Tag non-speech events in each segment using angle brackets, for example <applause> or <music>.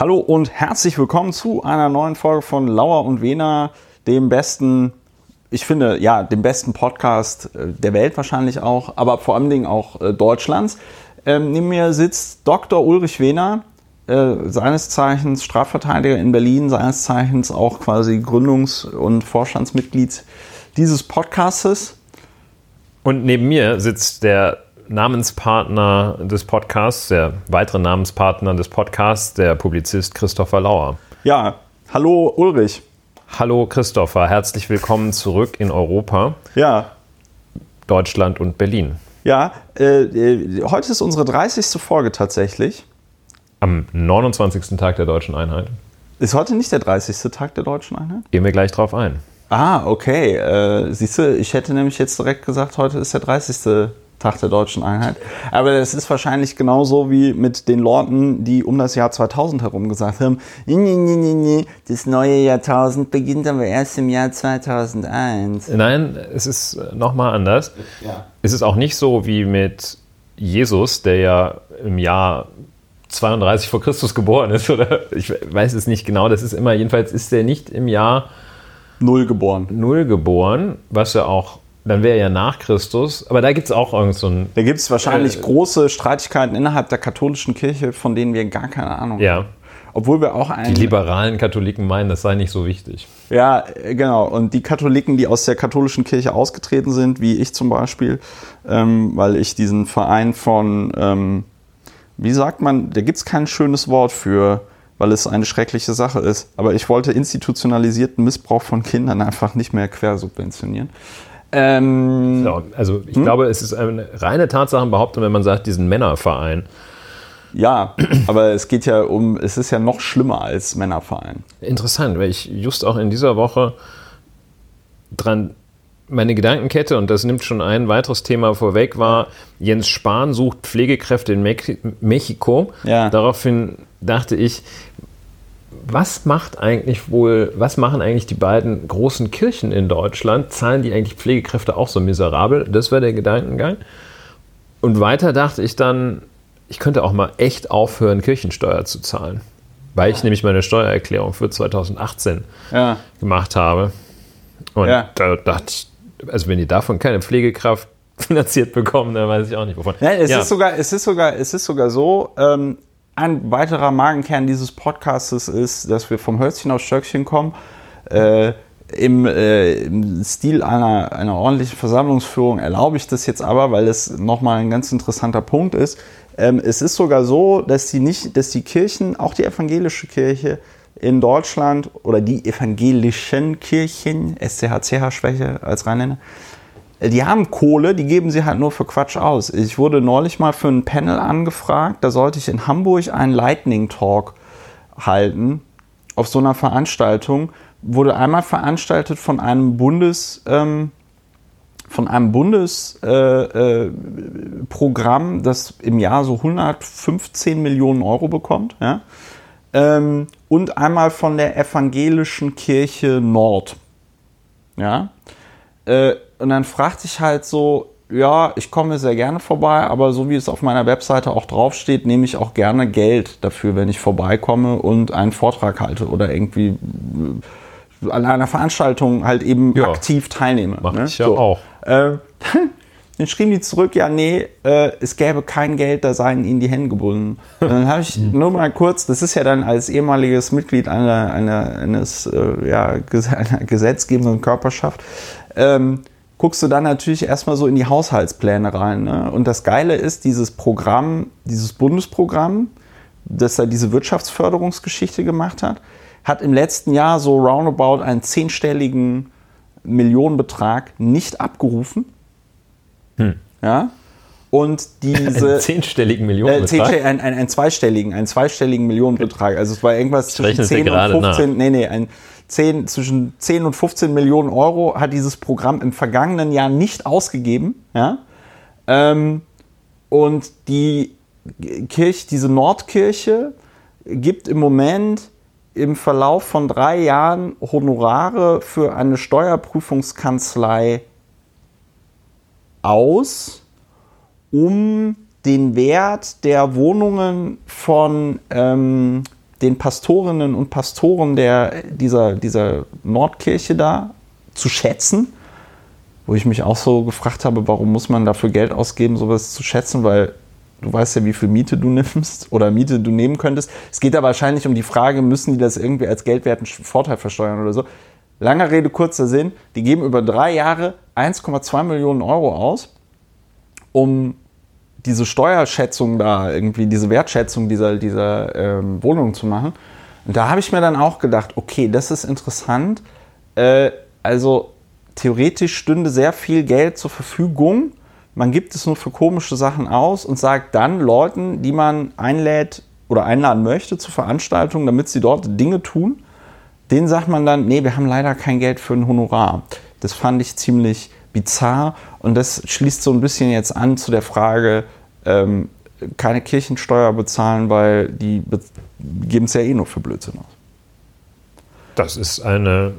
Hallo und herzlich willkommen zu einer neuen Folge von Lauer und Wena, dem besten, ich finde, ja, dem besten Podcast äh, der Welt wahrscheinlich auch, aber vor allen Dingen auch äh, Deutschlands. Ähm, neben mir sitzt Dr. Ulrich Wehner, äh, seines Zeichens Strafverteidiger in Berlin, seines Zeichens auch quasi Gründungs- und Vorstandsmitglied dieses Podcastes. Und neben mir sitzt der Namenspartner des Podcasts, der weitere Namenspartner des Podcasts, der Publizist Christopher Lauer. Ja, hallo Ulrich. Hallo Christopher, herzlich willkommen zurück in Europa. Ja. Deutschland und Berlin. Ja, äh, äh heute ist unsere 30. Folge tatsächlich. Am 29. Tag der deutschen Einheit. Ist heute nicht der 30. Tag der deutschen Einheit? Gehen wir gleich drauf ein. Ah, okay. Äh, siehst du, ich hätte nämlich jetzt direkt gesagt, heute ist der 30. Tag der deutschen Einheit. Aber das ist wahrscheinlich genauso wie mit den Leuten, die um das Jahr 2000 herum gesagt haben, nee, nee, nee, nee, das neue Jahrtausend beginnt aber erst im Jahr 2001. Nein, es ist nochmal anders. Ja. Es ist auch nicht so wie mit Jesus, der ja im Jahr 32 vor Christus geboren ist, oder ich weiß es nicht genau, das ist immer, jedenfalls ist der nicht im Jahr Null geboren. Null geboren, was ja auch dann wäre ja nach Christus. Aber da gibt es auch irgend so ein. Da gibt es wahrscheinlich äh, große Streitigkeiten innerhalb der katholischen Kirche, von denen wir gar keine Ahnung ja. haben. Obwohl wir auch ein. Die liberalen Katholiken meinen, das sei nicht so wichtig. Ja, genau. Und die Katholiken, die aus der katholischen Kirche ausgetreten sind, wie ich zum Beispiel, ähm, weil ich diesen Verein von, ähm, wie sagt man, da gibt es kein schönes Wort für, weil es eine schreckliche Sache ist. Aber ich wollte institutionalisierten Missbrauch von Kindern einfach nicht mehr quersubventionieren. Ähm, so, also ich hm? glaube, es ist eine reine Tatsachenbehauptung, wenn man sagt, diesen Männerverein. Ja, aber es geht ja um, es ist ja noch schlimmer als Männerverein. Interessant, weil ich just auch in dieser Woche dran meine Gedankenkette, und das nimmt schon ein weiteres Thema vorweg, war, Jens Spahn sucht Pflegekräfte in Mexiko. Ja. Daraufhin dachte ich, was macht eigentlich wohl, was machen eigentlich die beiden großen Kirchen in Deutschland? Zahlen die eigentlich Pflegekräfte auch so miserabel? Das war der Gedankengang. Und weiter dachte ich dann, ich könnte auch mal echt aufhören, Kirchensteuer zu zahlen. Weil ich nämlich meine Steuererklärung für 2018 ja. gemacht habe. Und ja. da dachte ich, also wenn die davon keine Pflegekraft <laughs> finanziert bekommen, dann weiß ich auch nicht wovon. Nein, es, ja. ist, sogar, es, ist, sogar, es ist sogar so, ähm, ein weiterer Magenkern dieses Podcastes ist, dass wir vom Hölzchen aufs Stöckchen kommen. Äh, im, äh, im, Stil einer, einer ordentlichen Versammlungsführung erlaube ich das jetzt aber, weil es nochmal ein ganz interessanter Punkt ist. Ähm, es ist sogar so, dass die, nicht, dass die Kirchen, auch die evangelische Kirche in Deutschland oder die evangelischen Kirchen, SCH-CH-Schwäche als Rheinländer, die haben Kohle, die geben sie halt nur für Quatsch aus. Ich wurde neulich mal für ein Panel angefragt, da sollte ich in Hamburg einen Lightning Talk halten auf so einer Veranstaltung. Wurde einmal veranstaltet von einem Bundes, ähm, von einem Bundesprogramm, äh, äh, das im Jahr so 115 Millionen Euro bekommt, ja? ähm, und einmal von der evangelischen Kirche Nord. Ja. Äh, und dann fragte ich halt so, ja, ich komme sehr gerne vorbei, aber so wie es auf meiner Webseite auch draufsteht, nehme ich auch gerne Geld dafür, wenn ich vorbeikomme und einen Vortrag halte oder irgendwie äh, an einer Veranstaltung halt eben ja, aktiv teilnehme. Mach ne? ich ja so. auch. Äh, <laughs> dann schrieben die zurück, ja, nee, äh, es gäbe kein Geld, da seien ihnen die Hände gebunden. Und <laughs> dann habe ich nur mal kurz, das ist ja dann als ehemaliges Mitglied einer, einer, eines äh, ja, einer gesetzgebenden Körperschaft, ähm, guckst du dann natürlich erstmal so in die Haushaltspläne rein. Ne? Und das Geile ist, dieses Programm, dieses Bundesprogramm, das da diese Wirtschaftsförderungsgeschichte gemacht hat, hat im letzten Jahr so roundabout einen zehnstelligen Millionenbetrag nicht abgerufen. Hm. Ja. Und diese. <laughs> Einen zehnstelligen Millionenbetrag? Äh, ein, ein, ein, zweistelligen, einen zweistelligen Millionenbetrag. Also es war irgendwas zwischen 10 und 15. Nach. Nee, nee, ein, 10, zwischen 10 und 15 Millionen Euro hat dieses Programm im vergangenen Jahr nicht ausgegeben. Ja? Ähm, und die Kirche, diese Nordkirche gibt im Moment im Verlauf von drei Jahren Honorare für eine Steuerprüfungskanzlei aus, um den Wert der Wohnungen von ähm, den Pastorinnen und Pastoren der, dieser, dieser Nordkirche da zu schätzen, wo ich mich auch so gefragt habe, warum muss man dafür Geld ausgeben, sowas zu schätzen, weil du weißt ja, wie viel Miete du <laughs> nimmst oder Miete du nehmen könntest. Es geht da wahrscheinlich um die Frage, müssen die das irgendwie als geldwerten Vorteil versteuern oder so. Langer Rede, kurzer Sinn, die geben über drei Jahre 1,2 Millionen Euro aus, um diese Steuerschätzung da, irgendwie diese Wertschätzung dieser, dieser ähm, Wohnung zu machen. Und da habe ich mir dann auch gedacht, okay, das ist interessant. Äh, also theoretisch stünde sehr viel Geld zur Verfügung. Man gibt es nur für komische Sachen aus und sagt dann Leuten, die man einlädt oder einladen möchte zu Veranstaltungen, damit sie dort Dinge tun, denen sagt man dann, nee, wir haben leider kein Geld für ein Honorar. Das fand ich ziemlich bizarr und das schließt so ein bisschen jetzt an zu der Frage, ähm, keine Kirchensteuer bezahlen, weil die geben es ja eh nur für Blödsinn aus. Das ist eine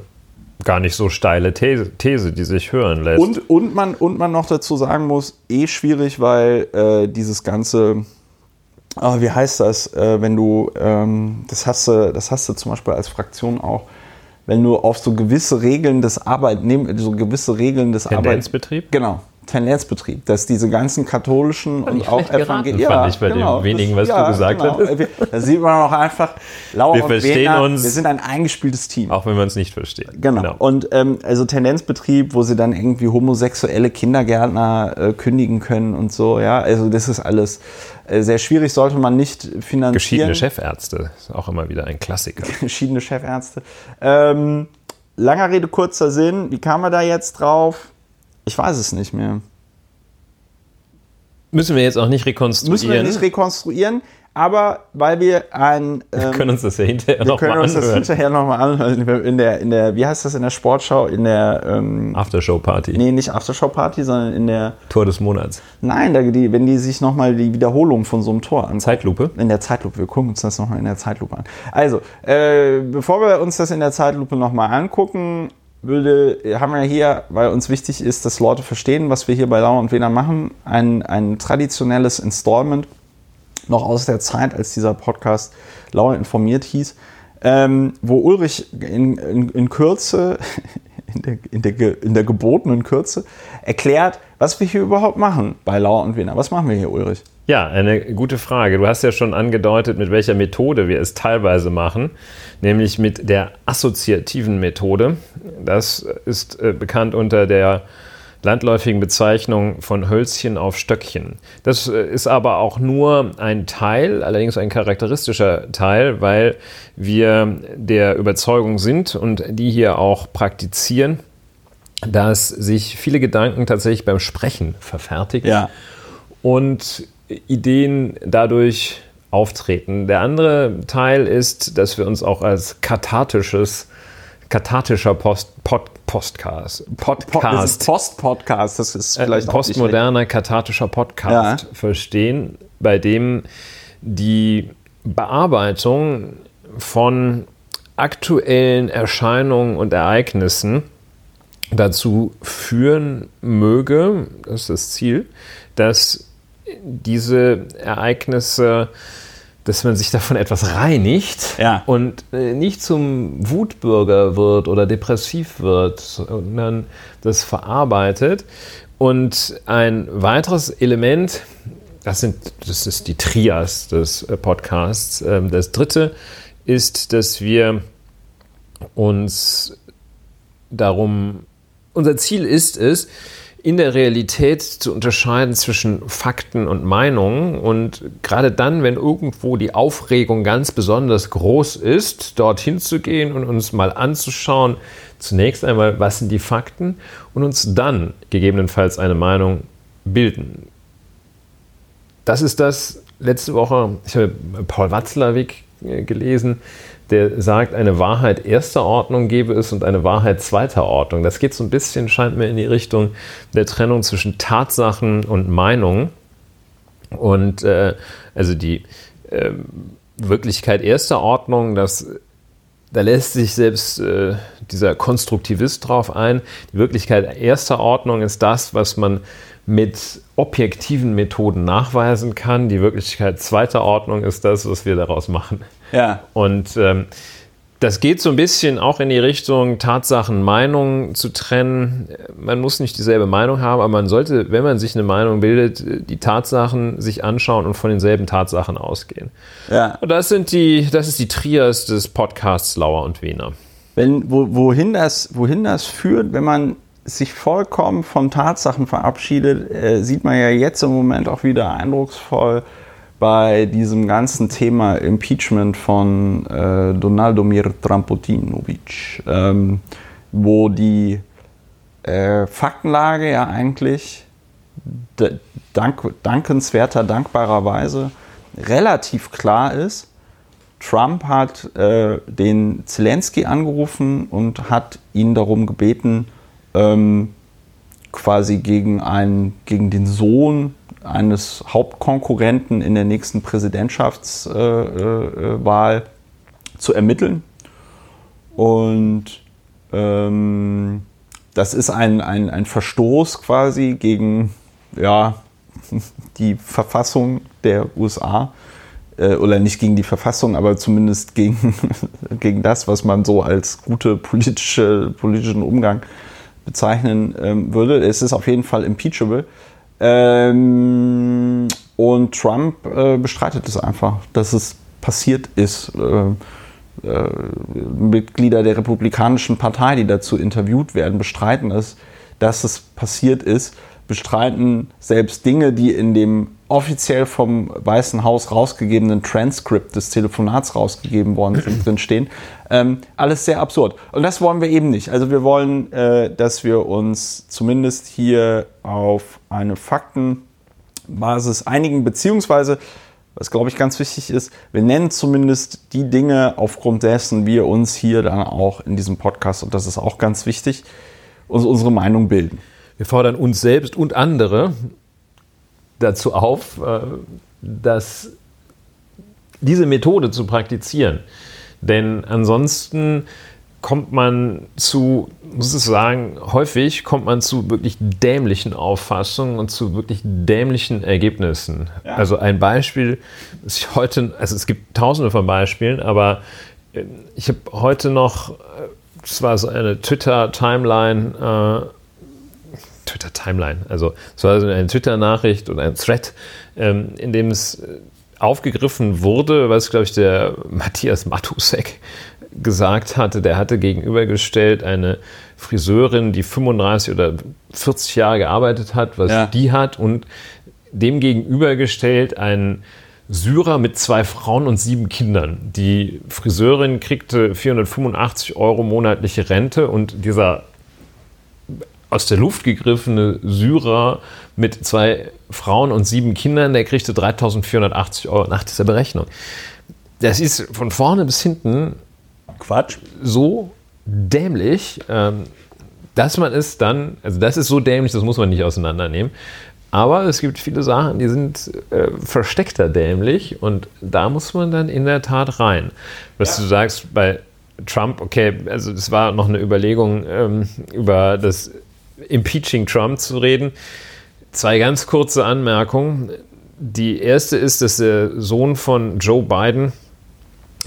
gar nicht so steile These, These, die sich hören lässt. Und, und, man, und man noch dazu sagen muss, eh schwierig, weil äh, dieses ganze, oh, wie heißt das, äh, wenn du, ähm, das, hast du, das hast du zum Beispiel als Fraktion auch, wenn du auf so gewisse Regeln des Arbeitnehmens, so gewisse Regeln des Tendenzbetrieb? Arbeit, genau, Tendenzbetrieb, dass diese ganzen katholischen Fand und auch evangelischen. Ja, fand ich bei genau, dem wenigen, was das, du ja, gesagt genau. hast. Da sieht man auch einfach, Laura Wir und verstehen Wena, uns. wir sind ein eingespieltes Team. Auch wenn man es nicht versteht. Genau. Und ähm, also Tendenzbetrieb, wo sie dann irgendwie homosexuelle Kindergärtner äh, kündigen können und so, ja. Also das ist alles äh, sehr schwierig, sollte man nicht finanzieren. Geschiedene Chefärzte ist auch immer wieder ein Klassiker. <laughs> Geschiedene Chefärzte. Ähm, langer Rede, kurzer Sinn. Wie kam er da jetzt drauf? Ich weiß es nicht mehr. Müssen wir jetzt auch nicht rekonstruieren. Müssen wir nicht rekonstruieren, aber weil wir ein. wir Ähm, können uns das ja hinterher wir nochmal können uns das anhören. hinterher nochmal anhören. In der, in der, wie heißt das in der Sportschau? In der, ähm, Aftershow-Party. nee, nicht Aftershow-Party, sondern in der, Tor des Monats. nein, da, die, wenn die sich nochmal die Wiederholung von so einem Tor anschauen. Zeitlupe. In der Zeitlupe. Wir gucken uns das nochmal in der Zeitlupe an. Also, äh, bevor wir uns das in der Zeitlupe nochmal angucken, würde, haben wir hier, weil uns wichtig ist, dass Leute verstehen, was wir hier bei Lauer und Wiener machen, ein, ein traditionelles Installment, noch aus der Zeit, als dieser Podcast Lauer informiert hieß, ähm, wo Ulrich in, in, in Kürze, in der, in, der, in der gebotenen Kürze, erklärt, was wir hier überhaupt machen bei Lauer und Wiener. Was machen wir hier, Ulrich? Ja, eine gute Frage. Du hast ja schon angedeutet, mit welcher Methode wir es teilweise machen, nämlich mit der assoziativen Methode. Das ist äh, bekannt unter der landläufigen Bezeichnung von Hölzchen auf Stöckchen. Das äh, ist aber auch nur ein Teil, allerdings ein charakteristischer Teil, weil wir der Überzeugung sind und die hier auch praktizieren, dass sich viele Gedanken tatsächlich beim Sprechen verfertigen und Ideen dadurch auftreten. Der andere Teil ist, dass wir uns auch als kathartisches, kathartischer Post, Pod, Postcast, Podcast, Post-Podcast, das ist äh, vielleicht nicht postmoderner kathartischer Podcast verstehen, bei dem die Bearbeitung von aktuellen Erscheinungen und Ereignissen dazu führen möge, das ist das Ziel, dass diese Ereignisse, dass man sich davon etwas reinigt Ja. und äh, nicht zum Wutbürger wird oder depressiv wird, sondern das verarbeitet. Und ein weiteres Element, das, sind, das ist die Trias des äh, Podcasts. Ähm, Das dritte ist, dass wir uns darum, unser Ziel ist es, in der Realität zu unterscheiden zwischen Fakten und Meinungen. Und gerade dann, wenn irgendwo die Aufregung ganz besonders groß ist, dorthin zu gehen und uns mal anzuschauen, zunächst einmal, was sind die Fakten und uns dann gegebenenfalls eine Meinung bilden. Das ist das letzte Woche, ich habe Paul Watzlawick äh, gelesen, der sagt, eine Wahrheit erster Ordnung gebe es und eine Wahrheit zweiter Ordnung. Das geht so ein bisschen, scheint mir, in die Richtung der Trennung zwischen Tatsachen und Meinungen. Und äh, also die äh, Wirklichkeit erster Ordnung, das da lässt sich selbst äh, dieser Konstruktivist drauf ein. Die Wirklichkeit erster Ordnung ist das, was man mit objektiven Methoden nachweisen kann. Die Wirklichkeit zweiter Ordnung ist das, was wir daraus machen. Ja. Und ähm, das geht so ein bisschen auch in die Richtung, Tatsachen, Meinungen zu trennen. Man muss nicht dieselbe Meinung haben, aber man sollte, wenn man sich eine Meinung bildet, die Tatsachen sich anschauen und von denselben Tatsachen ausgehen. Ja. Und das sind die, das ist die Trias des Podcasts Lauer und Wiener. Wenn, wo, wohin, das, wohin das führt, wenn man sich vollkommen von Tatsachen verabschiedet, äh, sieht man ja jetzt im Moment auch wieder eindrucksvoll bei diesem ganzen Thema Impeachment von äh, Donaldomir Trampotinovic, ähm, wo die äh, Faktenlage ja eigentlich dank, dankenswerter, dankbarerweise relativ klar ist. Trump hat äh, den Zelensky angerufen und hat ihn darum gebeten, ähm, quasi gegen, einen, gegen den Sohn eines Hauptkonkurrenten in der nächsten Präsidentschaftswahl äh, äh, zu ermitteln. Und ähm, das ist ein, ein, ein Verstoß quasi gegen ja, <laughs> die Verfassung der USA. Äh, oder nicht gegen die Verfassung, aber zumindest gegen, <laughs> gegen das, was man so als gute politische, politischen Umgang bezeichnen ähm, würde. Es ist auf jeden Fall impeachable. Ähm, und Trump äh, bestreitet es einfach, dass es passiert ist. Äh, äh, Mitglieder der Republikanischen Partei, die dazu interviewt werden, bestreiten es, dass es passiert ist, bestreiten selbst Dinge, die in dem offiziell vom Weißen Haus rausgegebenen Transkript des Telefonats rausgegeben worden sind, <clears throat> drin stehen. Ähm, alles sehr absurd. Und das wollen wir eben nicht. Also wir wollen, äh, dass wir uns zumindest hier auf eine Faktenbasis einigen, beziehungsweise, was glaube ich ganz wichtig ist, wir nennen zumindest die Dinge, aufgrund dessen wir uns hier dann auch in diesem Podcast, und das ist auch ganz wichtig, uns unsere Meinung bilden. Wir fordern uns selbst und andere dazu auf, äh, dass diese Methode zu praktizieren. Denn ansonsten kommt man zu, muss ich sagen, häufig kommt man zu wirklich dämlichen Auffassungen und zu wirklich dämlichen Ergebnissen. Ja. Also ein Beispiel, das ich heute, also es gibt tausende von Beispielen, aber äh, ich habe heute noch, es war so eine Twitter-Timeline, äh, Twitter-Timeline. Also es war eine Twitter-Nachricht oder ein Thread, ähm, in dem es äh, aufgegriffen wurde, was, glaube ich, der Matthias Matusek gesagt hatte. Der hatte gegenübergestellt eine Friseurin, die 35 oder 40 Jahre gearbeitet hat, was ja. die hat, und dem gegenübergestellt einen Syrer mit zwei Frauen und sieben Kindern. Die Friseurin kriegte 485 Euro monatliche Rente und dieser aus der Luft gegriffene Syrer mit zwei Frauen und sieben Kindern, der kriegte 3480 Euro nach dieser Berechnung. Das ist von vorne bis hinten Quatsch. So dämlich, ähm, dass man es dann, also das ist so dämlich, das muss man nicht auseinandernehmen. Aber es gibt viele Sachen, die sind äh, versteckter dämlich und da muss man dann in der Tat rein. Was ja. du sagst bei Trump, okay, also das war noch eine Überlegung ähm, über das Impeaching Trump zu reden. Zwei ganz kurze Anmerkungen. Die erste ist, dass der Sohn von Joe Biden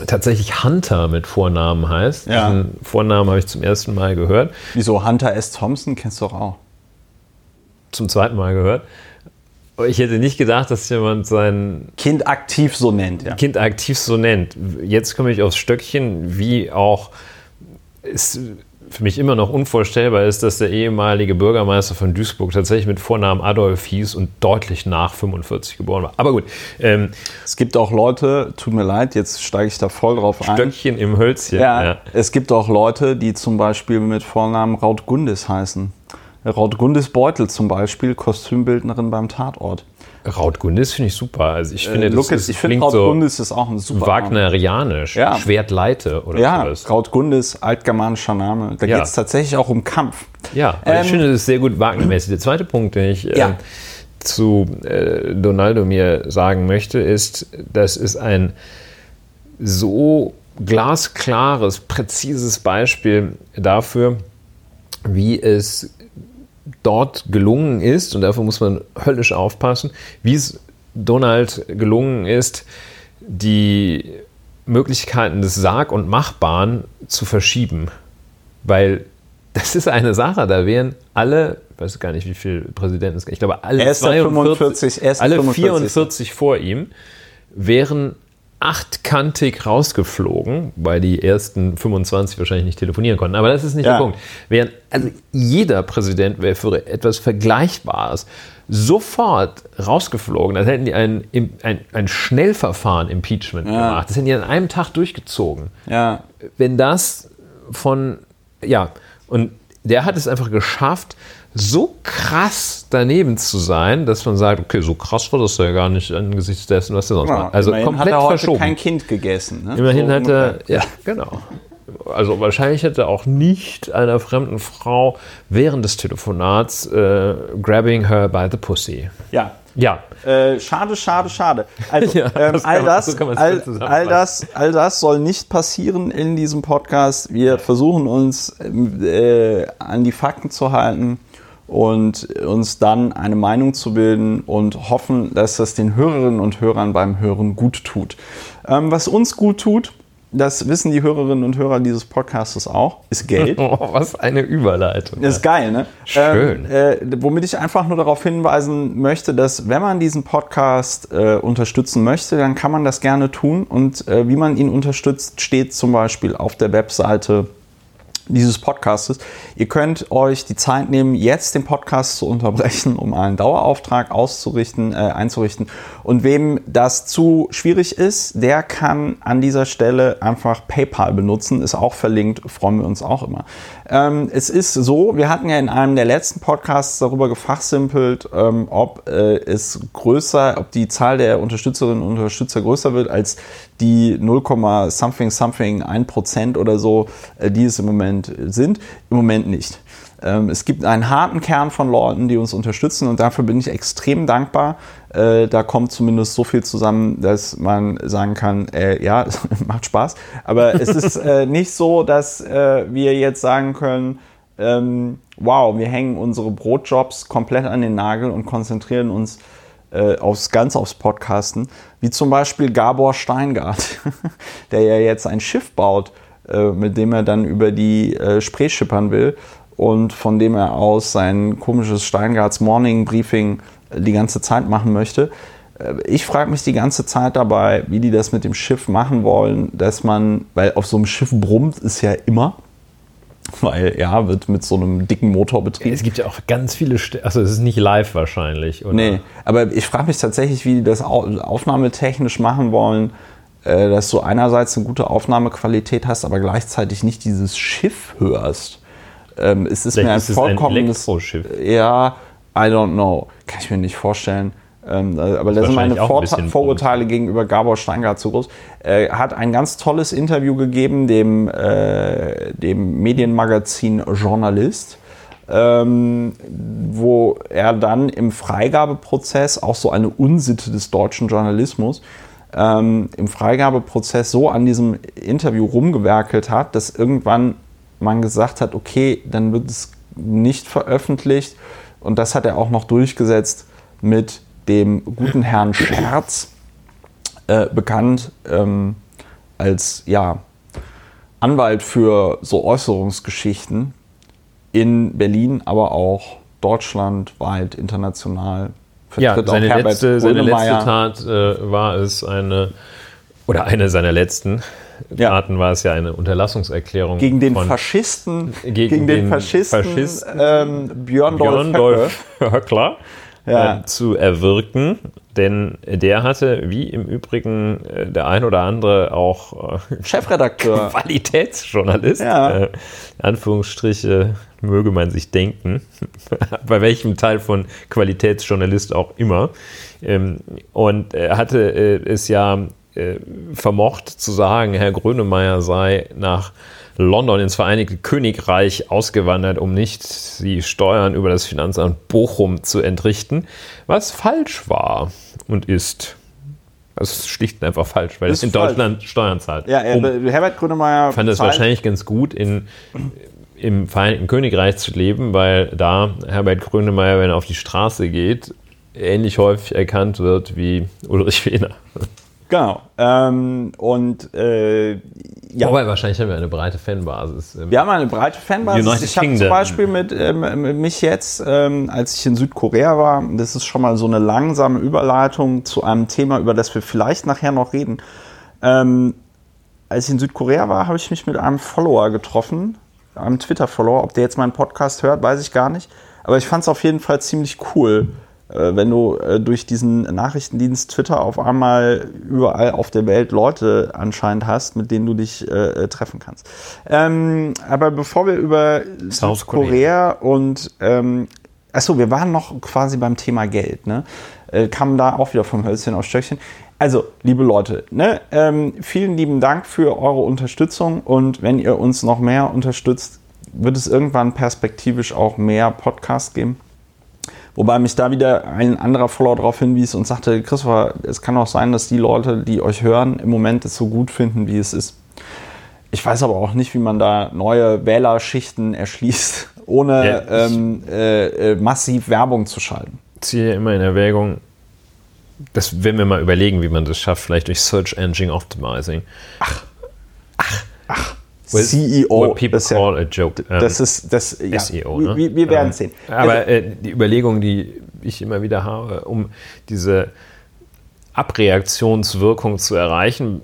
tatsächlich Hunter mit Vornamen heißt. Ja. Diesen Vornamen habe ich zum ersten Mal gehört. Wieso Hunter S. Thompson kennst du doch auch? Zum zweiten Mal gehört. Ich hätte nicht gedacht, dass jemand sein Kind aktiv so nennt. Ja. Kind aktiv so nennt. Jetzt komme ich aufs Stöckchen, wie auch ist für mich immer noch unvorstellbar ist, dass der ehemalige Bürgermeister von Duisburg tatsächlich mit Vornamen Adolf hieß und deutlich nach 45 geboren war. Aber gut. Ähm, es gibt auch Leute, tut mir leid, jetzt steige ich da voll drauf ein. Stöckchen im Hölzchen. Ja, ja, es gibt auch Leute, die zum Beispiel mit Vornamen Raut Gundis heißen. Raut Gundis Beutel zum Beispiel, Kostümbildnerin beim Tatort. Rautgundis finde ich super. Also ich finde, äh, das ist, ich finde Rautgundis so ist auch ein super Wagnerianisch. Ja. Schwertleite oder ja, sowas. Rautgundis, altgermanischer Name. Da ja. geht es tatsächlich auch um Kampf. Ja, ähm, ich finde, das ist sehr gut Wagnermäßig. Der zweite Punkt, den ich ja. äh, zu äh, Donaldo mir sagen möchte, ist, das ist ein so glasklares, präzises Beispiel dafür, wie es dort gelungen ist, und dafür muss man höllisch aufpassen, wie es Donald gelungen ist, die Möglichkeiten des Sarg- und Machbaren zu verschieben. Weil das ist eine Sache, da wären alle, ich weiß gar nicht, wie viele Präsidenten es gibt, ich glaube, alle, Er ist der 45, er ist der alle 45. 44 vor ihm wären achtkantig rausgeflogen, weil die ersten 25 wahrscheinlich nicht telefonieren konnten. Aber das ist nicht Ja. der Punkt. Während, also jeder Präsident wäre für etwas Vergleichbares sofort rausgeflogen. Dann hätten die ein, ein, ein Schnellverfahren Impeachment Ja. gemacht. Das hätten die an einem Tag durchgezogen Ja, wenn das von, ja, und der hat es einfach geschafft, so krass daneben zu sein, dass man sagt, okay, so krass war das ja gar nicht angesichts dessen, was er sonst genau. macht. Also komplett hat er heute verschoben. kein Kind gegessen. Ne? Immerhin So hat er, ja, genau. Also wahrscheinlich hätte auch nicht einer fremden Frau während des Telefonats äh, grabbing her by the pussy. Ja. Ja, Äh, schade, schade, schade. Also <laughs> Ja, ähm, das all, das, so man all, all, das, all das soll nicht passieren in diesem Podcast. Wir versuchen uns ähm, äh, an die Fakten zu halten und uns dann eine Meinung zu bilden und hoffen, dass das den Hörerinnen und Hörern beim Hören gut tut. Ähm, was uns gut tut, das wissen die Hörerinnen und Hörer dieses Podcastes auch, ist Geld. <laughs> oh, was eine Überleitung. Ist geil, ne? Schön. Ähm, äh, womit ich einfach nur darauf hinweisen möchte, dass wenn man diesen Podcast äh, unterstützen möchte, dann kann man das gerne tun. Und äh, wie man ihn unterstützt, steht zum Beispiel auf der Webseite dieses Podcastes. Ihr könnt euch die Zeit nehmen, jetzt den Podcast zu unterbrechen, um einen Dauerauftrag auszurichten, äh, einzurichten. Und wem das zu schwierig ist, der kann an dieser Stelle einfach PayPal benutzen. Ist auch verlinkt, freuen wir uns auch immer. Ähm, es ist so, wir hatten ja in einem der letzten Podcasts darüber gefachsimpelt, ähm, ob äh, es größer, ob die Zahl der Unterstützerinnen und Unterstützer größer wird als die 0, something something 1% oder so, äh, die es im Moment sind. Im Moment nicht. Ähm, es gibt einen harten Kern von Leuten, die uns unterstützen und dafür bin ich extrem dankbar. Äh, da kommt zumindest so viel zusammen, dass man sagen kann, äh, ja, es <laughs> macht Spaß. Aber es ist äh, <laughs> nicht so, dass äh, wir jetzt sagen können, ähm, wow, wir hängen unsere Brotjobs komplett an den Nagel und konzentrieren uns äh, aufs ganz aufs Podcasten, wie zum Beispiel Gabor Steingart, <laughs> der ja jetzt ein Schiff baut, äh, mit dem er dann über die äh, Spree schippern will und von dem er aus sein komisches Steingarts Morning Briefing äh, die ganze Zeit machen möchte. Äh, Ich frage mich die ganze Zeit dabei, wie die das mit dem Schiff machen wollen, dass man, weil auf so einem Schiff brummt es ja immer, <laughs> weil ja, wird mit so einem dicken Motor betrieben. Es gibt ja auch ganz viele, St also es ist nicht live wahrscheinlich. Oder? Nee, aber ich frage mich tatsächlich, wie die das au- aufnahmetechnisch machen wollen, äh, dass du einerseits eine gute Aufnahmequalität hast, aber gleichzeitig nicht dieses Schiff hörst. Ähm, es ist Vielleicht mir ein ist es ein vollkommenes. Elektroschiff. ja, I don't know. Kann ich mir nicht vorstellen. Ähm, äh, aber da sind meine ein Vorurteile gegenüber Gabor Steingart zu groß. Er hat ein ganz tolles Interview gegeben, dem, äh, dem Medienmagazin Journalist ähm, wo er dann im Freigabeprozess, auch so eine Unsitte des deutschen Journalismus, ähm, im Freigabeprozess so an diesem Interview rumgewerkelt hat, dass irgendwann man gesagt hat, okay, dann wird es nicht veröffentlicht. Und das hat er auch noch durchgesetzt mit dem guten Herrn Scherz, äh, bekannt ähm, als ja, Anwalt für so Äußerungsgeschichten in Berlin, aber auch deutschlandweit, international. Ja, seine letzte, seine letzte. Tat äh, war es eine, oder eine seiner letzten Ja. Taten war es ja eine Unterlassungserklärung gegen den von Faschisten, Gegen gegen, den, den Faschisten, Faschisten ähm, Björn Björn. Dolf Höckler <laughs> Ja. äh, zu erwirken, denn der hatte, wie im Übrigen äh, der ein oder andere auch äh, Chefredakteur. <laughs> Qualitätsjournalist, Ja. äh, in Anführungsstriche möge man sich denken, <laughs> bei welchem Teil von Qualitätsjournalist auch immer. Ähm, und er hatte äh, es ja äh, vermocht zu sagen, Herr Grönemeyer sei nach London ins Vereinigte Königreich ausgewandert, um nicht die Steuern über das Finanzamt Bochum zu entrichten, was falsch war und ist. Das ist schlicht und einfach falsch, weil Ist in falsch. Deutschland Steuern zahlt. Ja, Um. Herbert Grönemeyer Ich fand es wahrscheinlich ganz gut, in, im Vereinigten Königreich zu leben, weil da Herbert Grönemeyer, wenn er auf die Straße geht, ähnlich häufig erkannt wird wie Ulrich Wehner. Genau. Ähm, und äh, ja. Wobei wahrscheinlich haben wir eine breite Fanbasis. Wir haben eine breite Fanbasis. United ich habe zum. Beispiel mit, ähm, mit mich jetzt, ähm, als ich in Südkorea war, das ist schon mal so eine langsame Überleitung zu einem Thema, über das wir vielleicht nachher noch reden. Ähm, als ich in Südkorea war, habe ich mich mit einem Follower getroffen, einem Twitter-Follower. Ob der jetzt meinen Podcast hört, weiß ich gar nicht. Aber ich fand es auf jeden Fall ziemlich cool, äh, wenn du äh, durch diesen Nachrichtendienst Twitter auf einmal überall auf der Welt Leute anscheinend hast, mit denen du dich äh, äh, treffen kannst. Ähm, aber bevor wir über South Südkorea und ähm, achso, wir waren noch quasi beim Thema Geld, ne? Äh, kamen da auch wieder vom Hölzchen auf Stöckchen. Also, liebe Leute, ne, ähm, vielen lieben Dank für eure Unterstützung und wenn ihr uns noch mehr unterstützt, wird es irgendwann perspektivisch auch mehr Podcasts geben. Wobei mich da wieder ein anderer Follower darauf hinwies und sagte, Christopher, es kann auch sein, dass die Leute, die euch hören, im Moment es so gut finden, wie es ist. Ich weiß aber auch nicht, wie man da neue Wählerschichten erschließt, <laughs> ohne Ja, ich- ähm, äh, äh, massiv Werbung zu schalten. ziehe immer in Erwägung, das werden wir mal überlegen, wie man das schafft, vielleicht durch Search Engine Optimizing. Well, CEO, people das ist ja- call a joke. Das ist das. Ja, SEO, wir, ne? wir, wir werden Ähm, sehen. Aber Also, äh, die Überlegung, die ich immer wieder habe, um diese Abreaktionswirkung zu erreichen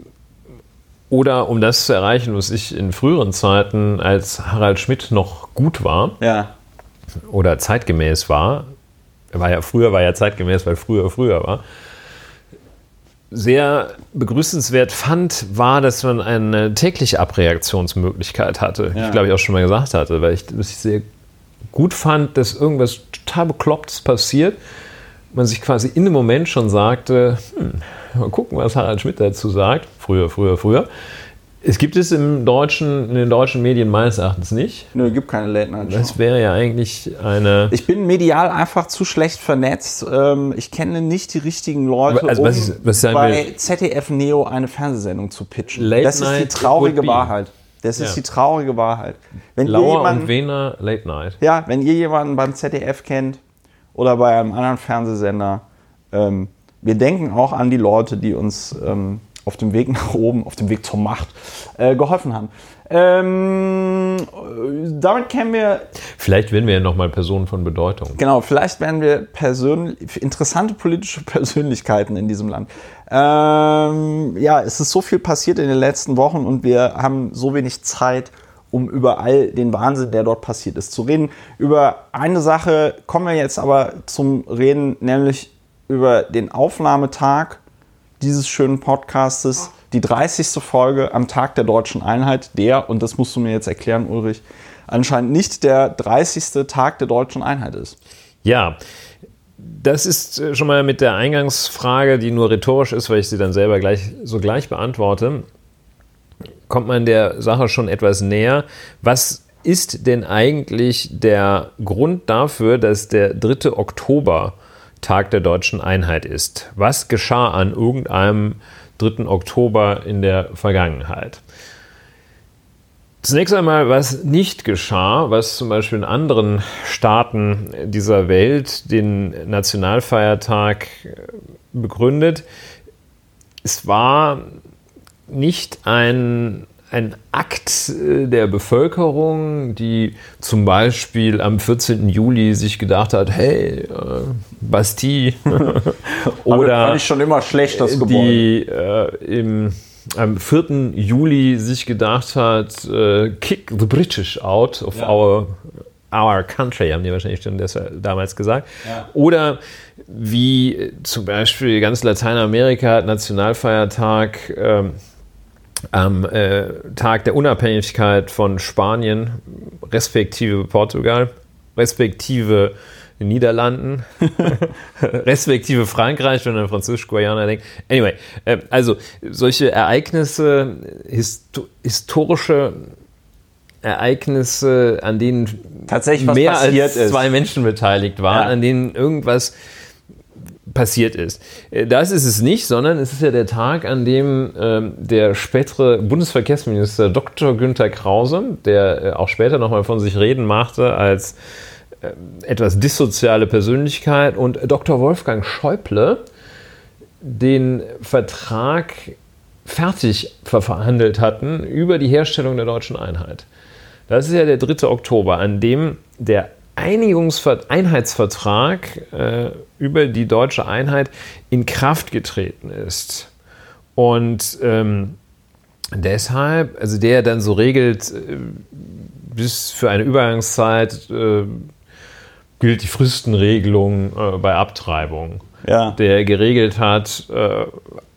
oder um das zu erreichen, was ich in früheren Zeiten als Harald Schmidt noch gut war ja, oder zeitgemäß war, er war ja früher war ja zeitgemäß, weil früher früher war, sehr begrüßenswert fand, war, dass man eine tägliche Abreaktionsmöglichkeit hatte. Ja. Ich glaube, ich auch schon mal gesagt hatte, weil ich das sehr gut fand, dass irgendwas total Beklopptes passiert. Man sich quasi in dem Moment schon sagte, hm, mal gucken, was Harald Schmidt dazu sagt. Früher, früher, früher. Es gibt es im deutschen, in den deutschen Medien meines Erachtens nicht. nö, gibt keine Late Night Show. Das wäre ja eigentlich eine. Ich bin medial einfach zu schlecht vernetzt. Ähm, ich kenne nicht die richtigen Leute, Also, um was ich- was ich bei will- ZDF Neo eine Fernsehsendung zu pitchen. Late das ist die traurige. Wahrheit. Das ist Ja. die traurige Wahrheit. Wenn ihr Lauer jemanden, und Wehner Late Night. ja, wenn ihr jemanden beim ZDF kennt oder bei einem anderen Fernsehsender, ähm, wir denken auch an die Leute, die uns ähm, auf dem Weg nach oben, auf dem Weg zur Macht äh, geholfen haben. Ähm, äh, damit kennen wir Vielleicht werden wir ja nochmal Personen von Bedeutung. Genau, vielleicht werden wir persönlich, interessante politische <laughs> Persönlichkeiten in diesem Land. Ähm, ja, es ist so viel passiert in den letzten Wochen und wir haben so wenig Zeit, um über all den Wahnsinn, der dort passiert ist, zu reden. Über eine Sache kommen wir jetzt aber zum Reden, nämlich über den Aufnahmetag dieses schönen Podcastes, die 30. Folge am Tag der deutschen Einheit, der, und das musst du mir jetzt erklären, Ulrich, anscheinend nicht der 30. Tag der deutschen Einheit ist. Ja, das ist äh, schon mal mit der Eingangsfrage, die nur rhetorisch ist, weil ich sie dann selber gleich sogleich beantworte, kommt man der Sache schon etwas näher. Was ist denn eigentlich der Grund dafür, dass der 3. Oktober Tag der deutschen Einheit ist? Was geschah an irgendeinem 3. Oktober in der Vergangenheit? Zunächst einmal, was nicht geschah, was zum Beispiel in anderen Staaten dieser Welt den Nationalfeiertag äh, begründet, es war nicht ein, ein Akt äh, der Bevölkerung, die zum Beispiel am 14. Juli sich gedacht hat, hey, äh, Bastille <laughs> oder fand ich schon immer schlecht, das Gebäude. die äh, im, am 4. Juli sich gedacht hat, äh, kick the British out of Ja. our, our country, haben die wahrscheinlich schon das, damals gesagt. Ja. Oder wie äh, zum Beispiel ganz Lateinamerika hat Nationalfeiertag ähm, am äh, Tag der Unabhängigkeit von Spanien, respektive Portugal, respektive den Niederlanden, <laughs> <laughs> respektive Frankreich, wenn man an Französisch-Guayana denkt. Anyway, äh, also solche Ereignisse, histo historische Ereignisse, an denen mehr als ist. zwei Menschen beteiligt waren, Ja. an denen irgendwas passiert ist. Äh, das ist es nicht, sondern es ist ja der Tag, an dem ähm, der spätere Bundesverkehrsminister Dr. Günther Krause, der äh, auch später nochmal von sich reden machte als äh, etwas dissoziale Persönlichkeit, und Dr. Wolfgang Schäuble den Vertrag fertig verhandelt hatten über die Herstellung der deutschen Einheit. Das ist ja der 3. Oktober, an dem der Einheitsvertrag äh, über die deutsche Einheit in Kraft getreten ist. Und ähm, deshalb, also der dann so regelt, äh, bis für eine Übergangszeit äh, gilt die Fristenregelung äh, bei Abtreibung. Ja. Der geregelt hat, äh,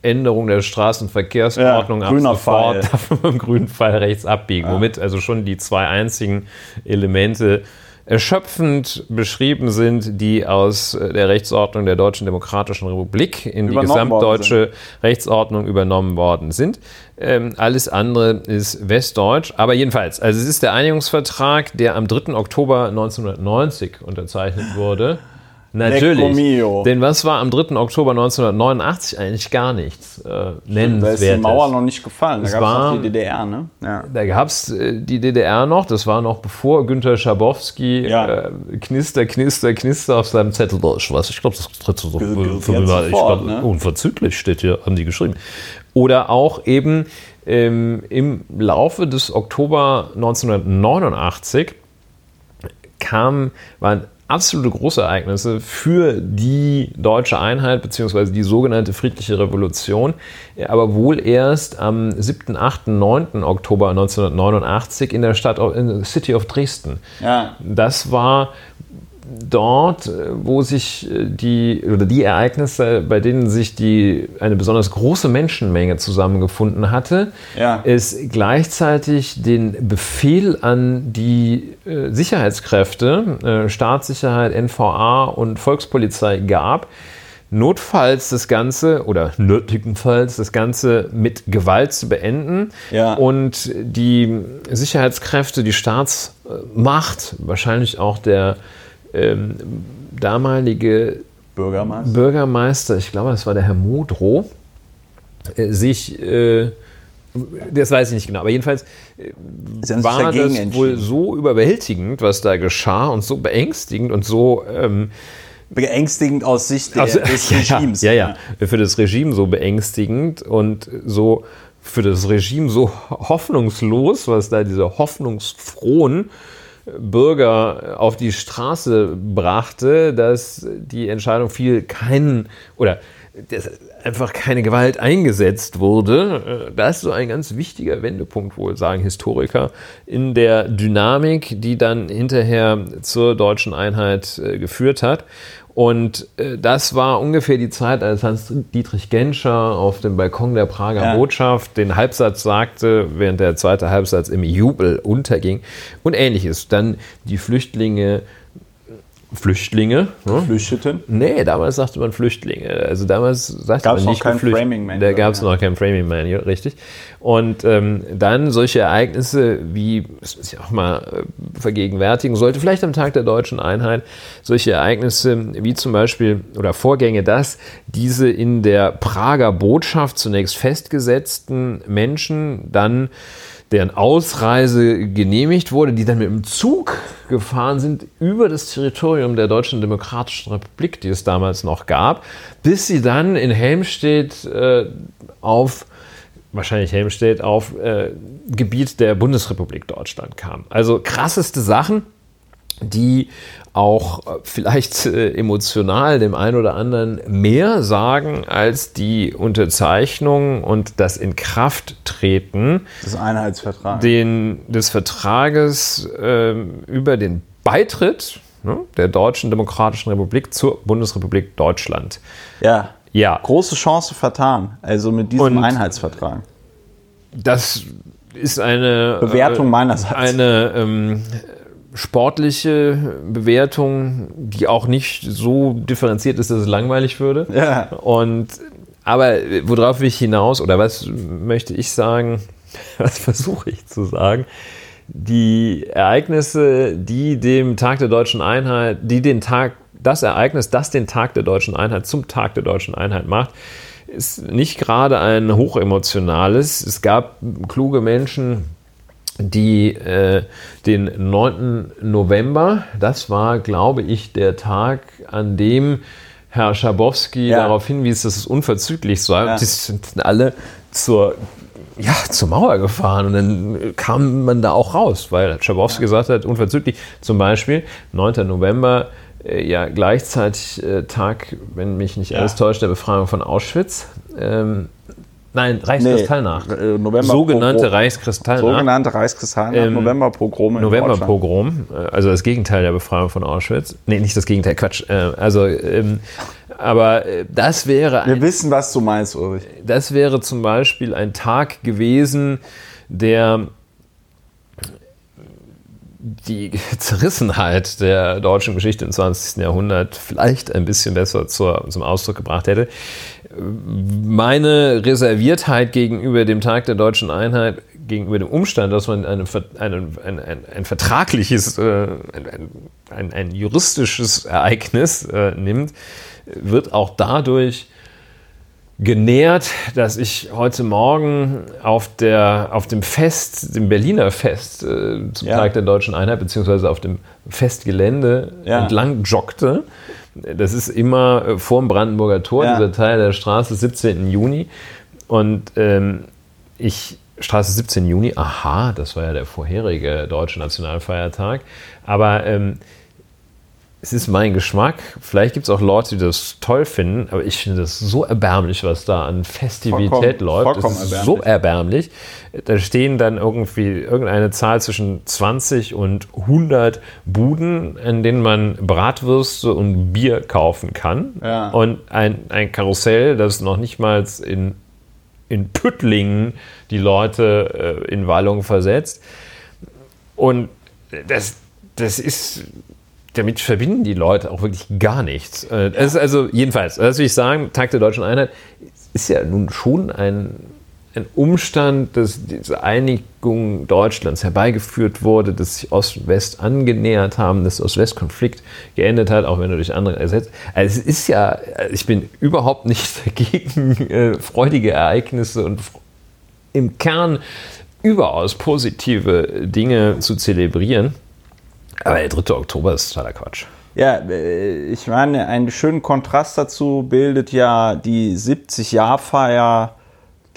Änderung der Straßenverkehrsordnung ja, grüner Fall. <laughs> im grünen Fall rechts abbiegen, ja. womit also schon die zwei einzigen Elemente erschöpfend beschrieben sind, die aus äh, der Rechtsordnung der Deutschen Demokratischen Republik in die gesamtdeutsche Rechtsordnung übernommen worden sind. Ähm, alles andere ist westdeutsch. Aber jedenfalls, also es ist der Einigungsvertrag, der am 3. Oktober 1990 unterzeichnet wurde. Natürlich. Denn was war am 3. Oktober 1989 eigentlich gar nichts äh, nennenswertes? Da ist die Mauer noch nicht gefallen. Da gab es noch die DDR, ne? Ja. Da gab es äh, die DDR noch. Das war noch bevor Günter Schabowski ja. äh, Knister, Knister, Knister auf seinem Zettel. Ich weiß, ich glaube, das tritt so für mich sofort, ne? Unverzüglich steht hier, haben die geschrieben. Oder auch eben ähm, im Laufe des Oktober 1989 kam, waren absolute Großereignisse für die deutsche Einheit bzw. die sogenannte friedliche Revolution, aber wohl erst am 7., 8., 9. Oktober 1989 in der Stadt in der City of Dresden. Ja. Das war dort, äh, wo sich äh, die oder die Ereignisse, bei denen sich die eine besonders große Menschenmenge zusammengefunden hatte, ja. es gleichzeitig den Befehl an die äh, Sicherheitskräfte, Staatssicherheit, NVA und Volkspolizei gab, notfalls das Ganze oder nötigenfalls das Ganze mit Gewalt zu beenden ja. und die Sicherheitskräfte, die Staatsmacht, wahrscheinlich auch der ähm, damalige Bürgermeister. Bürgermeister, ich glaube, das war der Herr Modrow, äh, sich, äh, das weiß ich nicht genau, aber jedenfalls äh, war das wohl so überwältigend, was da geschah und so beängstigend und so ähm, beängstigend aus Sicht der, also, des <laughs> Regimes. Ja, ja, ja, für das Regime so beängstigend und so für das Regime so hoffnungslos, was da diese hoffnungsfrohen Bürger auf die Straße brachte, dass die Entscheidung fiel, keinen oder einfach keine Gewalt eingesetzt wurde. Das ist so ein ganz wichtiger Wendepunkt, wohl sagen Historiker, in der Dynamik, die dann hinterher zur deutschen Einheit äh, geführt hat. Und äh, das war ungefähr die Zeit, als Hans-Dietrich Genscher auf dem Balkon der Prager ja. Botschaft den Halbsatz sagte, während der zweite Halbsatz im Jubel unterging und ähnliches. Dann die Flüchtlinge Flüchtlinge. Ne? Geflüchteten? Nee, damals sagte man Flüchtlinge. Also damals sagte gab's man nicht kein Framing Manual. Da gab es noch kein Framing Manual, richtig. Und ähm, dann solche Ereignisse wie, das muss ich auch mal äh, vergegenwärtigen, sollte vielleicht am Tag der deutschen Einheit, solche Ereignisse wie zum Beispiel oder Vorgänge, dass diese in der Prager Botschaft zunächst festgesetzten Menschen dann deren Ausreise genehmigt wurde, die dann mit dem Zug gefahren sind über das Territorium der Deutschen Demokratischen Republik, die es damals noch gab, bis sie dann in Helmstedt äh, auf wahrscheinlich Helmstedt auf äh, Gebiet der Bundesrepublik Deutschland kamen. Also krasseste Sachen, die auch äh, vielleicht äh, emotional dem einen oder anderen mehr sagen als die Unterzeichnung und das Inkrafttreten des Einheitsvertrags den, des Vertrages äh, über den Beitritt ne, der Deutschen Demokratischen Republik zur Bundesrepublik Deutschland. Ja. Ja. Große Chance vertan, also mit diesem und Einheitsvertrag. Das ist eine Bewertung meinerseits. Eine ähm, sportliche Bewertung, die auch nicht so differenziert ist, dass es langweilig würde. Ja. Und aber worauf will ich hinaus oder was möchte ich sagen? <laughs> Was versuche ich zu sagen? Die Ereignisse, die dem Tag der deutschen Einheit, die den Tag das Ereignis, das den Tag der deutschen Einheit zum Tag der deutschen Einheit macht, ist nicht gerade ein hochemotionales. Es gab kluge Menschen, die äh, den 9. November, das war, glaube ich, der Tag, an dem Herr Schabowski ja. darauf hinwies, dass es unverzüglich sei. Ja. Die sind alle zur, ja, zur Mauer gefahren und dann kam man da auch raus, weil Schabowski ja. gesagt hat, unverzüglich, zum Beispiel 9. November, äh, ja gleichzeitig äh, Tag, wenn mich nicht alles täuscht, der Befreiung von Auschwitz. Ähm, Nein, Reichskristallnacht. Nee, äh, November sogenannte Reichskristallnacht. Sogenannte Reichskristallnacht, ähm, Novemberpogrom. Novemberpogrom, äh, also das Gegenteil der Befreiung von Auschwitz. Nee, nicht das Gegenteil, Quatsch. Äh, also, ähm, aber das wäre. Ein, Wir wissen, was du meinst, Ulrich. Das wäre zum Beispiel ein Tag gewesen, der die <laughs> Zerrissenheit der deutschen Geschichte im 20. Jahrhundert vielleicht ein bisschen besser zur, zum Ausdruck gebracht hätte meine Reserviertheit gegenüber dem Tag der deutschen Einheit, gegenüber dem Umstand, dass man eine, eine, ein, ein, ein, vertragliches, äh, ein, ein, juristisches Ereignis äh, nimmt, wird auch dadurch genährt, dass ich heute Morgen auf, der, auf dem Fest, dem Berliner Fest äh, zum ja. Tag der deutschen Einheit, beziehungsweise auf dem Festgelände ja. entlang joggte das ist immer äh, vor dem Brandenburger Tor, ja. dieser Teil der Straße, 17. Juni. Und ähm, ich, Straße 17. Juni, aha, das war ja der vorherige deutsche Nationalfeiertag. Aber ähm, es ist mein Geschmack. Vielleicht gibt es auch Leute, die das toll finden, aber ich finde das so erbärmlich, was da an Festivität vollkommen, läuft. Vollkommen das ist erbärmlich. so erbärmlich. Da stehen dann irgendwie irgendeine Zahl zwischen 20 und 100 Buden, in denen man Bratwürste und Bier kaufen kann. Ja. Und ein, ein Karussell, das noch nicht mal in, in Püttlingen die Leute äh, in Wallung versetzt. Und das, das ist damit verbinden die Leute auch wirklich gar nichts. Äh, ja. also jedenfalls, das will ich sagen, Tag der Deutschen Einheit ist ja nun schon ein, ein Umstand, dass diese Einigung Deutschlands herbeigeführt wurde, dass sich Ost und West angenähert haben, dass der Ost-West-Konflikt geendet hat, auch wenn er durch andere ersetzt. Also es ist ja, ich bin überhaupt nicht <laughs> dagegen, äh, freudige Ereignisse und im Kern überaus positive Dinge zu zelebrieren. Aber der 3. Oktober ist totaler Quatsch. Ja, äh, ich meine, einen schönen Kontrast dazu bildet ja die 70-Jahr-Feier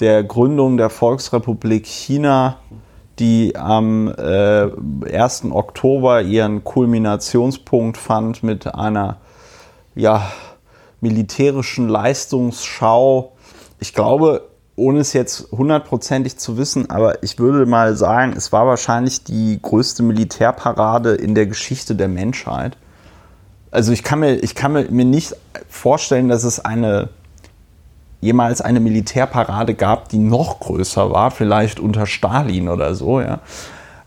der Gründung der Volksrepublik China, die am äh, 1. Oktober ihren Kulminationspunkt fand mit einer ja, militärischen Leistungsschau. Ich glaube, ohne es jetzt hundertprozentig zu wissen, aber ich würde mal sagen, es war wahrscheinlich die größte Militärparade in der Geschichte der Menschheit. Also ich kann mir, ich kann mir nicht vorstellen, dass es eine jemals eine Militärparade gab, die noch größer war, vielleicht unter Stalin oder so, ja.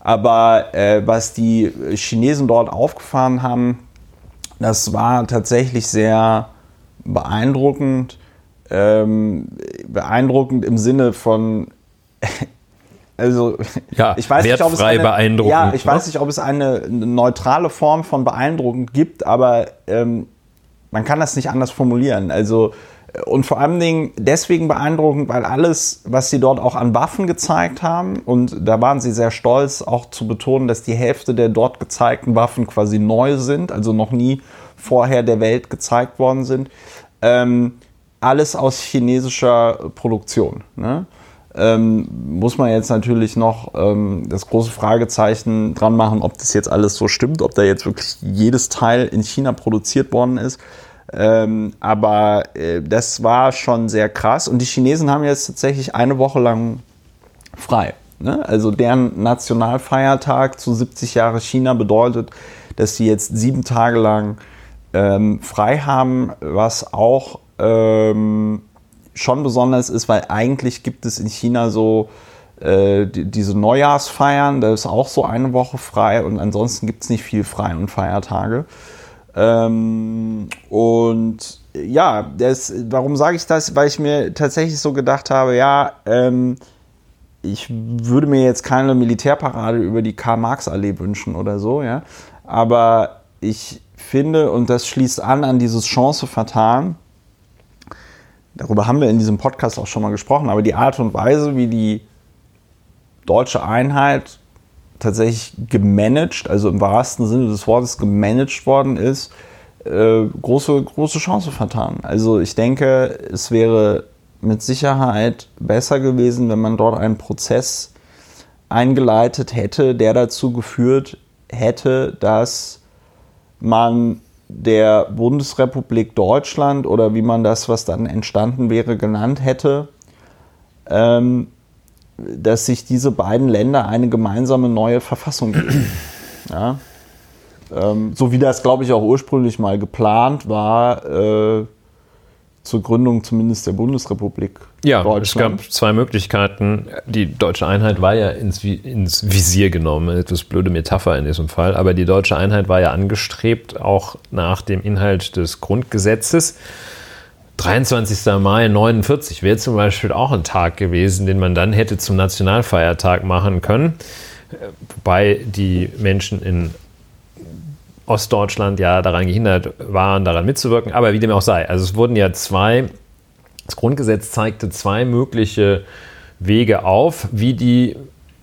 Aber äh, was die Chinesen dort aufgefahren haben, das war tatsächlich sehr beeindruckend ähm, beeindruckend im Sinne von <laughs> also ja, ich weiß nicht, ob es eine, beeindruckend, ja, ich weiß nicht, ob es eine neutrale Form von beeindruckend gibt, aber ähm, man kann das nicht anders formulieren. Also und vor allen Dingen deswegen beeindruckend, weil alles, was sie dort auch an Waffen gezeigt haben, und da waren sie sehr stolz, auch zu betonen, dass die Hälfte der dort gezeigten Waffen quasi neu sind, also noch nie vorher der Welt gezeigt worden sind. Ähm, alles aus chinesischer Produktion. Ne? Ähm, muss man jetzt natürlich noch ähm, das große Fragezeichen dran machen, ob das jetzt alles so stimmt, ob da jetzt wirklich jedes Teil in China produziert worden ist. Ähm, aber äh, das war schon sehr krass. Und die Chinesen haben jetzt tatsächlich eine Woche lang frei. Ne? Also deren Nationalfeiertag zu 70 Jahre China bedeutet, dass sie jetzt sieben Tage lang ähm, frei haben, was auch ähm, schon besonders ist, weil eigentlich gibt es in China so äh, die, diese Neujahrsfeiern, da ist auch so eine Woche frei und ansonsten gibt es nicht viel Frei- und Feiertage. Ähm, und ja, das, warum sage ich das? Weil ich mir tatsächlich so gedacht habe, ja, ähm, ich würde mir jetzt keine Militärparade über die Karl-Marx-Allee wünschen oder so, ja. Aber ich finde, und das schließt an an dieses Chance vertan, darüber haben wir in diesem Podcast auch schon mal gesprochen, aber die Art und Weise, wie die deutsche Einheit tatsächlich gemanagt, also im wahrsten Sinne des Wortes gemanagt worden ist, äh, große, große Chance vertan. Also ich denke, es wäre mit Sicherheit besser gewesen, wenn man dort einen Prozess eingeleitet hätte, der dazu geführt hätte, dass man der Bundesrepublik Deutschland oder wie man das, was dann entstanden wäre, genannt hätte, ähm, dass sich diese beiden Länder eine gemeinsame neue Verfassung geben. <clears throat> Ja? Ähm, so wie das, glaube ich, auch ursprünglich mal geplant war, äh, zur Gründung zumindest der Bundesrepublik ja, Deutschland. es gab zwei Möglichkeiten. Die deutsche Einheit war ja ins, ins Visier genommen, eine etwas blöde Metapher in diesem Fall, aber die deutsche Einheit war ja angestrebt, auch nach dem Inhalt des Grundgesetzes. 23. Mai 49 wäre zum Beispiel auch ein Tag gewesen, den man dann hätte zum Nationalfeiertag machen können, wobei die Menschen in Ostdeutschland ja daran gehindert waren, daran mitzuwirken. Aber wie dem auch sei. Also es wurden ja zwei, das Grundgesetz zeigte zwei mögliche Wege auf, wie die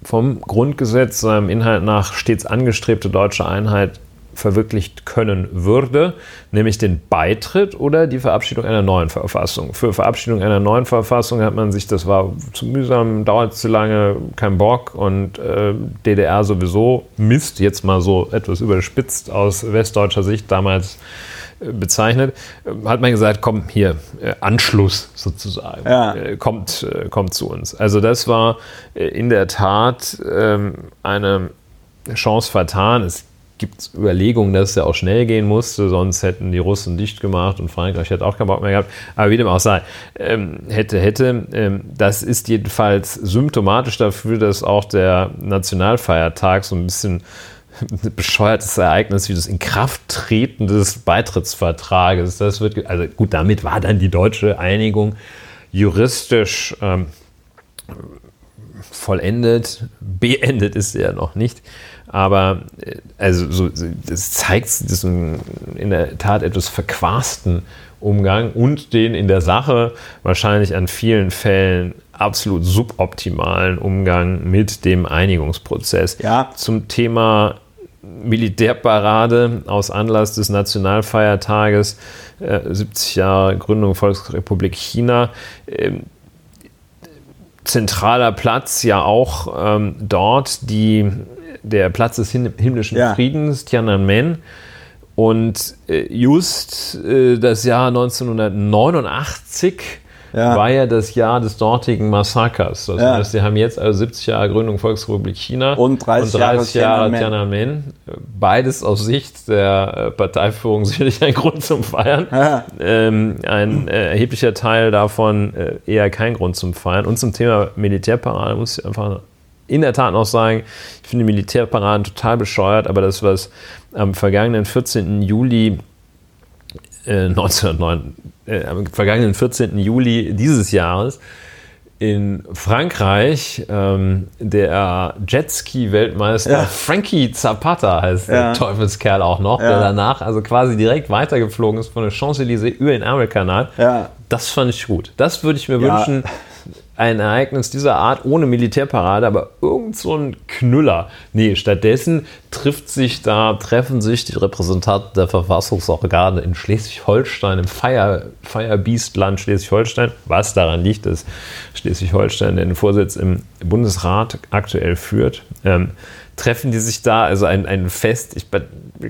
vom Grundgesetz seinem Inhalt nach stets angestrebte deutsche Einheit verwirklicht können würde, nämlich den Beitritt oder die Verabschiedung einer neuen Verfassung. Für Verabschiedung einer neuen Verfassung hat man sich, das war zu mühsam, dauert zu lange, kein Bock und äh, DDR sowieso Mist, jetzt mal so etwas überspitzt aus westdeutscher Sicht damals äh, bezeichnet, äh, hat man gesagt, komm hier, äh, Anschluss sozusagen, ja. kommt, kommt zu uns. Also das war in der Tat ähm, eine Chance vertan. Es gibt Überlegungen, dass es ja auch schnell gehen musste, sonst hätten die Russen dicht gemacht und Frankreich hätte auch keinen Bock mehr gehabt. Aber wie dem auch sei, ähm, hätte, hätte, ähm, das ist jedenfalls symptomatisch dafür, dass auch der Nationalfeiertag so ein bisschen ein bescheuertes Ereignis wie das Inkrafttreten des Beitrittsvertrages. Das wird, also gut, damit war dann die deutsche Einigung juristisch ähm, vollendet. Beendet ist sie ja noch nicht. Aber äh, also so, das zeigt diesen in der Tat etwas verquasten Umgang und den in der Sache wahrscheinlich an vielen Fällen absolut suboptimalen Umgang mit dem Einigungsprozess. Ja. Zum Thema Militärparade aus Anlass des Nationalfeiertages, äh, 70 Jahre Gründung Volksrepublik China. Ähm, zentraler Platz ja auch ähm, dort die der Platz des himmlischen ja. Friedens, Tiananmen. Und äh, just äh, das Jahr 1989 ja. war ja das Jahr des dortigen Massakers. Das ja. heißt, sie haben jetzt also 70 Jahre Gründung Volksrepublik China und 30, und 30 Jahre, Jahre Tiananmen. Beides aus Sicht der äh, Parteiführung <laughs> sicherlich ein Grund zum Feiern. Ja. Ähm, ein äh, erheblicher Teil davon äh, eher kein Grund zum Feiern. Und zum Thema Militärparade muss ich einfach in der Tat noch sagen, ich finde Militärparaden total bescheuert, aber das, was am vergangenen 14. Juli äh, 1909, äh, am vergangenen 14. Juli dieses Jahres in Frankreich ähm, der Jetski-Weltmeister ja. Frankie Zapata heißt ja. der Teufelskerl auch noch, ja. der danach also quasi direkt weitergeflogen ist von der Champs-Élysées über den Ärmelkanal. Das fand ich gut. Das würde ich mir wünschen ein Ereignis dieser Art ohne Militärparade, aber irgend so ein Knüller. Nee, stattdessen trifft sich da, treffen sich die Repräsentanten der Verfassungsorgane in Schleswig-Holstein, im Fire, Firebeast-Land Schleswig-Holstein, was daran liegt, dass Schleswig-Holstein den Vorsitz im Bundesrat aktuell führt. Ähm, treffen die sich da, also ein, ein Fest. Ich,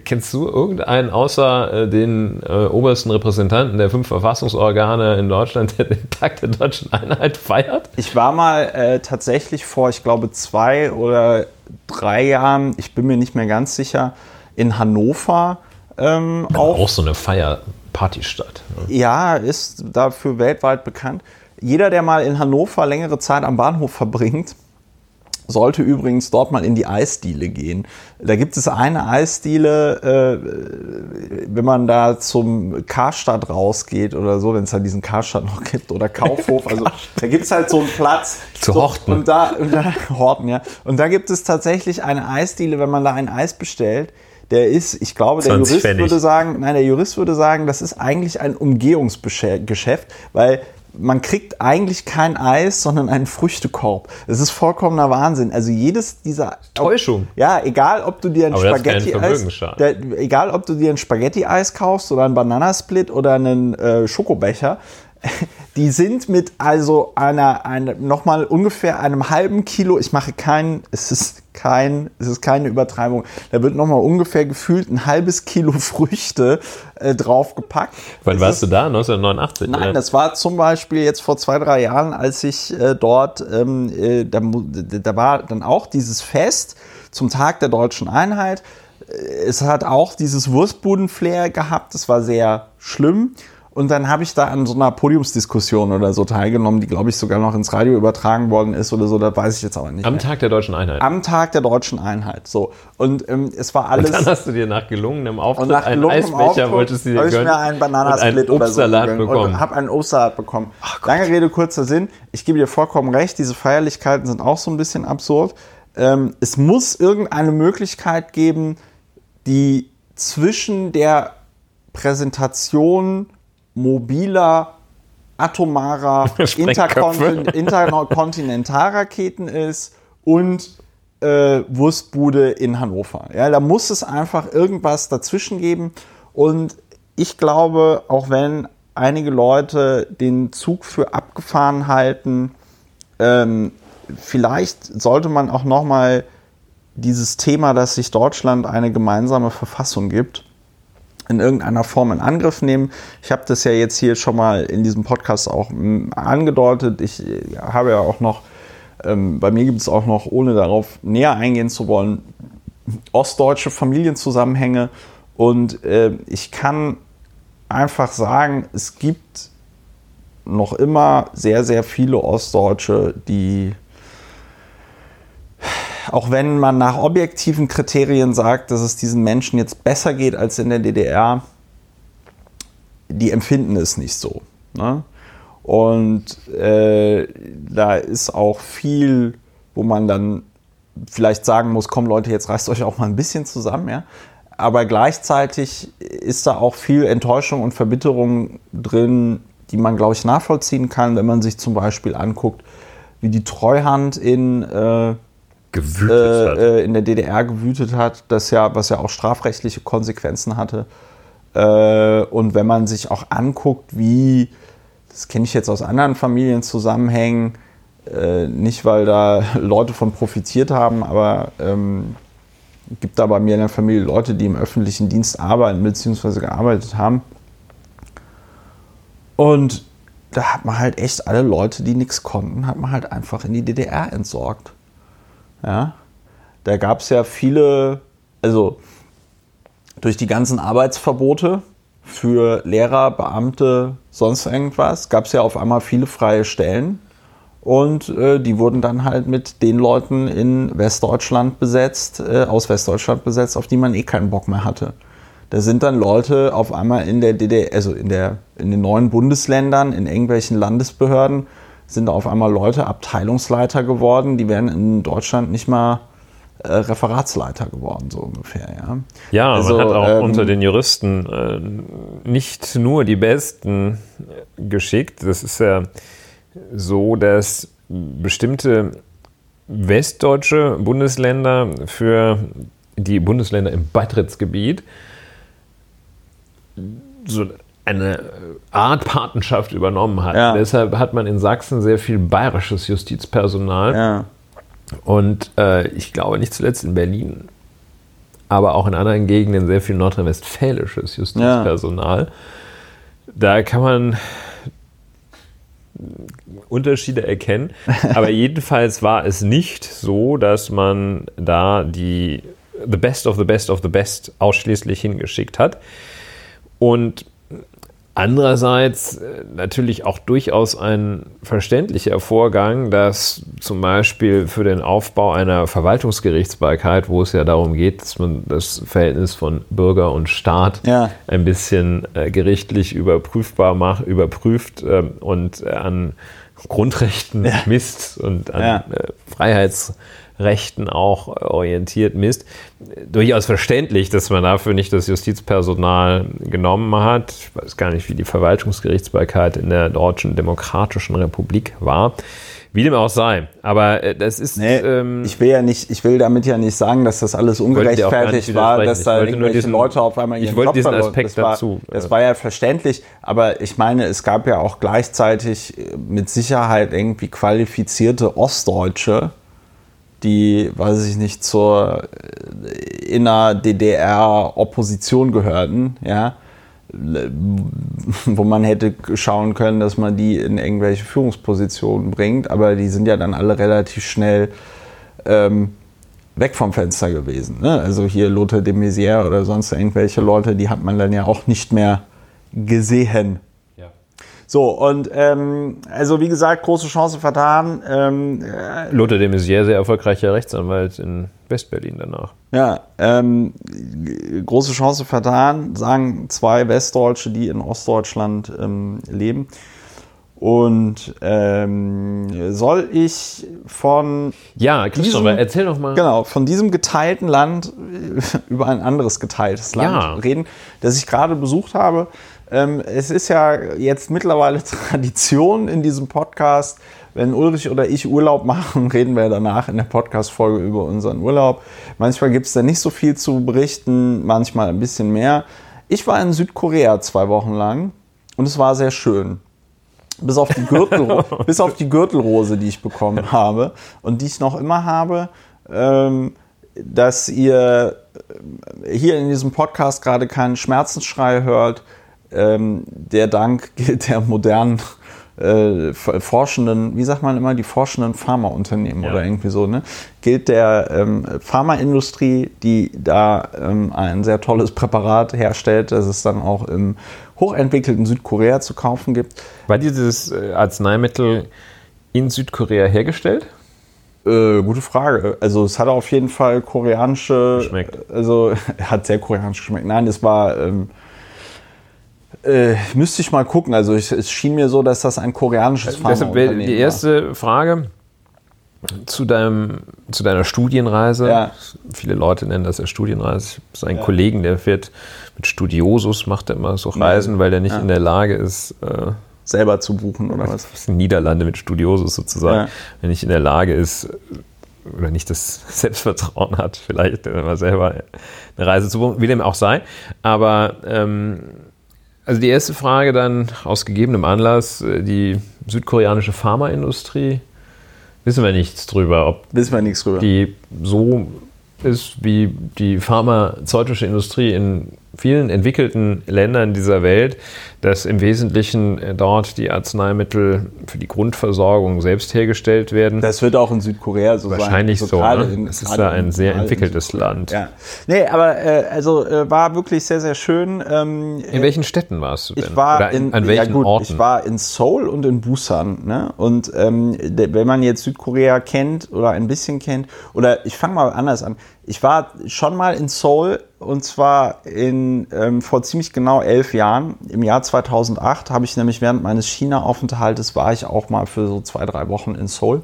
kennst du irgendeinen außer äh, den äh, obersten Repräsentanten der fünf Verfassungsorgane in Deutschland, der den Tag der deutschen Einheit feiert? Ich war mal äh, tatsächlich vor, ich glaube, zwei oder drei Jahren, ich bin mir nicht mehr ganz sicher, in Hannover. Ähm, auch, auch so eine Feierpartystadt. Ne? Ja, ist dafür weltweit bekannt. Jeder, der mal in Hannover längere Zeit am Bahnhof verbringt, sollte übrigens dort mal in die Eisdiele gehen. Da gibt es eine Eisdiele, äh, wenn man da zum Karstadt rausgeht oder so, wenn es da diesen Karstadt noch gibt oder Kaufhof. Also <laughs> da gibt es halt so einen Platz. Zu so, Horten. Und da, und da, <laughs> Horten, ja. Und da gibt es tatsächlich eine Eisdiele, wenn man da ein Eis bestellt, der ist, ich glaube, der 20 Jurist Pfennig. würde sagen, nein, der Jurist würde sagen, das ist eigentlich ein Umgehungsgeschäft, weil man kriegt eigentlich kein Eis, sondern einen Früchtekorb. Das ist vollkommener Wahnsinn. Also jedes dieser Täuschung. Ja, egal ob du dir ein Spaghetti-Eis, Vermögensschaden. der- egal ob du dir ein Spaghetti-Eis kaufst oder ein Bananasplit oder einen äh, Schokobecher, <laughs> die sind mit also einer, einer nochmal ungefähr einem halben Kilo, ich mache keinen, es ist kein, es ist keine Übertreibung, da wird nochmal ungefähr gefühlt ein halbes Kilo <laughs> Früchte äh, draufgepackt. Wann warst ist- du da? 1989? Nein, oder? das war zum Beispiel jetzt vor zwei, drei Jahren, als ich äh, dort, ähm, äh, da, da war dann auch dieses Fest zum Tag der deutschen Einheit. Äh, Es hat auch dieses Wurstbuden-Flair gehabt, das war sehr schlimm. Und dann habe ich da an so einer Podiumsdiskussion oder so teilgenommen, die, glaube ich, sogar noch ins Radio übertragen worden ist oder so, das weiß ich jetzt aber nicht Am mehr. Tag der deutschen Einheit. Am Tag der deutschen Einheit. So. Und ähm, es war alles. Und dann hast du dir nach gelungenem Auftritt nach einen gelungenem Eisbecher Auftritt wolltest du dir habe ich gönnen mir einen Bananasplit einen oder so bekommen. Und habe einen Obstsalat bekommen. Lange Rede, kurzer Sinn. Ich gebe dir vollkommen recht, diese Feierlichkeiten sind auch so ein bisschen absurd. Ähm, es muss irgendeine Möglichkeit geben, die zwischen der Präsentation mobiler, atomarer <laughs> Sprengköpfe. Interkon Interkontinentalraketen ist und äh, Wurstbude in Hannover. Ja, da muss es einfach irgendwas dazwischen geben. Und ich glaube, auch wenn einige Leute den Zug für abgefahren halten, ähm, vielleicht sollte man auch noch mal dieses Thema, dass sich Deutschland eine gemeinsame Verfassung gibt, in irgendeiner Form in Angriff nehmen. Ich habe das ja jetzt hier schon mal in diesem Podcast auch mm, angedeutet. Ich äh, habe ja auch noch, ähm, bei mir gibt es auch noch, ohne darauf näher eingehen zu wollen, ostdeutsche Familienzusammenhänge. Und äh, ich kann einfach sagen, es gibt noch immer sehr, sehr viele Ostdeutsche, die auch wenn man nach objektiven Kriterien sagt, dass es diesen Menschen jetzt besser geht als in der DDR, die empfinden es nicht so. Ne? Und äh, da ist auch viel, wo man dann vielleicht sagen muss, komm Leute, jetzt reißt euch auch mal ein bisschen zusammen, ja. Aber gleichzeitig ist da auch viel Enttäuschung und Verbitterung drin, die man, glaube ich, nachvollziehen kann, wenn man sich zum Beispiel anguckt, wie die Treuhand in äh. Äh, in der DDR gewütet hat, das ja, was ja auch strafrechtliche Konsequenzen hatte. Äh, und wenn man sich auch anguckt, wie, das kenne ich jetzt aus anderen Familienzusammenhängen, äh, nicht weil da <laughs> Leute von profitiert haben, aber ähm, gibt da bei mir in der Familie Leute, die im öffentlichen Dienst arbeiten bzw. gearbeitet haben. Und da hat man halt echt alle Leute, die nichts konnten, hat man halt einfach in die DDR entsorgt. Ja, da gab es ja viele, also durch die ganzen Arbeitsverbote für Lehrer, Beamte, sonst irgendwas, gab es ja auf einmal viele freie Stellen. Und äh, die wurden dann halt mit den Leuten in Westdeutschland besetzt, äh, aus Westdeutschland besetzt, auf die man eh keinen Bock mehr hatte. Da sind dann Leute auf einmal in der DDR, also in, der, in den neuen Bundesländern, in irgendwelchen Landesbehörden, sind da auf einmal Leute Abteilungsleiter geworden, die wären in Deutschland nicht mal äh, Referatsleiter geworden, so ungefähr. Ja, Ja, Also, man hat auch ähm, unter den Juristen äh, nicht nur die Besten äh, geschickt. Das ist ja so, dass bestimmte westdeutsche Bundesländer für die Bundesländer im Beitrittsgebiet so eine Art Patenschaft übernommen hat. Ja. Deshalb hat man in Sachsen sehr viel bayerisches Justizpersonal. ja. Und äh, ich glaube nicht zuletzt in Berlin, aber auch in anderen Gegenden sehr viel nordrhein-westfälisches Justizpersonal. Da kann man Unterschiede erkennen. <laughs> Aber jedenfalls war es nicht so, dass man da die The Best of the Best of the Best ausschließlich hingeschickt hat. Und andererseits äh, natürlich auch durchaus ein verständlicher Vorgang, dass zum Beispiel für den Aufbau einer Verwaltungsgerichtsbarkeit, wo es ja darum geht, dass man das Verhältnis von Bürger und Staat Ja. ein bisschen äh, gerichtlich überprüfbar macht, überprüft ähm, und äh, an Grundrechten misst und an Ja. äh, Freiheits Rechten auch orientiert misst. Durchaus verständlich, dass man dafür nicht das Justizpersonal genommen hat. Ich weiß gar nicht, wie die Verwaltungsgerichtsbarkeit in der Deutschen Demokratischen Republik war. Wie dem auch sei. Aber äh, das ist. Nee, ähm, ich will ja nicht, ich will damit ja nicht sagen, dass das alles ungerechtfertigt war, dass da irgendwelche diesen, Leute auf einmal ihren Ich wollte Job diesen Aspekt das war, dazu. Das äh. war ja verständlich, aber ich meine, es gab ja auch gleichzeitig mit Sicherheit irgendwie qualifizierte Ostdeutsche, die, weiß ich nicht, zur äh, inner DDR-Opposition gehörten, ja wo man hätte schauen können, dass man die in irgendwelche Führungspositionen bringt, aber die sind ja dann alle relativ schnell ähm, weg vom Fenster gewesen. Ne? Also hier Lothar de Maizière oder sonst irgendwelche Leute, die hat man dann ja auch nicht mehr gesehen. So, und ähm, also wie gesagt, große Chance vertan. Ähm, äh, Lothar de Maizière, sehr erfolgreicher Rechtsanwalt in Westberlin danach. Ja, ähm, große Chance vertan, sagen zwei Westdeutsche, die in Ostdeutschland ähm, leben. Und ähm, soll ich von ja, diesem, erzähl doch mal genau von diesem geteilten Land <laughs> über ein anderes geteiltes Land ja. reden, das ich gerade besucht habe. Ähm, es ist ja jetzt mittlerweile <laughs> Tradition in diesem Podcast, wenn Ulrich oder ich Urlaub machen, <laughs> reden wir danach in der Podcast-Folge über unseren Urlaub. Manchmal gibt es da nicht so viel zu berichten, manchmal ein bisschen mehr. Ich war in Südkorea zwei Wochen lang und es war sehr schön. Bis auf die, Gürtel, <laughs> bis auf die Gürtelrose, die ich bekommen habe und die ich noch immer habe, ähm, dass ihr hier in diesem Podcast gerade keinen Schmerzensschrei hört, ähm, der Dank <laughs> gilt der modernen äh, forschenden, wie sagt man immer, die forschenden Pharmaunternehmen ja. oder irgendwie so, ne? gilt der ähm, Pharmaindustrie, die da ähm, ein sehr tolles Präparat herstellt, das es dann auch im hochentwickelten Südkorea zu kaufen gibt. War dieses äh, Arzneimittel in Südkorea hergestellt? Äh, gute Frage. Also es hat auf jeden Fall koreanische. Geschmeckt. Also <laughs> hat sehr koreanisch geschmeckt. Nein, es war ähm, äh, müsste ich mal gucken. Also ich, es schien mir so, dass das ein koreanisches Pharmaunternehmen Die erste war. Frage zu, deinem, zu deiner Studienreise. Ja. Viele Leute nennen das ja Studienreise. Ich habe einen ja. Kollegen, der fährt mit Studiosus, macht er immer so Reisen, ja. weil er nicht in der Lage ist... Äh, selber zu buchen oder was? Das <laughs> Niederlande mit Studiosus sozusagen. Wenn nicht in der Lage ist, oder nicht das <laughs> Selbstvertrauen hat, vielleicht wenn selber eine Reise zu buchen, wie dem auch sei. Aber ähm, also die erste Frage dann aus gegebenem Anlass, äh, die südkoreanische Pharmaindustrie, wissen wir nichts drüber, ob wissen wir nichts drüber. die so ist wie die pharmazeutische Industrie in vielen entwickelten Ländern dieser Welt, dass im Wesentlichen äh, dort die Arzneimittel für die Grundversorgung selbst hergestellt werden. Das wird auch in Südkorea so Wahrscheinlich sein. Wahrscheinlich so. Ne? Es ist ja ein sehr entwickeltes Land. Ja. Nee, aber äh, also äh, war wirklich sehr, sehr schön. Ähm, in welchen Städten warst du denn? Ich war Oder in, an welchen ja gut, Orten? Ich war in Seoul und in Busan. Ne? Und ähm, wenn man jetzt Südkorea kennt oder ein bisschen kennt, oder ich fange mal anders an. Ich war schon mal in Seoul und zwar in, ähm, vor ziemlich genau elf Jahren, im Jahr 2008, habe ich nämlich während meines China-Aufenthaltes war ich auch mal für so zwei, drei Wochen in Seoul.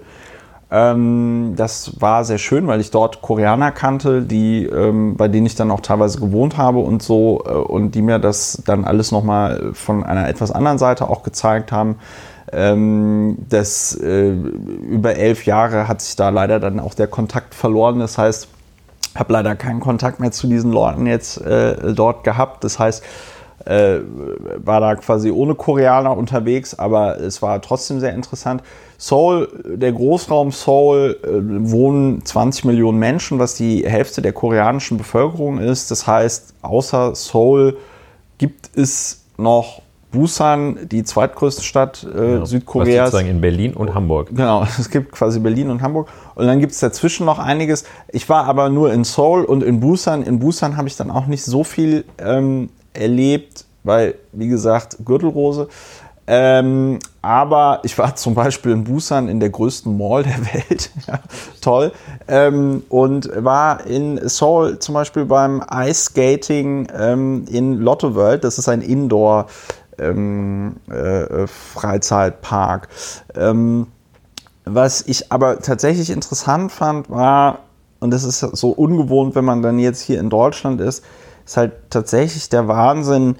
Ähm, das war sehr schön, weil ich dort Koreaner kannte, die, ähm, bei denen ich dann auch teilweise gewohnt habe und so, äh, und die mir das dann alles nochmal von einer etwas anderen Seite auch gezeigt haben. Ähm, das äh, über elf Jahre hat sich da leider dann auch der Kontakt verloren. Das heißt, habe leider keinen Kontakt mehr zu diesen Leuten jetzt äh, dort gehabt. Das heißt, äh, war da quasi ohne Koreaner unterwegs, aber es war trotzdem sehr interessant. Seoul, der Großraum Seoul, äh, wohnen 20 Millionen Menschen, was die Hälfte der koreanischen Bevölkerung ist. Das heißt, außer Seoul gibt es noch Busan, die zweitgrößte Stadt äh, ja, Südkoreas. Sozusagen in Berlin und Hamburg. Genau, <laughs> es gibt quasi Berlin und Hamburg. Und dann gibt es dazwischen noch einiges. Ich war aber nur in Seoul und in Busan. In Busan habe ich dann auch nicht so viel ähm, erlebt, weil, wie gesagt, Gürtelrose. Ähm, aber ich war <laughs> zum Beispiel in Busan in der größten Mall der <laughs> Welt. ja, toll. Ähm, und war in Seoul zum Beispiel beim Ice Skating ähm, in Lotto World. Das ist ein Indoor- ähm, äh. Ähm, was ich aber tatsächlich interessant fand, war, und das ist so ungewohnt, wenn man dann jetzt hier in Deutschland ist, ist halt tatsächlich der Wahnsinn,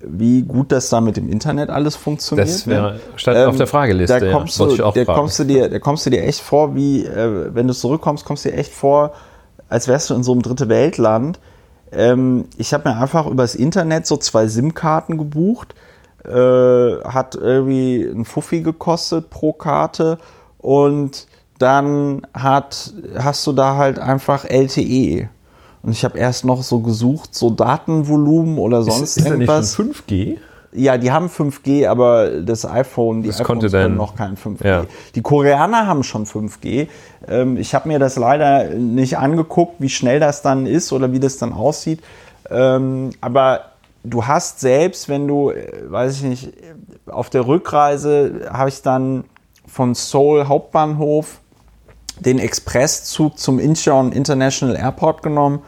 wie gut das da mit dem Internet alles funktioniert. Das wär, stand ähm, auf der Frageliste. Da kommst, ja, du, da kommst, du, dir, da kommst du dir echt vor, wie, äh, wenn du zurückkommst, kommst du dir echt vor, als wärst du in so einem dritte Weltland. Ähm, ich habe mir einfach übers Internet so zwei SIM-Karten gebucht. Äh, hat irgendwie ein Fuffi gekostet pro Karte und dann hat, hast du da halt einfach LTE. Und ich habe erst noch so gesucht, so Datenvolumen oder sonst ist, ist irgendwas. Ist nicht 5G? Ja, die haben 5G, aber das iPhone, die das iPhones konnte noch kein 5G. Ja. Die Koreaner haben schon 5G. Ähm, ich habe mir das leider nicht angeguckt, wie schnell das dann ist oder wie das dann aussieht. Ähm, aber du hast selbst, wenn du, äh, weiß ich nicht, auf der Rückreise habe ich dann von Seoul Hauptbahnhof den Expresszug zum Incheon International Airport genommen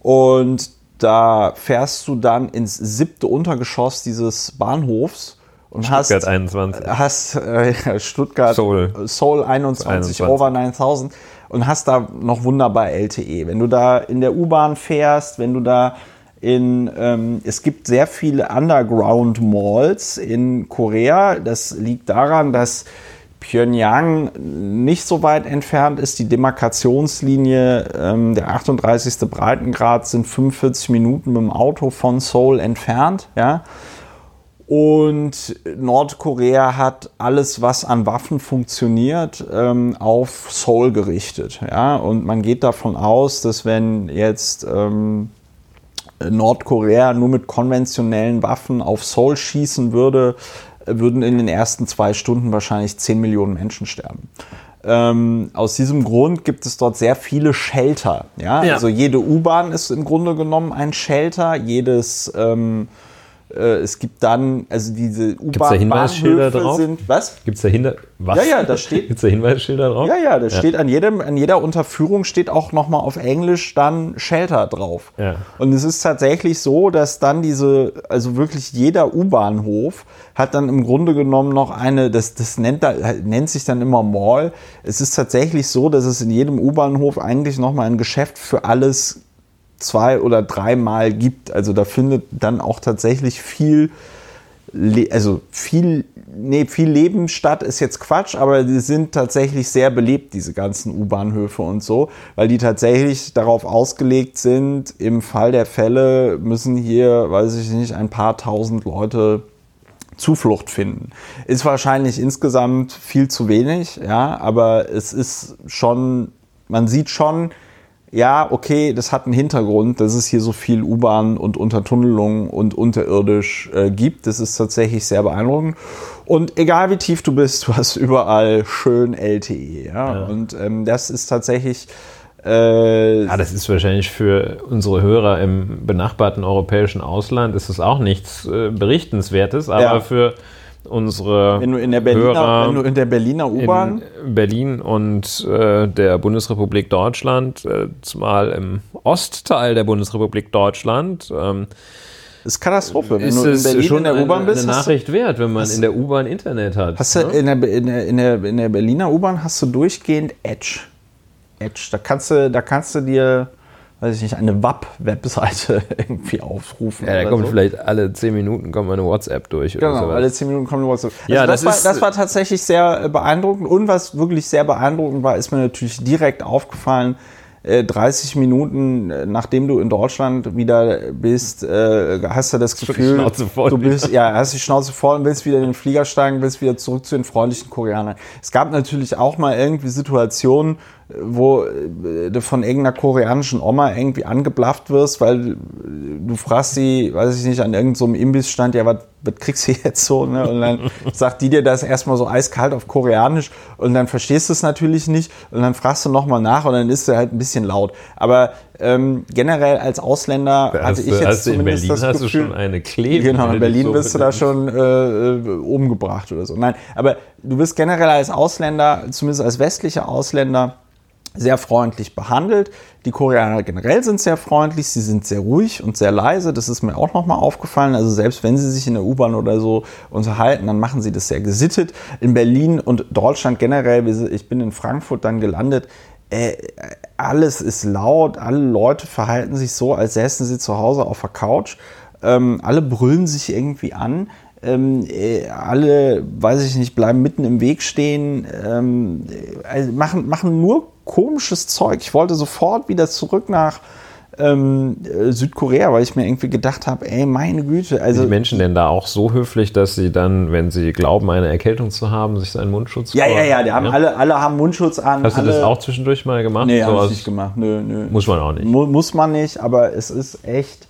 und da fährst du dann ins siebte Untergeschoss dieses Bahnhofs und Stuttgart hast 21. hast äh, <laughs> Stuttgart Seoul. Soul 21, 21, over 9000 und hast da noch wunderbar LTE. Wenn du da in der U-Bahn fährst, wenn du da in, ähm, es gibt sehr viele Underground Malls in Korea. Das liegt daran, dass Pyongyang nicht so weit entfernt ist. Die Demarkationslinie, ähm, der 38. Breitengrad sind 45 Minuten mit dem Auto von Seoul entfernt. Ja? Und Nordkorea hat alles, was an Waffen funktioniert, ähm, auf Seoul gerichtet. Ja? Und man geht davon aus, dass wenn jetzt ähm, Nordkorea nur mit konventionellen Waffen auf Seoul schießen würde, würden in den ersten zwei Stunden wahrscheinlich 10 Millionen Menschen sterben. Ähm, aus diesem Grund gibt es dort sehr viele Shelter. Ja? Ja. Also jede U-Bahn ist im Grunde genommen ein Shelter. Jedes ähm, äh, es gibt dann, also diese da Hinweisschilder U-Bahn-Bahnhöfe drauf? sind, was? Gibt es da Hinweis? Was? Ja, ja, da steht- <laughs> Gibt es da Hinweisschilder drauf? Ja, ja, das steht an jedem, an jeder Unterführung steht auch nochmal auf Englisch dann Shelter drauf. Ja. Und es ist tatsächlich so, dass dann diese, also wirklich jeder U-Bahnhof hat dann im Grunde genommen noch eine, das, das nennt, da, nennt sich dann immer Mall. Es ist tatsächlich so, dass es in jedem U-Bahnhof eigentlich nochmal ein Geschäft für alles zwei oder dreimal gibt. Also da findet dann auch tatsächlich viel, also viel, nee, viel Leben statt ist jetzt Quatsch, aber die sind tatsächlich sehr belebt, diese ganzen U-Bahnhöfe und so, weil die tatsächlich darauf ausgelegt sind, im Fall der Fälle müssen hier, weiß ich nicht, ein paar tausend Leute Zuflucht finden. Ist wahrscheinlich insgesamt viel zu wenig, ja, aber es ist schon, man sieht schon, ja, okay, das hat einen Hintergrund, dass es hier so viel U-Bahn und Untertunnelung und unterirdisch äh, gibt. Das ist tatsächlich sehr beeindruckend. Und egal wie tief du bist, <laughs> du hast überall schön LTE. Ja? Ja. Und ähm, das ist tatsächlich. Äh, Ja, das ist wahrscheinlich für unsere Hörer im benachbarten europäischen Ausland ist es auch nichts äh, Berichtenswertes, aber Ja. für unsere wenn du in der Berliner, Hörer wenn du in der Berliner U-Bahn. in Berlin und äh, der Bundesrepublik Deutschland, äh, zumal im Ostteil der Bundesrepublik Deutschland, ähm, ist Katastrophe. Wenn ist du in es Berlin schon in der U-Bahn bist, eine Nachricht wert, wenn man in der U-Bahn Internet hat. hast du ne? in, der, in, der, in, der, in der Berliner U-Bahn hast du durchgehend Edge. Edge. Da kannst du, da kannst du dir, weiß ich nicht, eine WAP-Webseite <laughs> irgendwie aufrufen. ja, da oder kommt so. vielleicht alle 10 Minuten kommt mal eine WhatsApp durch oder Genau, sowas. alle 10 Minuten kommt eine WhatsApp. Also Ja, das, das war, das war tatsächlich sehr äh, beeindruckend. Und was wirklich sehr beeindruckend war, ist mir natürlich direkt aufgefallen, äh, 30 Minuten, äh, nachdem du in Deutschland wieder bist, äh, hast du das Gefühl, du bist, ja, hast die Schnauze voll und willst wieder in den Flieger steigen, willst wieder zurück zu den freundlichen Koreanern. Es gab natürlich auch mal irgendwie Situationen, äh, wo äh, du von irgendeiner koreanischen Oma irgendwie angeblafft wirst, weil äh, du fragst sie, weiß ich nicht, an irgendeinem so Imbissstand, ja, was was kriegst du jetzt so? Ne? Und dann sagt die dir das erstmal so eiskalt auf Koreanisch und dann verstehst du es natürlich nicht und dann fragst du nochmal nach und dann ist sie halt ein bisschen laut. Aber ähm, generell als Ausländer Da hatte ich jetzt hast du in zumindest Berlin das hast Gefühl, du schon eine Klebe. Genau, in Berlin so bist du da schon äh, äh, umgebracht oder so. Nein, aber du bist generell als Ausländer, zumindest als westlicher Ausländer, sehr freundlich behandelt. Die Koreaner generell sind sehr freundlich, sie sind sehr ruhig und sehr leise. Das ist mir auch nochmal aufgefallen. Also selbst wenn sie sich in der U-Bahn oder so unterhalten, dann machen sie das sehr gesittet. In Berlin und Deutschland generell, ich bin in Frankfurt dann gelandet, äh, alles ist laut, alle Leute verhalten sich so, als säßen sie zu Hause auf der Couch. Ähm, alle brüllen sich irgendwie an. Ähm, äh, alle, weiß ich nicht, bleiben mitten im Weg stehen, ähm, also machen, machen nur komisches Zeug. Ich wollte sofort wieder zurück nach ähm, äh, Südkorea, weil ich mir irgendwie gedacht habe, ey, meine Güte. Also, Sind die Menschen denn da auch so höflich, dass sie dann, wenn sie glauben, eine Erkältung zu haben, sich seinen Mundschutz Ja, ja, ja, die haben ja? Alle, alle haben Mundschutz an. Hast du das auch zwischendurch mal gemacht? Nee, so habe ich nicht gemacht. Nö, nö. Muss man auch nicht. Mu muss man nicht, aber es ist echt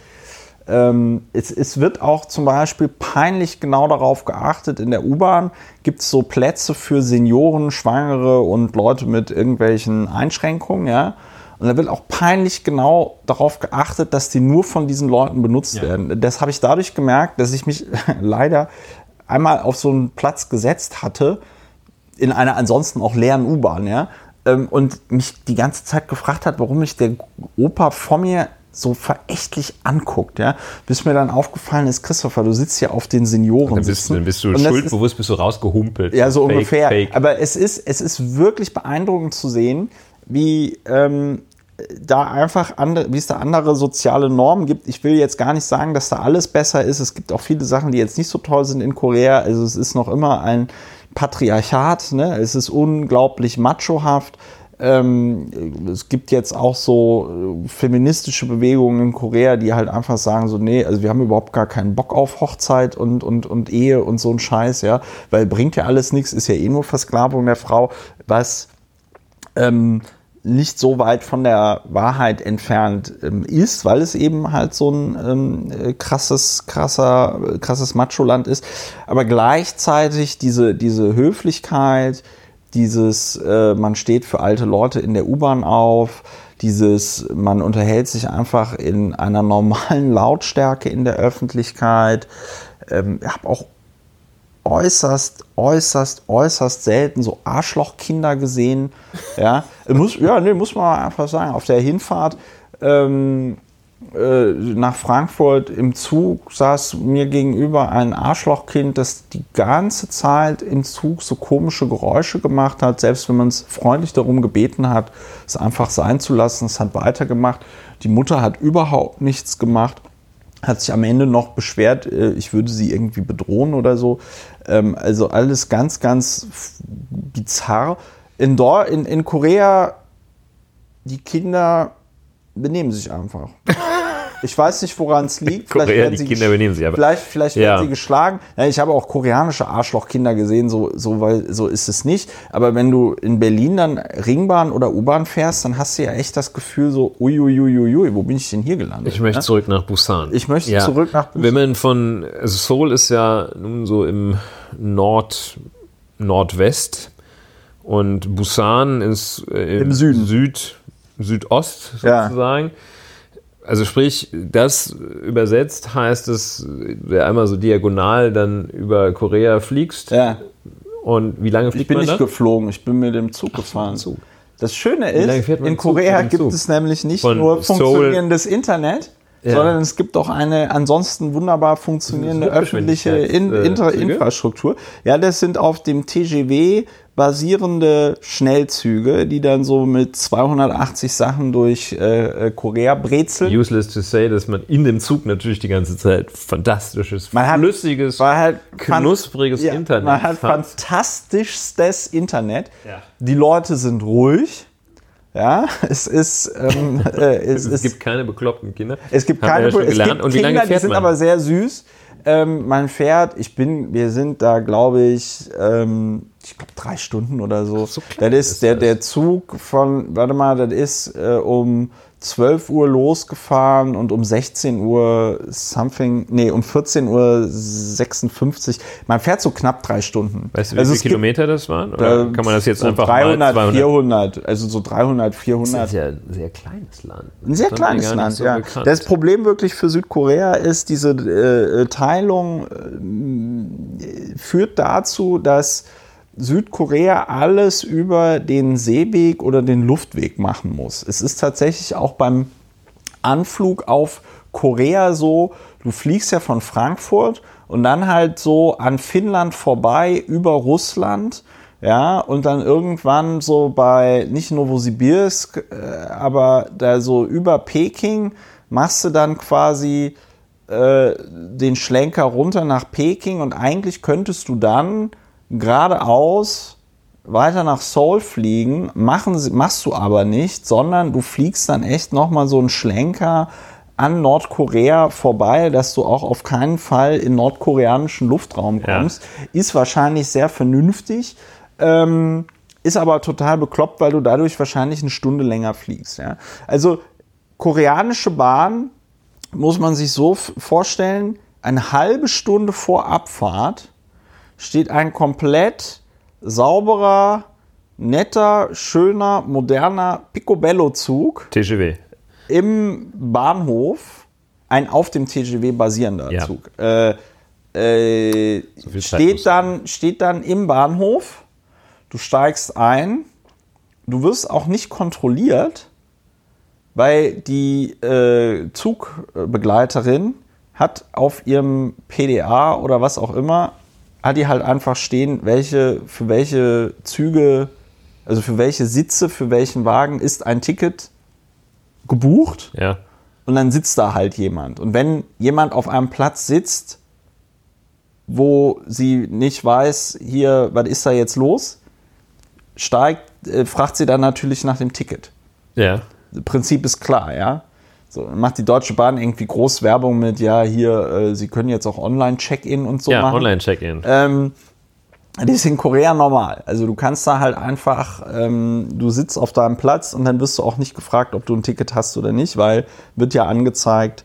ähm, es, es, wird auch zum Beispiel peinlich genau darauf geachtet. In der U-Bahn gibt es so Plätze für Senioren, Schwangere und Leute mit irgendwelchen Einschränkungen. Ja? Und da wird auch peinlich genau darauf geachtet, dass die nur von diesen Leuten benutzt ja. werden. Das habe ich dadurch gemerkt, dass ich mich <laughs> leider einmal auf so einen Platz gesetzt hatte, in einer ansonsten auch leeren U-Bahn, ja, ähm, und mich die ganze Zeit gefragt hat, warum mich der Opa vor mir so verächtlich anguckt, ja, bis mir dann aufgefallen ist, Christopher, du sitzt ja auf den Senioren. Dann bist, dann bist du schuldbewusst, bist du rausgehumpelt. Ja, so fake, ungefähr. Fake. Aber es ist, es ist wirklich beeindruckend zu sehen, wie ähm, da einfach andere, wie es da andere soziale Normen gibt. Ich will jetzt gar nicht sagen, dass da alles besser ist. Es gibt auch viele Sachen, die jetzt nicht so toll sind in Korea. Also es ist noch immer ein Patriarchat, ne? es ist unglaublich machohaft. Ähm, es gibt jetzt auch so äh, feministische Bewegungen in Korea, die halt einfach sagen so, nee, also wir haben überhaupt gar keinen Bock auf Hochzeit und, und, und Ehe und so ein Scheiß, ja, weil bringt ja alles nichts, ist ja eh nur Versklavung der Frau, was ähm, nicht so weit von der Wahrheit entfernt ähm, ist, weil es eben halt so ein ähm, äh, krasses, krasser, krasses Macho-Land ist. Aber gleichzeitig diese, diese Höflichkeit, dieses, äh, man steht für alte Leute in der U-Bahn auf, dieses, man unterhält sich einfach in einer normalen <laughs> Lautstärke in der Öffentlichkeit. Ähm, ich habe auch äußerst, äußerst, äußerst selten so Arschlochkinder gesehen. Ja, muss, ja nee, muss man einfach sagen. Auf der Hinfahrt ähm, äh, nach Frankfurt im Zug saß mir gegenüber ein Arschlochkind, das die ganze Zeit im Zug so komische Geräusche gemacht hat, selbst wenn man es freundlich darum gebeten hat, es einfach sein zu lassen. Es hat weitergemacht. Die Mutter hat überhaupt nichts gemacht, hat sich am Ende noch beschwert, äh, ich würde sie irgendwie bedrohen oder so. Ähm, also alles ganz, ganz bizarr. In, in, in Korea, die Kinder benehmen sich einfach. <laughs> Ich weiß nicht, woran es liegt. Vielleicht Korea, die Kinder benehmen sich aber. Vielleicht, vielleicht ja. werden sie geschlagen. Ja, ich habe auch koreanische Arschlochkinder gesehen, so, so, weil, so ist es nicht. Aber wenn du in Berlin dann Ringbahn oder U-Bahn fährst, dann hast du ja echt das Gefühl so, uiuiuiui, wo bin ich denn hier gelandet? Ich möchte ne? zurück nach Busan. Ich möchte ja. zurück nach Busan. Wenn man von, also Seoul ist ja nun so im Nord, Nordwest und Busan ist äh, im, Im Süden. Süd, Südost sozusagen. Ja. Also sprich, das übersetzt heißt es, wer einmal so diagonal dann über Korea fliegst. Ja. Und wie lange fliegt man Ich bin nicht da? geflogen, ich bin mit dem Zug Ach, gefahren. Zug. Das Schöne ist, in Korea gibt es nämlich nicht Von nur funktionierendes Seoul. Internet, ja. sondern es gibt auch eine ansonsten wunderbar funktionierende öffentliche In Inter Infrastruktur. Ja, das sind auf dem TGW basierende Schnellzüge, die dann so mit 280 Sachen durch äh, äh, Korea brezeln. Useless to say, dass man in dem Zug natürlich die ganze Zeit fantastisches, man hat, flüssiges, halt knuspriges ja, Internet Man hat, hat. fantastischstes Internet. Ja. Die Leute sind ruhig. Ja, <laughs> es ist. Ähm, äh, <laughs> es, es, gibt keine bekloppten Kinder. Es gibt keine ja es gibt Und wie lange Kinder, die sind aber sehr süß. Ähm, man fährt, ich bin, wir sind da, glaube ich, ähm, ich glaube drei Stunden oder so. so das ist, ist der, das. der Zug von, warte mal, das ist äh, um 12 Uhr losgefahren und um 16 Uhr something, nee, um 14 Uhr 56. Man fährt so knapp drei Stunden. Weißt du, wie also viele Kilometer das waren? Oder äh, kann man das jetzt so einfach 300, 200? 400, also so 300, 400. Das ist ja ein sehr kleines Land. Ein sehr kleines Land, so ja. Bekannt. Das Problem wirklich für Südkorea ist, diese äh, Teilung äh, führt dazu, dass Südkorea alles über den Seeweg oder den Luftweg machen muss. Es ist tatsächlich auch beim Anflug auf Korea so, du fliegst ja von Frankfurt und dann halt so an Finnland vorbei über Russland. Ja, und dann irgendwann so bei nicht Novosibirsk, äh, aber da so über Peking machst du dann quasi äh, den Schlenker runter nach Peking und eigentlich könntest du dann geradeaus weiter nach Seoul fliegen, machen, machst du aber nicht, sondern du fliegst dann echt nochmal so einen Schlenker an Nordkorea vorbei, dass du auch auf keinen Fall in nordkoreanischen Luftraum kommst. Ja. Ist wahrscheinlich sehr vernünftig, ähm, ist aber total bekloppt, weil du dadurch wahrscheinlich eine Stunde länger fliegst. Ja? Also koreanische Bahn muss man sich so vorstellen, eine halbe Stunde vor Abfahrt steht ein komplett sauberer, netter, schöner, moderner Picobello-Zug. TGW. Im Bahnhof. Ein auf dem TGW basierender Ja. Zug. Äh, äh, So steht, dann, steht dann im Bahnhof. Du steigst ein. Du wirst auch nicht kontrolliert, weil die äh, Zugbegleiterin hat auf ihrem PDA oder was auch immer, hat die halt einfach stehen, welche, für welche Züge, also für welche Sitze, für welchen Wagen ist ein Ticket gebucht Ja. und dann sitzt da halt jemand. Und wenn jemand auf einem Platz sitzt, wo sie nicht weiß, hier, was ist da jetzt los, steigt, äh, fragt sie dann natürlich nach dem Ticket. Ja. Das Prinzip ist klar, ja. So, macht die Deutsche Bahn irgendwie groß Werbung mit, ja, hier, äh, sie können jetzt auch Online-Check-In und so ja, machen. Online-Check-In. Ähm, das ist in Korea normal. Also du kannst da halt einfach, ähm, du sitzt auf deinem Platz und dann wirst du auch nicht gefragt, ob du ein Ticket hast oder nicht, weil wird ja angezeigt,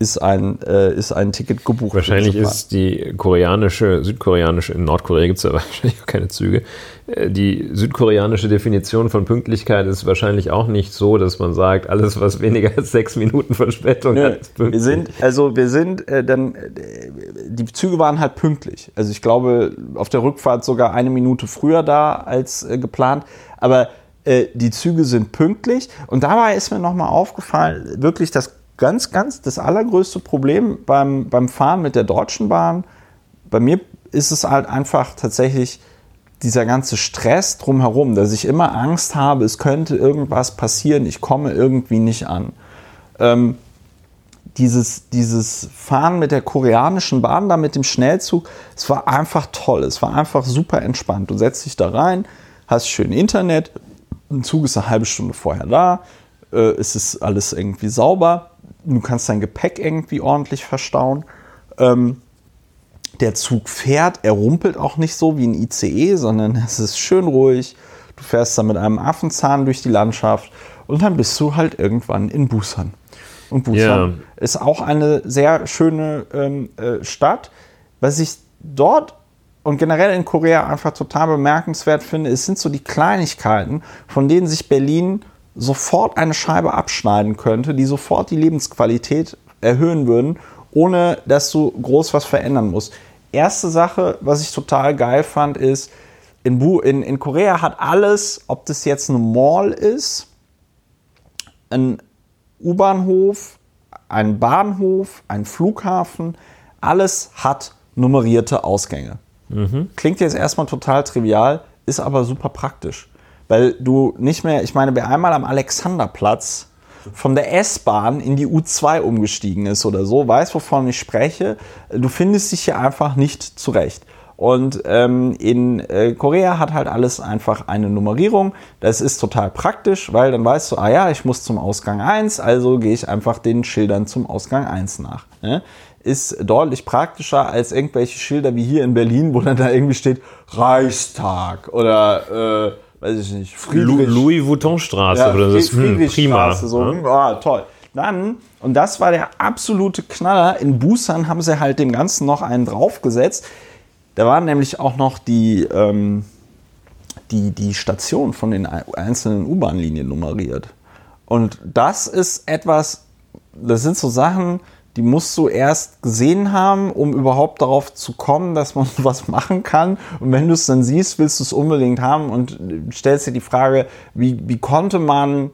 ist ein, äh, ist ein Ticket gebucht. Wahrscheinlich ist die koreanische, südkoreanische, in Nordkorea gibt es ja <laughs> wahrscheinlich auch keine Züge. Äh, Die südkoreanische Definition von Pünktlichkeit ist wahrscheinlich auch nicht so, dass man sagt, alles, was weniger als sechs Minuten Verspätung Nö, hat, ist pünktlich. wir sind, also wir sind äh, dann, äh, die Züge waren halt pünktlich. Also ich glaube, auf der Rückfahrt sogar eine Minute früher da als äh, geplant. Aber äh, die Züge sind pünktlich. Und dabei ist mir nochmal aufgefallen, wirklich das ganz, ganz, das allergrößte Problem beim, beim Fahren mit der Deutschen Bahn, bei mir ist es halt einfach tatsächlich dieser ganze Stress drumherum, dass ich immer Angst habe, es könnte irgendwas passieren, ich komme irgendwie nicht an. Ähm, dieses, dieses Fahren mit der koreanischen Bahn, da mit dem Schnellzug, es war einfach toll. Es war einfach super entspannt. Du setzt dich da rein, hast schön Internet, ein Zug ist eine halbe Stunde vorher da, äh, es ist alles irgendwie sauber, du kannst dein Gepäck irgendwie ordentlich verstauen. Ähm, der Zug fährt, er rumpelt auch nicht so wie ein ICE, sondern es ist schön ruhig. Du fährst dann mit einem Affenzahn durch die Landschaft und dann bist du halt irgendwann in Busan. Und Busan Ja. ist auch eine sehr schöne ähm, äh, Stadt. Was ich dort und generell in Korea einfach total bemerkenswert finde, es sind so die Kleinigkeiten, von denen sich Berlin sofort eine Scheibe abschneiden könnte, die sofort die Lebensqualität erhöhen würden, ohne dass du groß was verändern musst. Erste Sache, was ich total geil fand, ist, in, Bu in, in Korea hat alles, ob das jetzt eine Mall ist, ein U-Bahnhof, ein Bahnhof, ein Flughafen, alles hat nummerierte Ausgänge. Klingt jetzt erstmal total trivial, ist aber super praktisch. Weil du nicht mehr, ich meine, wer einmal am Alexanderplatz von der S-Bahn in die U2 umgestiegen ist oder so, weiß, wovon ich spreche. Du findest dich hier einfach nicht zurecht. Und ähm, in äh, Korea hat halt alles einfach eine Nummerierung. Das ist total praktisch, weil dann weißt du, ah ja, ich muss zum Ausgang 1, also gehe ich einfach den Schildern zum Ausgang 1 nach. Ne? Ist deutlich praktischer als irgendwelche Schilder wie hier in Berlin, wo dann da irgendwie steht Reichstag oder äh, weiß ich nicht, Friedrich. Louis Vuitton Straße Ja, oder das ist hm, prima. So, hm, ah, toll. Dann, und das war der absolute Knaller, in Busan haben sie halt dem Ganzen noch einen draufgesetzt. Da waren nämlich auch noch die, ähm, die, die Stationen von den einzelnen U-Bahn-Linien nummeriert. Und das ist etwas, das sind so Sachen, die musst du erst gesehen haben, um überhaupt darauf zu kommen, <laughs> dass man was machen kann. Und wenn du es dann siehst, willst du es unbedingt haben und stellst dir die Frage, wie, wie konnte man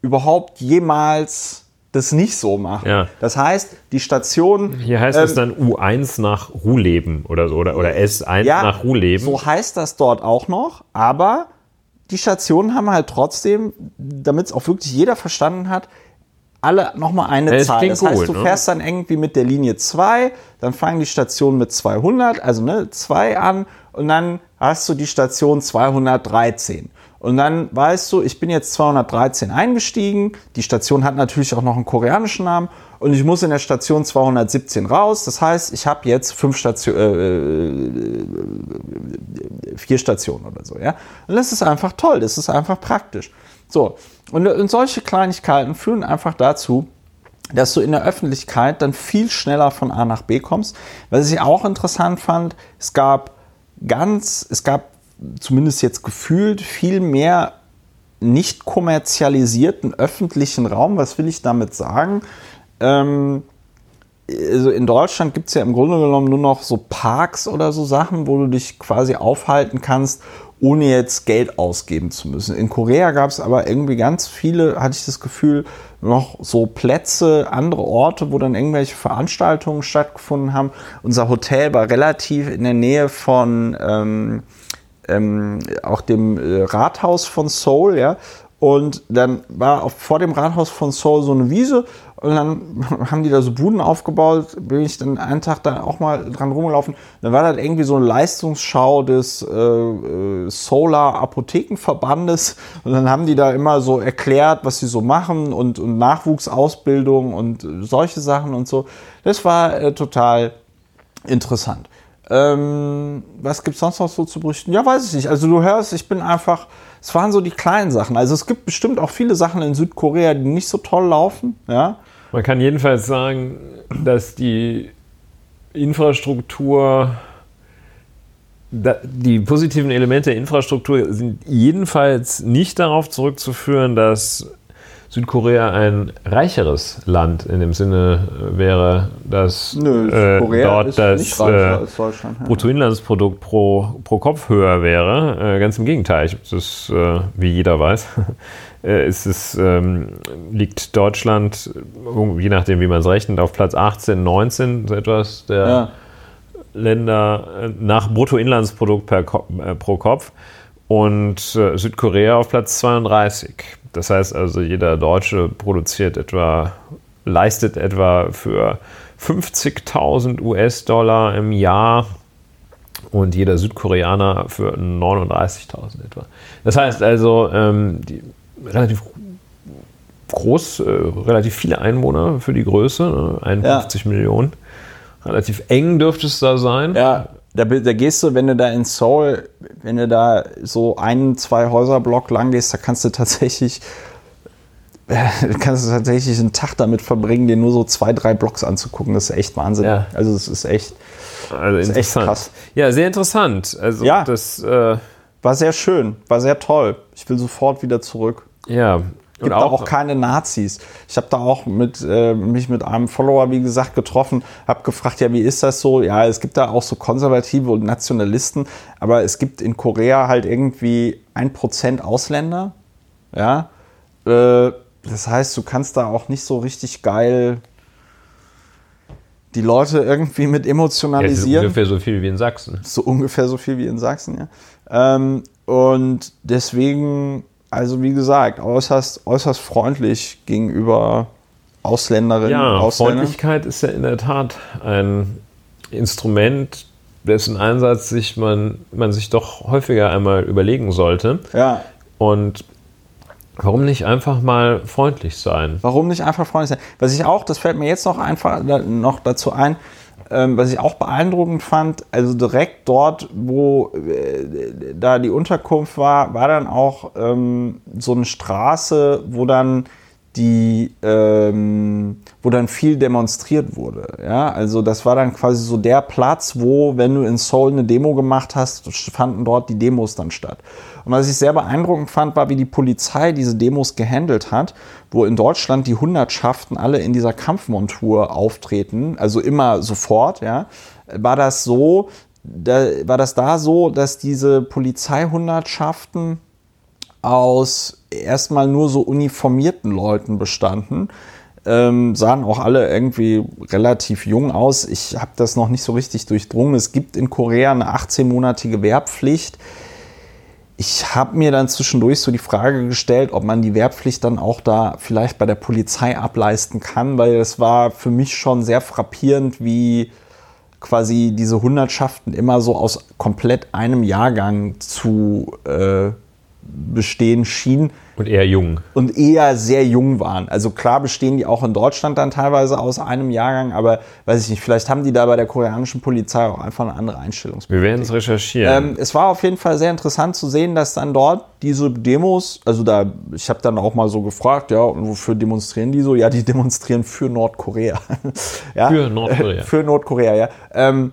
überhaupt jemals das nicht so machen. Ja. Das heißt, die Station. Hier heißt es dann U1 nach Ruhleben oder so, oder, oder S1 ja, nach Ruhleben. So heißt das dort auch noch, aber die Stationen haben halt trotzdem, damit es auch wirklich jeder verstanden hat, alle nochmal eine das Zahl. Das heißt, gut, du ne? fährst dann irgendwie mit der Linie 2, dann fangen die Stationen mit 200, also ne, 2 an und dann hast du die Station 213. Und dann weißt du, ich bin jetzt 213 eingestiegen. Die Station hat natürlich auch noch einen koreanischen Namen und ich muss in der Station 217 raus. Das heißt, ich habe jetzt fünf Station, äh, vier Stationen oder so, ja. Und das ist einfach toll, das ist einfach praktisch. So, und, und solche Kleinigkeiten führen einfach dazu, dass du in der Öffentlichkeit dann viel schneller von A nach B kommst. Was ich auch interessant fand, es gab ganz, es gab zumindest jetzt gefühlt viel mehr nicht kommerzialisierten öffentlichen Raum. Was will ich damit sagen? Ähm, also in Deutschland gibt es ja im Grunde genommen nur noch so Parks oder so Sachen, wo du dich quasi aufhalten kannst, ohne jetzt Geld ausgeben zu müssen. In Korea gab es aber irgendwie ganz viele, hatte ich das Gefühl, noch so Plätze, andere Orte, wo dann irgendwelche Veranstaltungen stattgefunden haben. Unser Hotel war relativ in der Nähe von ähm, ähm, auch dem äh, Rathaus von Seoul, ja. Und dann war auf, vor dem Rathaus von Seoul so eine Wiese und dann <laughs> haben die da so Buden aufgebaut. Bin ich dann einen Tag da auch mal dran rumgelaufen. Dann war das irgendwie so eine Leistungsschau des äh, äh, Solar Apothekenverbandes und dann haben die da immer so erklärt, was sie so machen und, und Nachwuchsausbildung und äh, solche Sachen und so. Das war äh, total interessant. Ähm, was gibt es sonst noch so zu berichten? Ja, weiß ich nicht. Also du hörst, ich bin einfach, es waren so die kleinen Sachen. Also es gibt bestimmt auch viele Sachen in Südkorea, die nicht so toll laufen. Ja, Man kann jedenfalls sagen, dass die Infrastruktur, die positiven Elemente der Infrastruktur sind jedenfalls nicht darauf zurückzuführen, dass Südkorea ein reicheres Land in dem Sinne äh, wäre, dass äh, dort das äh, als Deutschland. Ja. Bruttoinlandsprodukt pro, pro Kopf höher wäre. Äh, ganz im Gegenteil, ich, das äh, wie jeder weiß, <laughs> äh, ist es, ähm, liegt Deutschland, je nachdem wie man es rechnet, auf Platz 18, 19, so etwas der Ja. Länder nach Bruttoinlandsprodukt per pro Kopf und Südkorea auf Platz 32. Das heißt also, jeder Deutsche produziert etwa, leistet etwa für 50.000 US-Dollar im Jahr und jeder Südkoreaner für 39.000 etwa. Das heißt also, ähm, relativ groß, äh, relativ viele Einwohner für die Größe, ne? 51 Millionen. Relativ eng dürfte es da sein. Ja, da, da gehst du, wenn du da in Seoul, wenn du da so einen, zwei Häuserblock lang gehst, da kannst du tatsächlich, <laughs> kannst du tatsächlich einen Tag damit verbringen, dir nur so zwei, drei Blocks anzugucken. Das ist echt Wahnsinn. Ja. Also es ist echt, Also ist echt krass. Ja, sehr interessant. Also Ja. das, äh, war sehr schön, war sehr toll. Ich will sofort wieder zurück. ja. Gibt da auch keine Nazis. Ich habe da auch mit, äh, mich mit einem Follower, wie gesagt, getroffen, habe gefragt, ja, wie ist das so? Ja, es gibt da auch so Konservative und Nationalisten, aber es gibt in Korea halt irgendwie ein Prozent Ausländer. Ja, äh, das heißt, du kannst da auch nicht so richtig geil die Leute irgendwie mit ja, emotionalisieren ungefähr so viel wie in Sachsen. so ungefähr so viel wie in Sachsen, ja. Ähm, und deswegen, also wie gesagt, äußerst, äußerst freundlich gegenüber Ausländerinnen, Ja, Ausländern. Freundlichkeit ist ja in der Tat ein Instrument, dessen Einsatz sich man, man sich doch häufiger einmal überlegen sollte. Ja, Und warum nicht einfach mal freundlich sein? warum nicht einfach freundlich sein? Was ich auch, das fällt mir jetzt noch einfach noch dazu ein, ähm, was ich auch beeindruckend fand, also direkt dort, wo äh, da die Unterkunft war, war dann auch ähm, so eine Straße, wo dann die, ähm, wo dann viel demonstriert wurde. Ja, also das war dann quasi so der Platz, wo, wenn du in Seoul eine Demo gemacht hast, fanden dort die Demos dann statt. Und was ich sehr beeindruckend fand, war, wie die Polizei diese Demos gehandelt hat, wo in Deutschland die Hundertschaften alle in dieser Kampfmontur auftreten, also immer sofort, ja, war das so, da, war das da so, dass diese Polizeihundertschaften aus erstmal nur so uniformierten Leuten bestanden. Ähm, sahen auch alle irgendwie relativ jung aus. Ich habe das noch nicht so richtig durchdrungen. Es gibt in Korea eine 18-monatige Wehrpflicht. Ich habe mir dann zwischendurch so die Frage gestellt, ob man die Wehrpflicht dann auch da vielleicht bei der Polizei ableisten kann, weil es war für mich schon sehr frappierend, wie quasi diese Hundertschaften immer so aus komplett einem Jahrgang zu äh, bestehen schien. Und eher jung. Und eher sehr jung waren. Also klar bestehen die auch in Deutschland dann teilweise aus einem Jahrgang, aber weiß ich nicht, vielleicht haben die da bei der koreanischen Polizei auch einfach eine andere Einstellung. Wir werden es recherchieren. Ähm, es war auf jeden Fall sehr interessant zu sehen, dass dann dort diese Demos, also da, ich habe dann auch mal so gefragt, ja, und wofür demonstrieren die so? Ja, die <laughs> demonstrieren für Nordkorea. <laughs> ja? Für Nordkorea. für Nordkorea, ja. Ähm,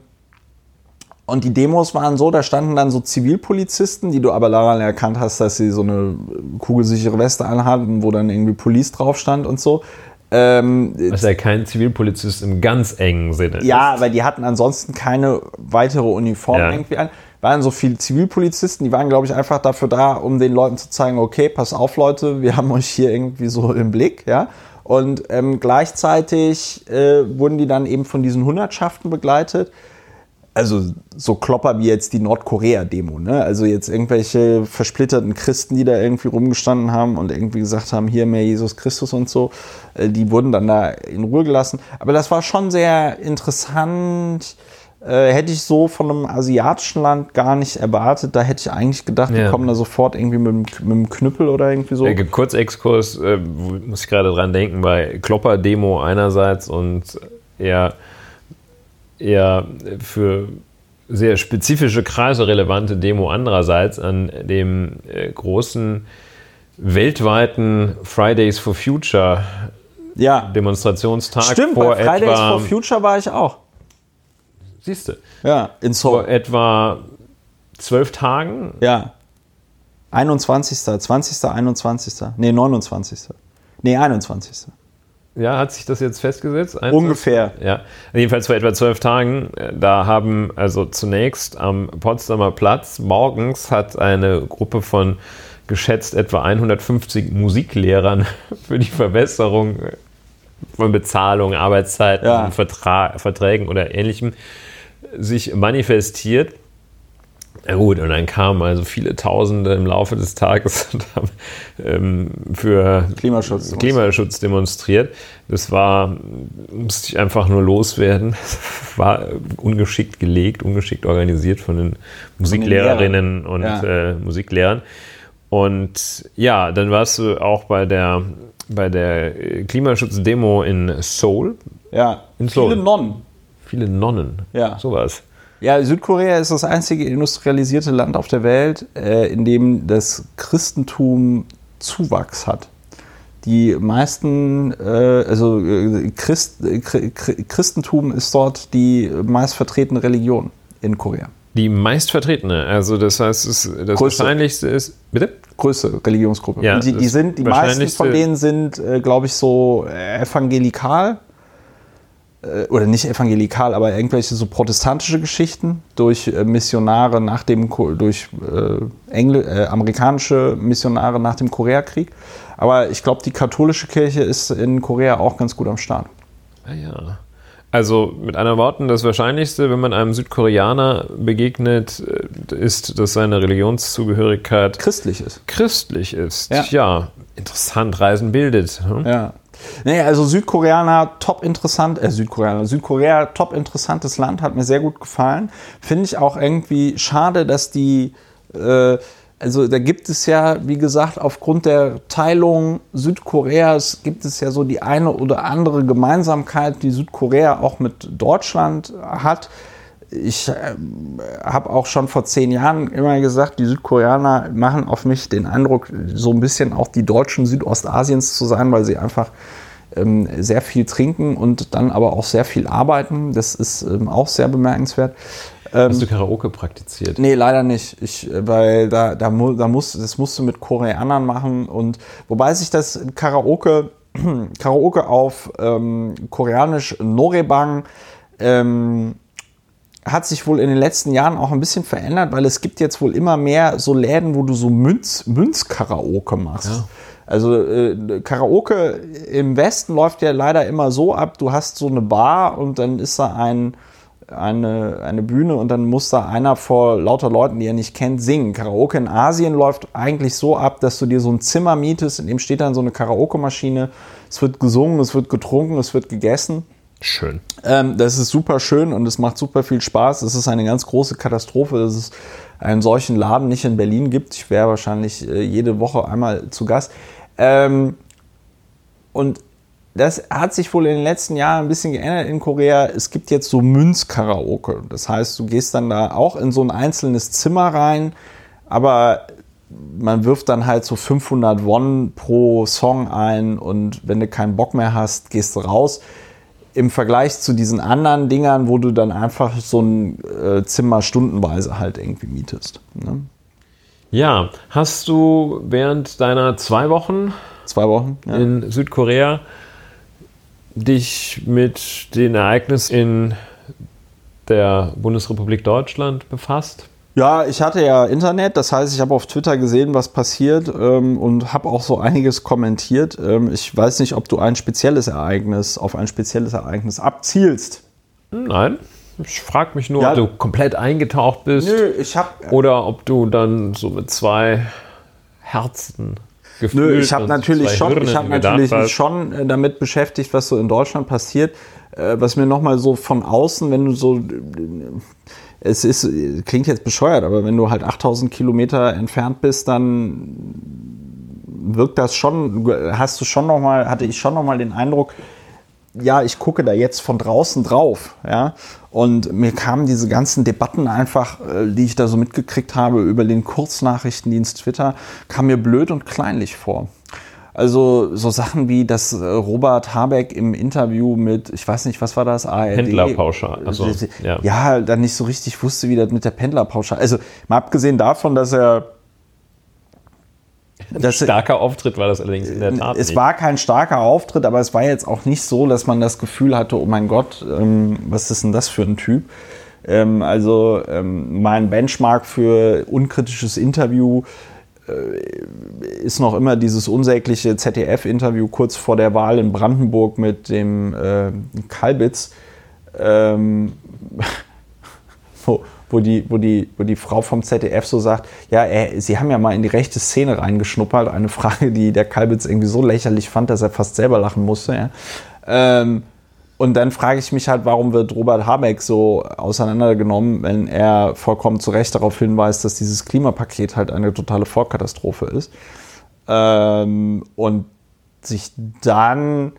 und die Demos waren so, da standen dann so Zivilpolizisten, die du aber daran erkannt hast, dass sie so eine kugelsichere Weste anhatten, wo dann irgendwie Police drauf stand und so. Ähm, Was ja kein Zivilpolizist im ganz engen Sinne ja, ist. weil die hatten ansonsten keine weitere Uniform Ja. irgendwie an. Waren so viele Zivilpolizisten, die waren, glaube ich, einfach dafür da, um den Leuten zu zeigen, okay, pass auf, Leute, wir haben euch hier irgendwie so im Blick, ja. Und ähm, gleichzeitig äh, wurden die dann eben von diesen Hundertschaften begleitet. Also so Klopper wie jetzt die Nordkorea-Demo, ne? Also jetzt irgendwelche versplitterten Christen, die da irgendwie rumgestanden haben und irgendwie gesagt haben, hier mehr Jesus Christus und so, äh, die wurden dann da in Ruhe gelassen. Aber das war schon sehr interessant. Äh, hätte ich so von einem asiatischen Land gar nicht erwartet. Da hätte ich eigentlich gedacht, die Ja. kommen da sofort irgendwie mit, dem- mit dem Knüppel oder irgendwie so. Äh, Kurzexkurs, äh, muss ich gerade dran denken, bei Klopper-Demo einerseits und eher, eher für sehr spezifische Kreise relevante Demo andererseits an dem äh, großen weltweiten Fridays for Future Ja, Demonstrationstag stimmt. vor Bei Fridays etwa, for Future war ich auch. siehste, Ja, in vor Seoul. etwa zwölf Tagen Ja. 21. 20. 21. Nee, 29. Nee, 21. Ja, hat sich das jetzt festgesetzt? Eins- Ungefähr. Ja, jedenfalls vor etwa zwölf Tagen. äh, Da haben also zunächst am Potsdamer Platz morgens hat eine Gruppe von geschätzt etwa 150 Musiklehrern <laughs> für die Verbesserung von Bezahlung, Arbeitszeiten, Ja. Verträgen oder ähnlichem sich manifestiert. Ja gut, und dann kamen also viele Tausende im Laufe des Tages <laughs> und haben ähm, für Klimaschutz. Klimaschutz demonstriert. Das war, musste ich einfach nur loswerden. <laughs> War ungeschickt gelegt, ungeschickt organisiert von den Musiklehrerinnen und Ja. äh, Musiklehrern. Und ja, dann warst du auch bei der, bei der Klimaschutzdemo in Seoul. Ja, In Seoul. viele Nonnen. Viele Nonnen. Ja. Sowas. Ja, Südkorea ist das einzige industrialisierte Land auf der Welt, äh, in dem das Christentum Zuwachs hat. Die meisten, äh, also äh, Christ, Chri- Chri- Christentum ist dort die meistvertretene Religion in Korea. Die meistvertretene, also das heißt, das Größte. wahrscheinlichste ist. Bitte? Größte Religionsgruppe. Ja, die, die sind, die meisten von denen sind, äh, glaube ich, so evangelikal. Äh, oder nicht evangelikal, aber irgendwelche so protestantische Geschichten durch äh, Missionare nach dem, durch äh, Engl äh, amerikanische Missionare nach dem Koreakrieg. Aber ich glaube, die katholische Kirche ist in Korea auch ganz gut am Start. Ah ja. Also mit anderen Worten, das Wahrscheinlichste, wenn man einem Südkoreaner begegnet, ist, dass seine Religionszugehörigkeit Christlich ist. christlich ist. Ja. interessant, Reisen bildet. hm? Ja. Nee, also Südkoreaner top interessant, äh, Südkoreaner, Südkorea top interessantes Land, hat mir sehr gut gefallen. Finde ich auch irgendwie schade, dass die, äh, also da gibt es ja, wie gesagt, aufgrund der Teilung Südkoreas gibt es ja so die eine oder andere Gemeinsamkeit, die Südkorea auch mit Deutschland hat. Ich äh, habe auch schon vor zehn Jahren immer gesagt, die Südkoreaner machen auf mich den Eindruck, so ein bisschen auch die Deutschen Südostasiens zu sein, weil sie einfach ähm, sehr viel trinken und dann aber auch sehr viel arbeiten. Das ist ähm, auch sehr bemerkenswert. Ähm, Hast du Karaoke praktiziert? Nee, leider nicht. Ich, äh, weil da, da, da muss, das musst du mit Koreanern machen und wobei sich das Karaoke, <clears throat> Karaoke auf ähm, koreanisch Norebang ähm, hat sich wohl in den letzten Jahren auch ein bisschen verändert, weil es gibt jetzt wohl immer mehr so Läden, wo du so Münz, Münz-Karaoke machst. Ja. Also äh, Karaoke im Westen läuft ja leider immer so ab, du hast so eine Bar und dann ist da ein, eine, eine Bühne und dann muss da einer vor lauter Leuten, die er nicht kennt, singen. Karaoke in Asien läuft eigentlich so ab, dass du dir so ein Zimmer mietest, in dem steht dann so eine Karaoke-Maschine, es wird gesungen, es wird getrunken, es wird gegessen. Schön. Ähm, das ist super schön und es macht super viel Spaß. Es ist eine ganz große Katastrophe, dass es einen solchen Laden nicht in Berlin gibt. Ich wäre wahrscheinlich äh, jede Woche einmal zu Gast. Ähm, und das hat sich wohl in den letzten Jahren ein bisschen geändert in Korea. Es gibt jetzt so Münzkaraoke. Das heißt, du gehst dann da auch in so ein einzelnes Zimmer rein, aber man wirft dann halt so 500 Won pro Song ein und wenn du keinen Bock mehr hast, gehst du raus. Im Vergleich zu diesen anderen Dingern, wo du dann einfach so ein äh, Zimmer stundenweise halt irgendwie mietest. Ne? Ja, hast du während deiner zwei Wochen, zwei Wochen ja. in Südkorea dich mit den Ereignissen in der Bundesrepublik Deutschland befasst? Ja, ich hatte ja Internet, das heißt, ich habe auf Twitter gesehen, was passiert ähm, und habe auch so einiges kommentiert. Ähm, ich weiß nicht, ob du ein spezielles Ereignis auf ein spezielles Ereignis abzielst. Nein. Ich frage mich nur, ja. ob du komplett eingetaucht bist. Nö, ich habe. Oder ob du dann so mit zwei Herzen gefühlt Nö, ich habe natürlich schon, ich habe natürlich hast. schon äh, damit beschäftigt, was so in Deutschland passiert. Äh, was mir nochmal so von außen, wenn du so, äh, es ist, klingt jetzt bescheuert, aber wenn du halt 8000 Kilometer entfernt bist, dann wirkt das schon, hast du schon nochmal, hatte ich schon nochmal den Eindruck, ja, ich gucke da jetzt von draußen drauf, ja, und mir kamen diese ganzen Debatten einfach, äh, die ich da so mitgekriegt habe über den Kurznachrichtendienst Twitter, kam mir blöd und kleinlich vor. Also so Sachen wie, dass äh, Robert Habeck im Interview mit, ich weiß nicht, was war das, ARD? Pendlerpauschal. Also, ja. ja, dann nicht so richtig wusste, wie das mit der Pendlerpauschal. Also mal abgesehen davon, dass er das, starker Auftritt war das allerdings in der Tat. Es nicht. war kein starker Auftritt, aber es war jetzt auch nicht so, dass man das Gefühl hatte, oh mein Gott, ähm, was ist denn das für ein Typ? Ähm, also ähm, mein Benchmark für unkritisches Interview äh, ist noch immer dieses unsägliche ZDF-Interview kurz vor der Wahl in Brandenburg mit dem äh, Kalbitz. Ähm, <laughs> wo, wo die, wo die, wo die Frau vom ZDF so sagt, ja, er, sie haben ja mal in die rechte Szene reingeschnuppert. Eine Frage, die der Kalbitz irgendwie so lächerlich fand, dass er fast selber lachen musste. Ja. Ähm, und dann frage ich mich halt, warum wird Robert Habeck so auseinandergenommen, wenn er vollkommen zu Recht darauf hinweist, dass dieses Klimapaket halt eine totale Vollkatastrophe ist. Ähm, und sich dann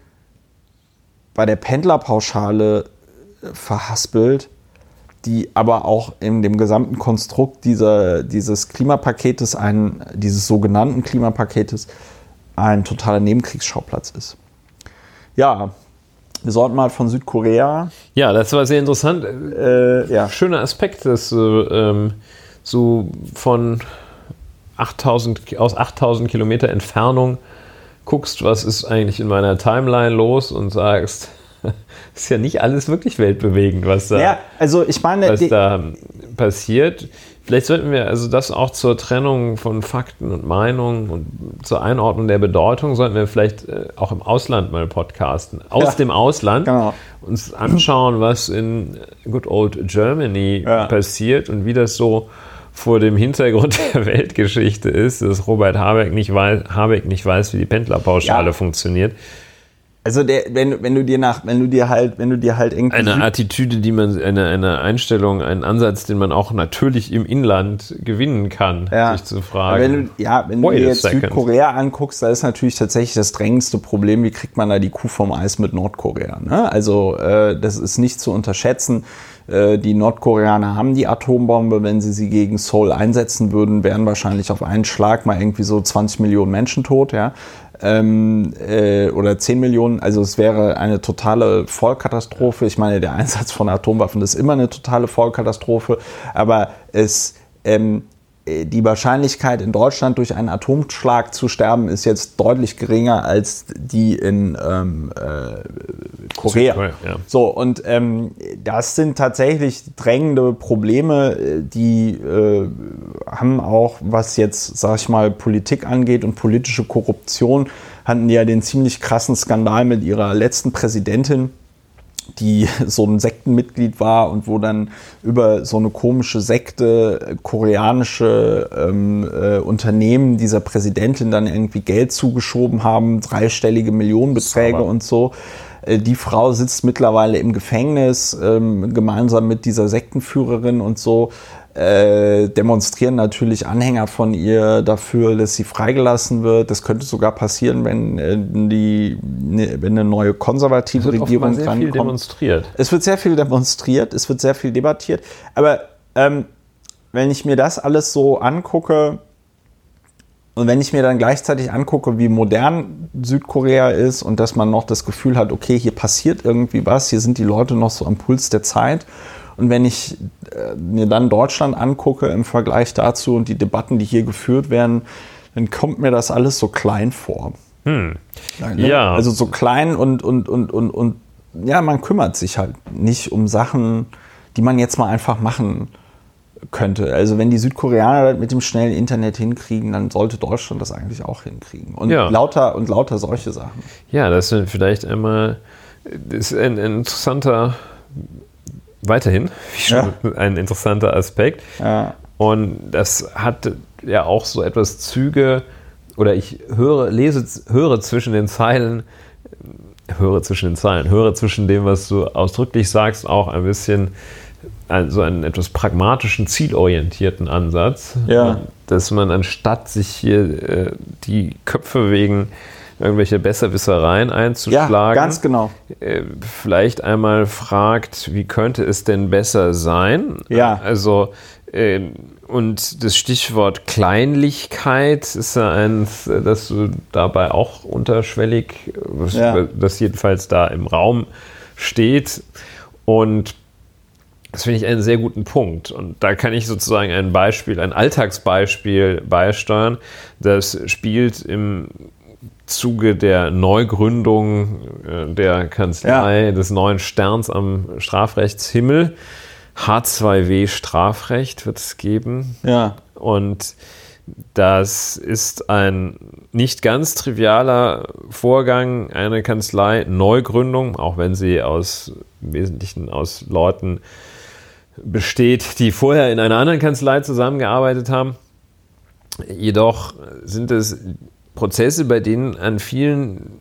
bei der Pendlerpauschale verhaspelt die aber auch in dem gesamten Konstrukt dieser, dieses Klimapaketes, ein, dieses sogenannten Klimapaketes, ein totaler Nebenkriegsschauplatz ist. Ja, wir sollten mal von Südkorea. Ja, das war sehr interessant. Äh, ja. Schöner Aspekt, dass du ähm, so von 8000, aus 8000 Kilometer Entfernung guckst, was ist eigentlich in meiner Timeline los und sagst, <laughs> ist ja nicht alles wirklich weltbewegend, was da, ja, also ich meine, was da passiert. Vielleicht sollten wir also das auch zur Trennung von Fakten und Meinungen und zur Einordnung der Bedeutung sollten wir vielleicht äh, auch im Ausland mal podcasten. Aus ja, dem Ausland genau. uns anschauen, was in Good Old Germany ja. passiert und wie das so vor dem Hintergrund <laughs> der Weltgeschichte ist, dass Robert Habeck nicht weiß, Habeck nicht weiß wie die Pendlerpauschale ja. funktioniert. Also der, wenn, wenn du dir nach, wenn du dir halt, wenn du dir halt irgendwie. Eine Attitüde, die man, eine, eine Einstellung, einen Ansatz, den man auch natürlich im Inland gewinnen kann, ja. sich zu fragen. Wenn du, ja, wenn du dir jetzt Südkorea anguckst, da ist natürlich tatsächlich das drängendste Problem, wie kriegt man da die Kuh vom Eis mit Nordkorea. Ne? Also äh, das ist nicht zu unterschätzen. Äh, die Nordkoreaner haben die Atombombe. Wenn sie sie gegen Seoul einsetzen würden, wären wahrscheinlich auf einen Schlag mal irgendwie so 20 Millionen Menschen tot. Ja? Ähm, äh, oder 10 Millionen. Also es wäre eine totale Vollkatastrophe. Ich meine, der <laughs> Einsatz von Atomwaffen ist immer eine totale Vollkatastrophe, aber es ähm, äh, die Wahrscheinlichkeit in Deutschland durch einen Atomschlag zu sterben ist jetzt deutlich geringer als die in ähm, äh, Korea. Korea ja. So und ähm, das sind tatsächlich drängende Probleme, äh, die äh, haben auch, was jetzt, sag ich mal, Politik angeht und politische Korruption, hatten ja den ziemlich krassen Skandal mit ihrer letzten Präsidentin die <laughs> so ein Sektenmitglied war und wo dann über so eine komische Sekte koreanische ähm, äh, Unternehmen dieser Präsidentin dann irgendwie Geld zugeschoben haben, dreistellige Millionenbeträge und so. Äh, die Frau sitzt mittlerweile im Gefängnis, ähm, gemeinsam mit dieser Sektenführerin und so. Äh, demonstrieren natürlich Anhänger von ihr dafür, dass sie freigelassen wird. Das könnte sogar passieren, wenn äh, die, ne, wenn eine neue konservative es wird Regierung sehr drankommt. Viel demonstriert. Es wird sehr viel demonstriert, es wird sehr viel debattiert. Aber ähm, wenn ich mir das alles so angucke und wenn ich mir dann gleichzeitig angucke, wie modern Südkorea ist und dass man noch das Gefühl hat, okay, hier passiert irgendwie was, hier sind die Leute noch so am Puls der Zeit und wenn ich äh, mir dann Deutschland angucke im Vergleich dazu und die Debatten, die hier geführt werden, dann kommt mir das alles so klein vor. Hm. Ne? Ja. Also so klein und, und, und, und, und ja, man kümmert sich halt nicht um Sachen, die man jetzt mal einfach machen könnte. Also wenn die Südkoreaner das mit dem schnellen Internet hinkriegen, dann sollte Deutschland das eigentlich auch hinkriegen. Und ja. lauter und lauter solche Sachen. Ja, das ist vielleicht einmal ist ein, ein interessanter weiterhin ja. ein interessanter Aspekt. Ja. Und das hat ja auch so etwas Züge, oder ich höre, lese, höre zwischen den Zeilen, höre zwischen den Zeilen, höre zwischen dem, was du ausdrücklich sagst, auch ein bisschen so einen etwas pragmatischen, zielorientierten Ansatz. Ja. Dass man anstatt sich hier äh, die Köpfe wegen irgendwelche Besserwissereien einzuschlagen. Ja, ganz genau. Äh, vielleicht einmal fragt, wie könnte es denn besser sein? Ja. Also, äh, und das Stichwort Kleinlichkeit ist ja eins, das du dabei auch unterschwellig, ja. das jedenfalls da im Raum steht. Und das finde ich einen sehr guten Punkt. Und da kann ich sozusagen ein Beispiel, ein Alltagsbeispiel beisteuern. Das spielt im Zuge der Neugründung äh, der Kanzlei ja. des neuen Sterns am Strafrechtshimmel. H2W Strafrecht wird es geben. Ja. Und das ist ein nicht ganz trivialer Vorgang, eine Kanzlei Neugründung, auch wenn sie aus im Wesentlichen aus Leuten besteht, die vorher in einer anderen Kanzlei zusammengearbeitet haben. Jedoch sind es Prozesse, bei denen an vielen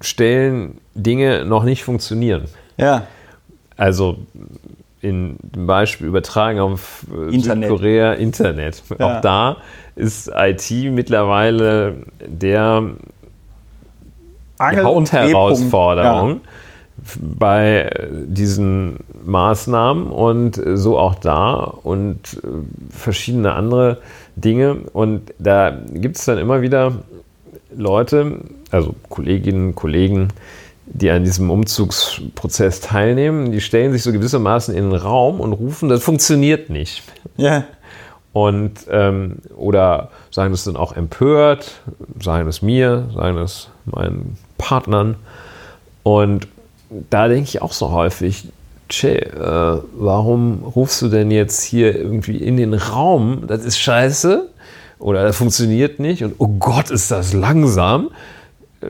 Stellen Dinge noch nicht funktionieren. Ja. Also in dem Beispiel übertragen auf äh, Internet. Südkorea Internet. Ja. Auch da ist IT mittlerweile der Angel Hauptherausforderung ja. bei diesen Maßnahmen und so auch da und äh, verschiedene andere Dinge. Und da gibt es dann immer wieder Leute, also Kolleginnen und Kollegen, die an diesem Umzugsprozess teilnehmen, die stellen sich so gewissermaßen in den Raum und rufen, das funktioniert nicht. Ja. Und ähm, oder sagen das dann auch empört, sagen es mir, sagen es meinen Partnern. Und da denke ich auch so häufig, Che, äh, warum rufst du denn jetzt hier irgendwie in den Raum? Das ist scheiße oder das funktioniert nicht und oh Gott, ist das langsam,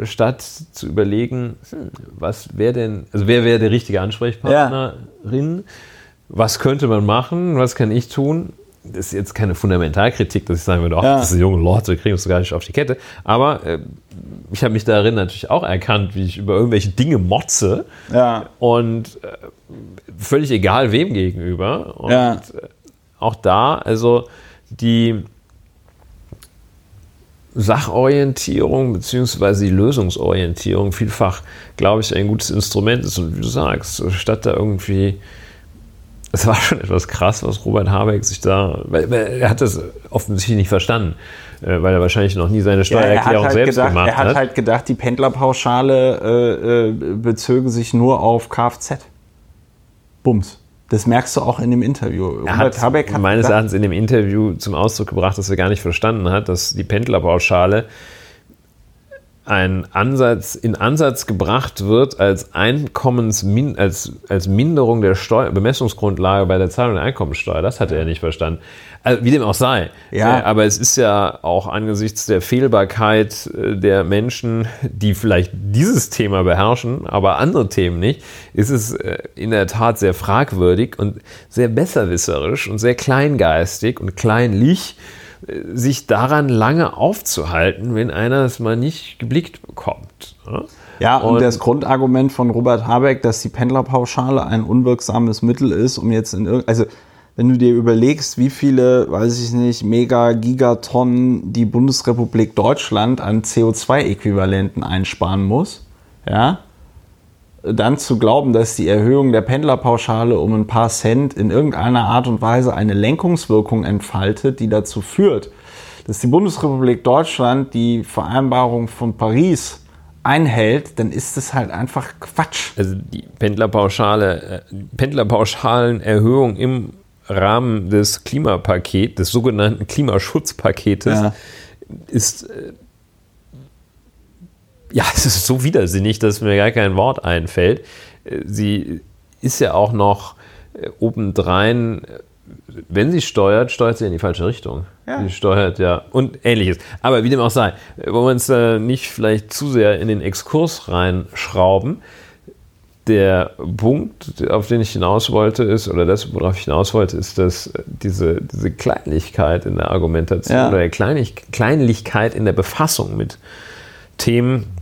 statt zu überlegen, hm, was wäre denn, also wer wäre der richtige Ansprechpartnerin, ja. was könnte man machen, was kann ich tun? Das ist jetzt keine Fundamentalkritik, dass ich sagen würde, ach, ja. das sind junge Leute, kriegen uns gar nicht auf die Kette. Aber äh, ich habe mich darin natürlich auch erkannt, wie ich über irgendwelche Dinge motze. Ja. Und äh, völlig egal wem gegenüber. Und ja. Äh, auch da, also die Sachorientierung bzw. die Lösungsorientierung vielfach, glaube ich, ein gutes Instrument ist. Und wie du sagst, statt da irgendwie es war schon etwas krass, was Robert Habeck sich da, weil, er hat das offensichtlich nicht verstanden, äh, weil er wahrscheinlich noch nie seine Steuererklärung halt selbst gedacht, gemacht er hat, hat. halt gedacht, die Pendlerpauschale äh, äh, bezöge sich nur auf Kfz. Bums. Das merkst du auch in dem Interview. er hat Habeck hat meines Erachtens in dem Interview zum Ausdruck gebracht, dass er gar nicht verstanden hat, dass die Pendlerpauschale ein Ansatz, in Ansatz gebracht wird als Einkommensmin, als, als Minderung der Steuer, Bemessungsgrundlage bei der Zahlung der Einkommensteuer. Das hat er nicht verstanden. Also, wie dem auch sei. Ja. Aber es ist ja auch angesichts der Fehlbarkeit äh, der Menschen, die vielleicht dieses Thema beherrschen, aber andere Themen nicht, ist es äh, in der Tat sehr fragwürdig und sehr besserwisserisch und sehr kleingeistig und kleinlich, sich daran lange aufzuhalten, wenn einer es mal nicht geblickt bekommt. ne? Ja, und, Und- das Grundargument von Robert Habeck, dass die Pendlerpauschale ein unwirksames Mittel ist, um jetzt in irgend, also wenn du dir überlegst, wie viele, weiß ich nicht, Mega, Gigatonnen die Bundesrepublik Deutschland an CO2-Äquivalenten einsparen muss, ja, dann zu glauben, dass die Erhöhung der Pendlerpauschale um ein paar Cent in irgendeiner Art und Weise eine Lenkungswirkung entfaltet, die dazu führt, dass die Bundesrepublik Deutschland die Vereinbarung von Paris einhält, dann ist es halt einfach Quatsch. Also die Pendlerpauschale, äh, Pendlerpauschalenerhöhung im Rahmen des Klimapakets, des sogenannten Klimaschutzpaketes, Ja. ist äh, ja, <laughs> es ist so widersinnig, dass mir gar kein Wort einfällt. Äh, Sie ist ja auch noch äh, obendrein, äh, wenn sie steuert, steuert sie in die falsche Richtung. Ja. Sie steuert ja und ähnliches. Aber wie dem auch sei, äh, wollen wir uns da nicht vielleicht zu sehr in den Exkurs reinschrauben. Der Punkt, auf den ich hinaus wollte, ist, oder das, worauf ich hinaus wollte, ist, dass äh, diese, diese Kleinlichkeit in der Argumentation Ja. oder Kleinlich, Kleinlichkeit in der Befassung mit Themen, äh,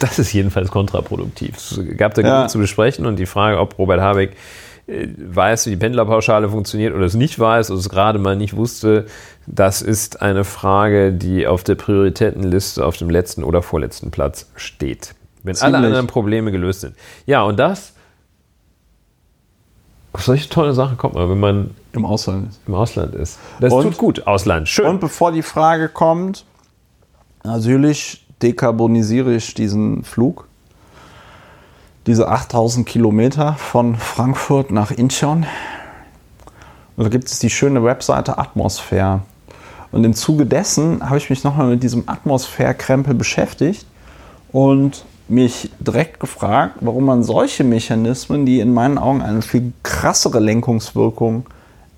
das ist jedenfalls kontraproduktiv. Es gab da Ja. zu besprechen und die Frage, ob Robert Habeck äh, weiß, wie die Pendlerpauschale funktioniert oder es nicht weiß oder es gerade mal nicht wusste, das ist eine Frage, die auf der Prioritätenliste auf dem letzten oder vorletzten Platz steht. Wenn alle Ziemlich. anderen Probleme gelöst sind. Ja, und das, auf solche tolle Sachen kommt man, wenn man Im Ausland ist. im Ausland ist. Das Und- tut gut, Ausland. Schön. Und bevor die Frage kommt, natürlich dekarbonisiere ich diesen Flug. Diese 8000 Kilometer von Frankfurt nach Incheon. Und da gibt es die schöne Webseite Atmosphäre. Und im Zuge dessen habe ich mich nochmal mit diesem Atmosphäre-Krempel beschäftigt und mich direkt gefragt, warum man solche Mechanismen, die in meinen Augen eine viel krassere Lenkungswirkung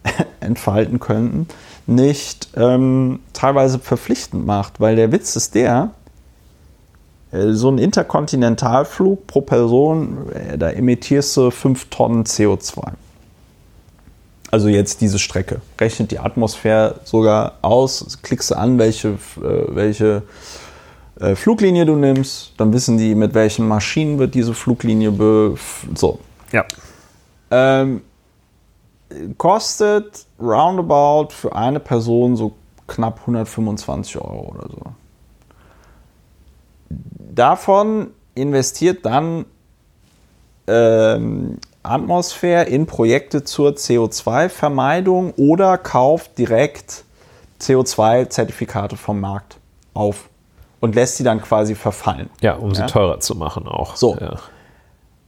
<laughs> entfalten könnten, nicht ähm, teilweise verpflichtend macht. Weil der Witz ist der, so ein Interkontinentalflug pro Person, äh, da emittierst du 5 Tonnen CO2. Also jetzt diese Strecke. Rechnet die Atmosphäre sogar aus, klickst du an, welche, äh, welche äh, Fluglinie du nimmst, dann wissen die, mit welchen Maschinen wird diese Fluglinie be... So. ja. Ähm, kostet roundabout für eine Person so knapp 125 Euro oder so. Davon investiert dann ähm, Atmosphäre in Projekte zur CO2-Vermeidung oder kauft direkt CO2-Zertifikate vom Markt auf und lässt sie dann quasi verfallen. Ja, um sie Ja. teurer zu machen auch. So. Ja.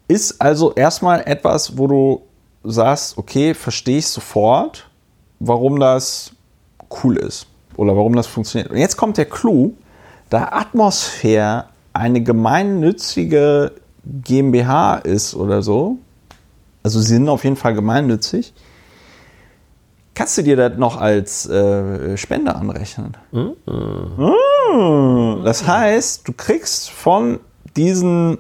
Ist also erstmal etwas, wo du sagst, okay, verstehe ich sofort, warum das cool ist oder warum das funktioniert. Und jetzt kommt der Clou, da Atmosphäre eine gemeinnützige GmbH ist oder so, also sie sind auf jeden Fall gemeinnützig, kannst du dir das noch als äh, Spende anrechnen. Mm. Das heißt, du kriegst von diesen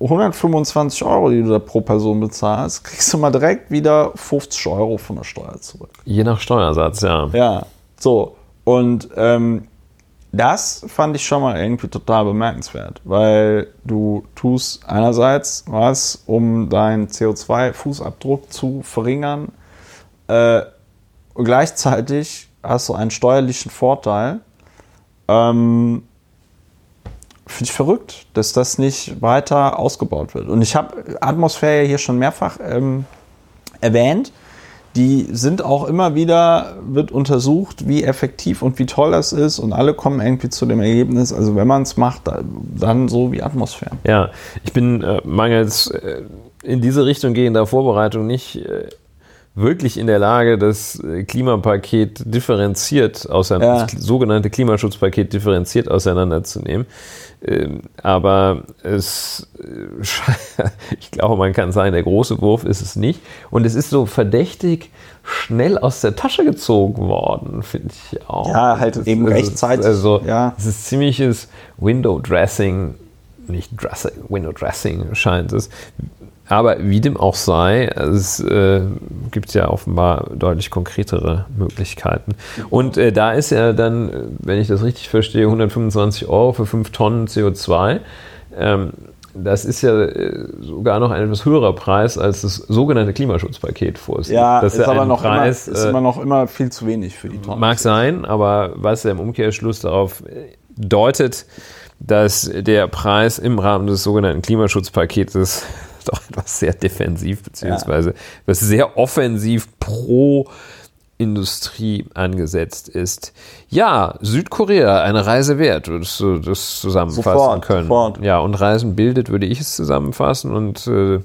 125 Euro, die du da pro Person bezahlst, kriegst du mal direkt wieder 50 Euro von der Steuer zurück. Je nach Steuersatz, ja. Ja, so. Und ähm, das fand ich schon mal irgendwie total bemerkenswert, weil du tust einerseits was, um deinen CO2-Fußabdruck zu verringern, äh, gleichzeitig hast du einen steuerlichen Vorteil. Ähm, finde ich verrückt, dass das nicht weiter ausgebaut wird. Und ich habe Atmosphäre hier schon mehrfach ähm, erwähnt. Die sind auch immer wieder, wird untersucht, wie effektiv und wie toll das ist. Und alle kommen irgendwie zu dem Ergebnis, also wenn man es macht, dann so wie Atmosphäre. Ja, ich bin äh, mangels äh, in diese Richtung gehender Vorbereitung nicht äh, wirklich in der Lage, das äh, Klimapaket differenziert auseinander, ja. das sogenannte Klimaschutzpaket differenziert auseinanderzunehmen. Ähm, aber es, äh, <laughs> ich glaube, man kann sagen, der große Wurf ist es nicht. Und es ist so verdächtig schnell aus der Tasche gezogen worden, finde ich auch. Ja, halt es eben rechtzeitig. Also, ja. es ist ziemliches Window Dressing, nicht Dressing, Window Dressing scheint es. Aber wie dem auch sei, es äh, gibt ja offenbar deutlich konkretere Möglichkeiten. Und äh, da ist ja dann, wenn ich das richtig verstehe, 125 Euro für 5 Tonnen CO2. Ähm, das ist ja äh, sogar noch ein etwas höherer Preis, als das sogenannte Klimaschutzpaket vorsieht. Ja, das ist, ja aber noch Preis, immer, ist immer noch immer viel zu wenig für die Tonnen. Mag sein, aber was ja im Umkehrschluss darauf deutet, dass der Preis im Rahmen des sogenannten Klimaschutzpaketes <laughs> doch etwas sehr defensiv, beziehungsweise ja. was sehr offensiv pro Industrie angesetzt ist. Ja, Südkorea, eine Reise wert, würdest du das zusammenfassen sofort, können. Sofort. Ja, und Reisen bildet, würde ich es zusammenfassen und äh,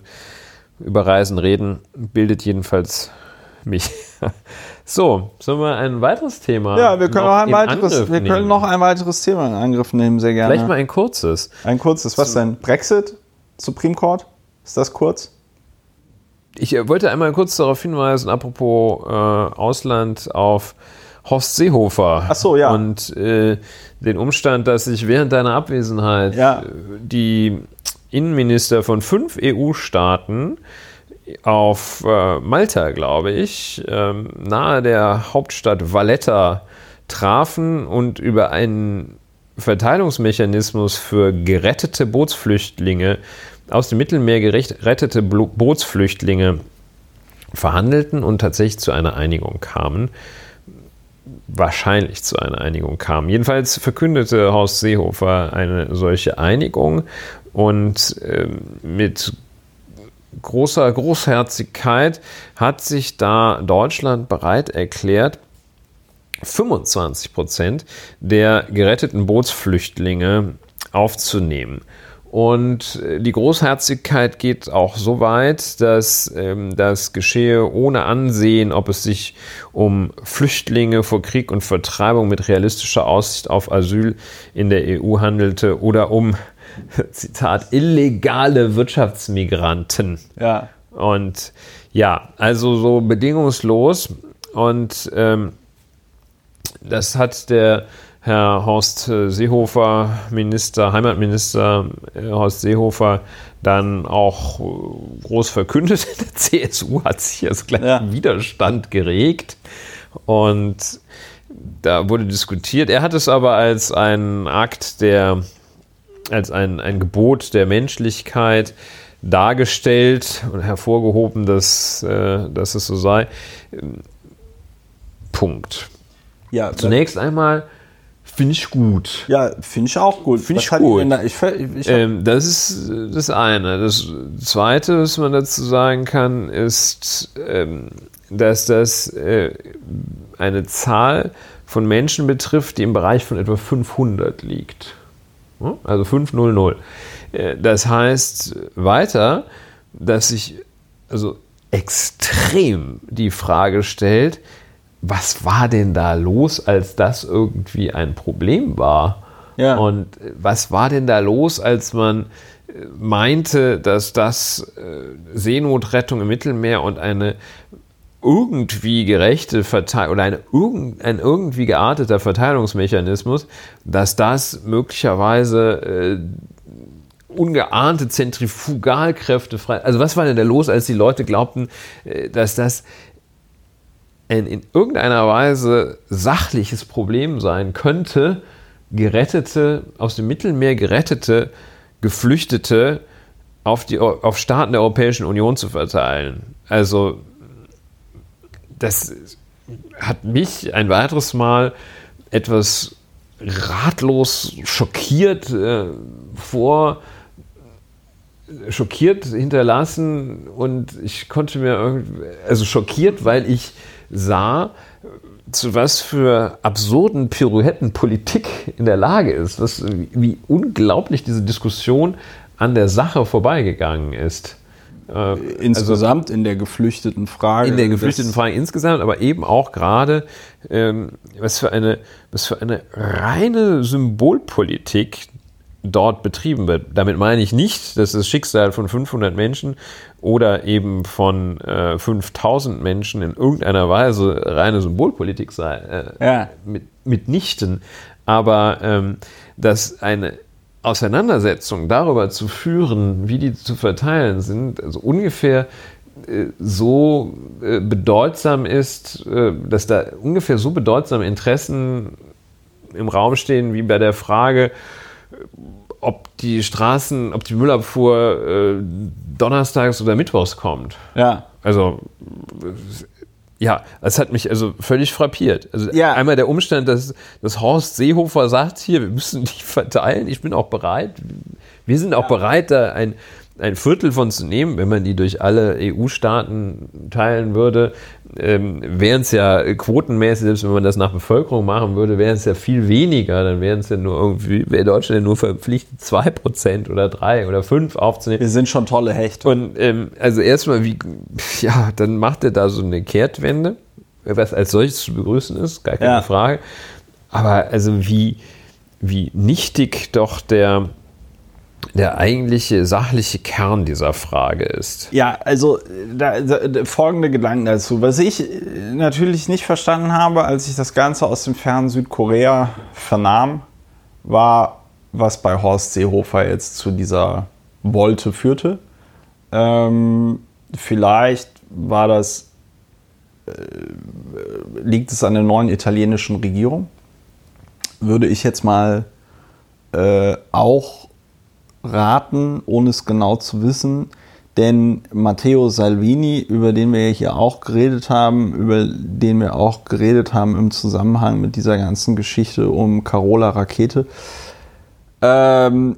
über Reisen reden bildet jedenfalls mich. <laughs> So, sollen wir ein weiteres Thema? Ja, wir können noch, ein weiteres, wir können noch ein weiteres Thema in Angriff nehmen, sehr gerne. Vielleicht mal ein kurzes. Ein kurzes, was denn? Brexit? Supreme Court? Ist das kurz? Ich äh, wollte einmal kurz darauf hinweisen, apropos äh, Ausland, auf Horst Seehofer. Ach so, ja. Und äh, den Umstand, dass sich während deiner Abwesenheit ja. Äh, die Innenminister von fünf EU-Staaten auf äh, Malta, glaube ich, ähm, nahe der Hauptstadt Valletta trafen und über einen Verteilungsmechanismus für gerettete Bootsflüchtlinge aus dem Mittelmeer gerettete Bootsflüchtlinge verhandelten und tatsächlich zu einer Einigung kamen. Wahrscheinlich zu einer Einigung kamen. Jedenfalls verkündete Horst Seehofer eine solche Einigung und äh, mit großer Großherzigkeit hat sich da Deutschland bereit erklärt, 25 Prozent der geretteten Bootsflüchtlinge aufzunehmen. Und äh, die Großherzigkeit geht auch so weit, dass ähm, das geschehe ohne Ansehen, ob es sich um Flüchtlinge vor Krieg und Vertreibung mit realistischer Aussicht auf Asyl in der EU handelte oder um, <laughs> Zitat, illegale Wirtschaftsmigranten. Ja. Und ja, also so bedingungslos. Und ähm, das hat der Herr Horst äh, Seehofer, Minister, Heimatminister äh, Horst Seehofer, dann auch äh, groß verkündet. Der <laughs> CSU hat sich als kleinen ja. Widerstand geregt und da wurde diskutiert. Er hat es aber als einen Akt der, als ein, ein Gebot der Menschlichkeit dargestellt und hervorgehoben, dass, dass es so sei. Punkt. Ja, Zunächst einmal Finde ich gut. Ja, finde ich auch gut. Finde ich gut. Da, ich, ich ähm, das ist das eine. Das zweite, was man dazu sagen kann, ist, ähm, dass das äh, eine Zahl von Menschen betrifft, die im Bereich von etwa 500 liegt. Also 500. Äh, das heißt weiter, dass sich also extrem die Frage stellt, was war denn da los, als das irgendwie ein Problem war? Ja. Und was war denn da los, als man äh, meinte, dass das äh, Seenotrettung im Mittelmeer und eine irgendwie gerechte Verteilung oder eine, ein irgendwie gearteter Verteilungsmechanismus, dass das möglicherweise äh, ungeahnte Zentrifugalkräfte frei. Also was war denn da los, als die Leute glaubten, äh, dass das ein in irgendeiner Weise sachliches Problem sein könnte, gerettete, aus dem Mittelmeer gerettete, Geflüchtete auf, die, auf Staaten der Europäischen Union zu verteilen. Also das hat mich ein weiteres Mal etwas ratlos schockiert äh, vor schockiert hinterlassen und ich konnte mir irgendwie, also schockiert, weil ich sah, zu was für absurden Pirouetten Politik in der Lage ist, was, wie unglaublich diese Diskussion an der Sache vorbeigegangen ist. Äh, insgesamt also, in der geflüchteten Frage. In der geflüchteten Frage insgesamt, aber eben auch gerade, ähm, was, für eine, was für eine reine Symbolpolitik dort betrieben wird. Damit meine ich nicht, dass das Schicksal von 500 Menschen oder eben von äh, 5000 Menschen in irgendeiner Weise reine Symbolpolitik sei. Äh, ja. mit, mitnichten. Aber ähm, dass eine Auseinandersetzung darüber zu führen, wie die zu verteilen sind, also ungefähr äh, so äh, bedeutsam ist, äh, dass da ungefähr so bedeutsame Interessen im Raum stehen wie bei der Frage, ob die Straßen, ob die Müllabfuhr äh, donnerstags oder mittwochs kommt. Ja. Also ja, das hat mich also völlig frappiert. Also ja. einmal der Umstand, dass, dass Horst Seehofer sagt, hier, wir müssen die <laughs> verteilen, ich bin auch bereit. Wir sind auch ja. bereit, da ein, ein Viertel von zu nehmen, wenn man die durch alle EU-Staaten teilen würde, ähm, wären es ja quotenmäßig, selbst wenn man das nach Bevölkerung machen würde, wären es ja viel weniger. Dann wären es ja nur irgendwie, wäre Deutschland ja nur verpflichtet, 2% oder 3 oder 5 aufzunehmen. Wir sind schon tolle Hechte. Und ähm, also erstmal, wie, ja, dann macht er da so eine Kehrtwende, was als solches zu begrüßen ist, gar keine ja. Frage. Aber also wie, wie nichtig doch der der eigentliche sachliche Kern dieser Frage ist. Ja, also da, da, folgende Gedanken dazu. Was ich natürlich nicht verstanden habe, als ich das Ganze aus dem fernen Südkorea vernahm, war, was bei Horst Seehofer jetzt zu dieser Wolte führte. Ähm, vielleicht war das, äh, liegt es an der neuen italienischen Regierung. Würde ich jetzt mal äh, auch raten, ohne es genau zu wissen. Denn Matteo Salvini, über den wir hier auch geredet haben, über den wir auch geredet haben im Zusammenhang mit dieser ganzen Geschichte um Carola Rakete, ähm,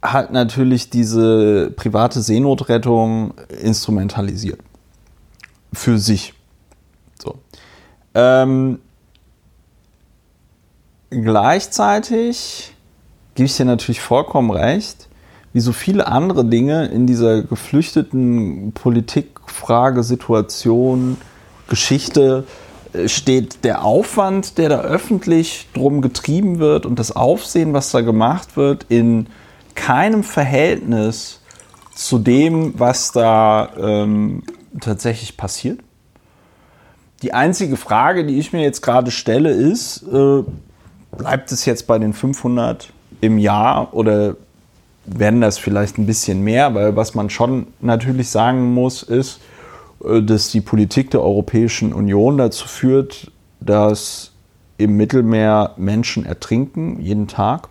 hat natürlich diese private Seenotrettung instrumentalisiert. Für sich. So. Ähm, gleichzeitig gebe ich dir natürlich vollkommen recht, wie so viele andere Dinge in dieser geflüchteten Politikfrage, Situation, Geschichte äh, steht der Aufwand, der da öffentlich drum getrieben wird und das Aufsehen, was da gemacht wird, in keinem Verhältnis zu dem, was da ähm, tatsächlich passiert. Die einzige Frage, die ich mir jetzt gerade stelle, ist, äh, bleibt es jetzt bei den 500 im Jahr oder werden das vielleicht ein bisschen mehr, weil was man schon natürlich sagen muss, ist, äh, dass die Politik der Europäischen Union dazu führt, dass im Mittelmeer Menschen ertrinken, jeden Tag.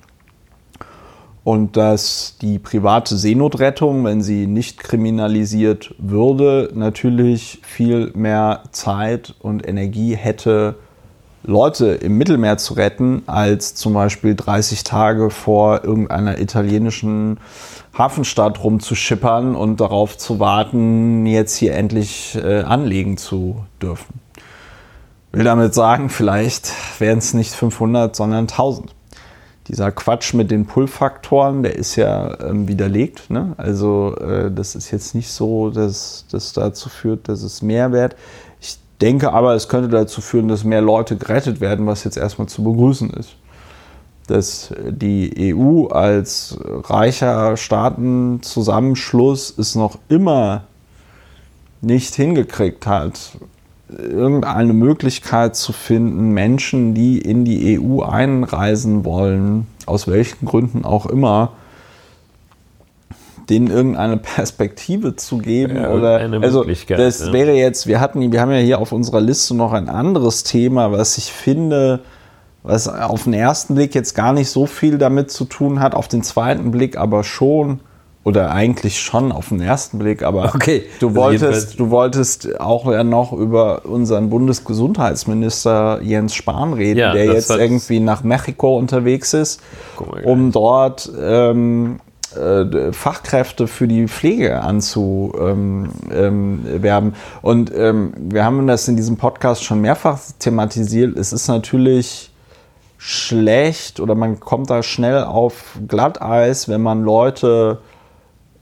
Und dass die private Seenotrettung, wenn sie nicht kriminalisiert würde, natürlich viel mehr Zeit und Energie hätte, Leute im Mittelmeer zu retten, als zum Beispiel 30 Tage vor irgendeiner italienischen Hafenstadt rumzuschippern und darauf zu warten, jetzt hier endlich äh, anlegen zu dürfen. Will damit sagen, vielleicht wären es nicht 500, sondern 1000. Dieser Quatsch mit den Pull-Faktoren, der ist ja ähm, widerlegt. Ne? Also äh, das ist jetzt nicht so, dass das dazu führt, dass es mehr wird denke aber, es könnte dazu führen, dass mehr Leute gerettet werden, was jetzt erstmal zu begrüßen ist. Dass die EU als reicher Staatenzusammenschluss es noch immer nicht hingekriegt hat, irgendeine Möglichkeit zu finden, Menschen, die in die EU einreisen wollen, aus welchen Gründen auch immer, denen irgendeine <laughs> Perspektive zu geben ja, oder also das ja. wäre jetzt wir hatten wir haben ja hier auf unserer Liste noch ein anderes Thema was ich finde was auf den ersten Blick jetzt gar nicht so viel damit zu tun hat auf den zweiten Blick aber schon oder eigentlich schon auf den ersten Blick, aber <laughs> Okay, du also wolltest, du wolltest auch ja noch über unseren Bundesgesundheitsminister Jens Spahn reden, Ja, der jetzt irgendwie nach Mexiko unterwegs ist, um dort ähm, äh, Fachkräfte für die Pflege anzuwerben. Ähm, werben. Und ähm, wir haben das in diesem Podcast schon mehrfach thematisiert. Es ist natürlich schlecht oder man kommt da schnell auf Glatteis, wenn man Leute,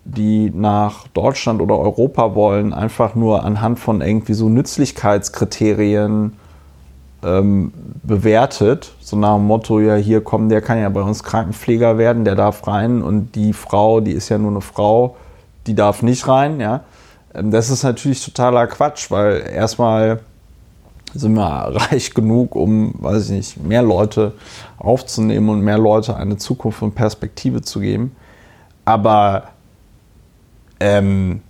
die nach Deutschland oder Europa wollen, einfach nur anhand von irgendwie so Nützlichkeitskriterien ähm, bewertet. So nach dem Motto, ja, hier kommen, der kann ja bei uns Krankenpfleger werden, der darf rein und die Frau, die ist ja nur eine Frau, die darf nicht rein, ja. Ähm, Das ist natürlich totaler Quatsch, weil erstmal sind wir reich genug, um, weiß ich nicht, mehr Leute aufzunehmen und mehr Leute eine Zukunft und Perspektive zu geben. Aber ähm,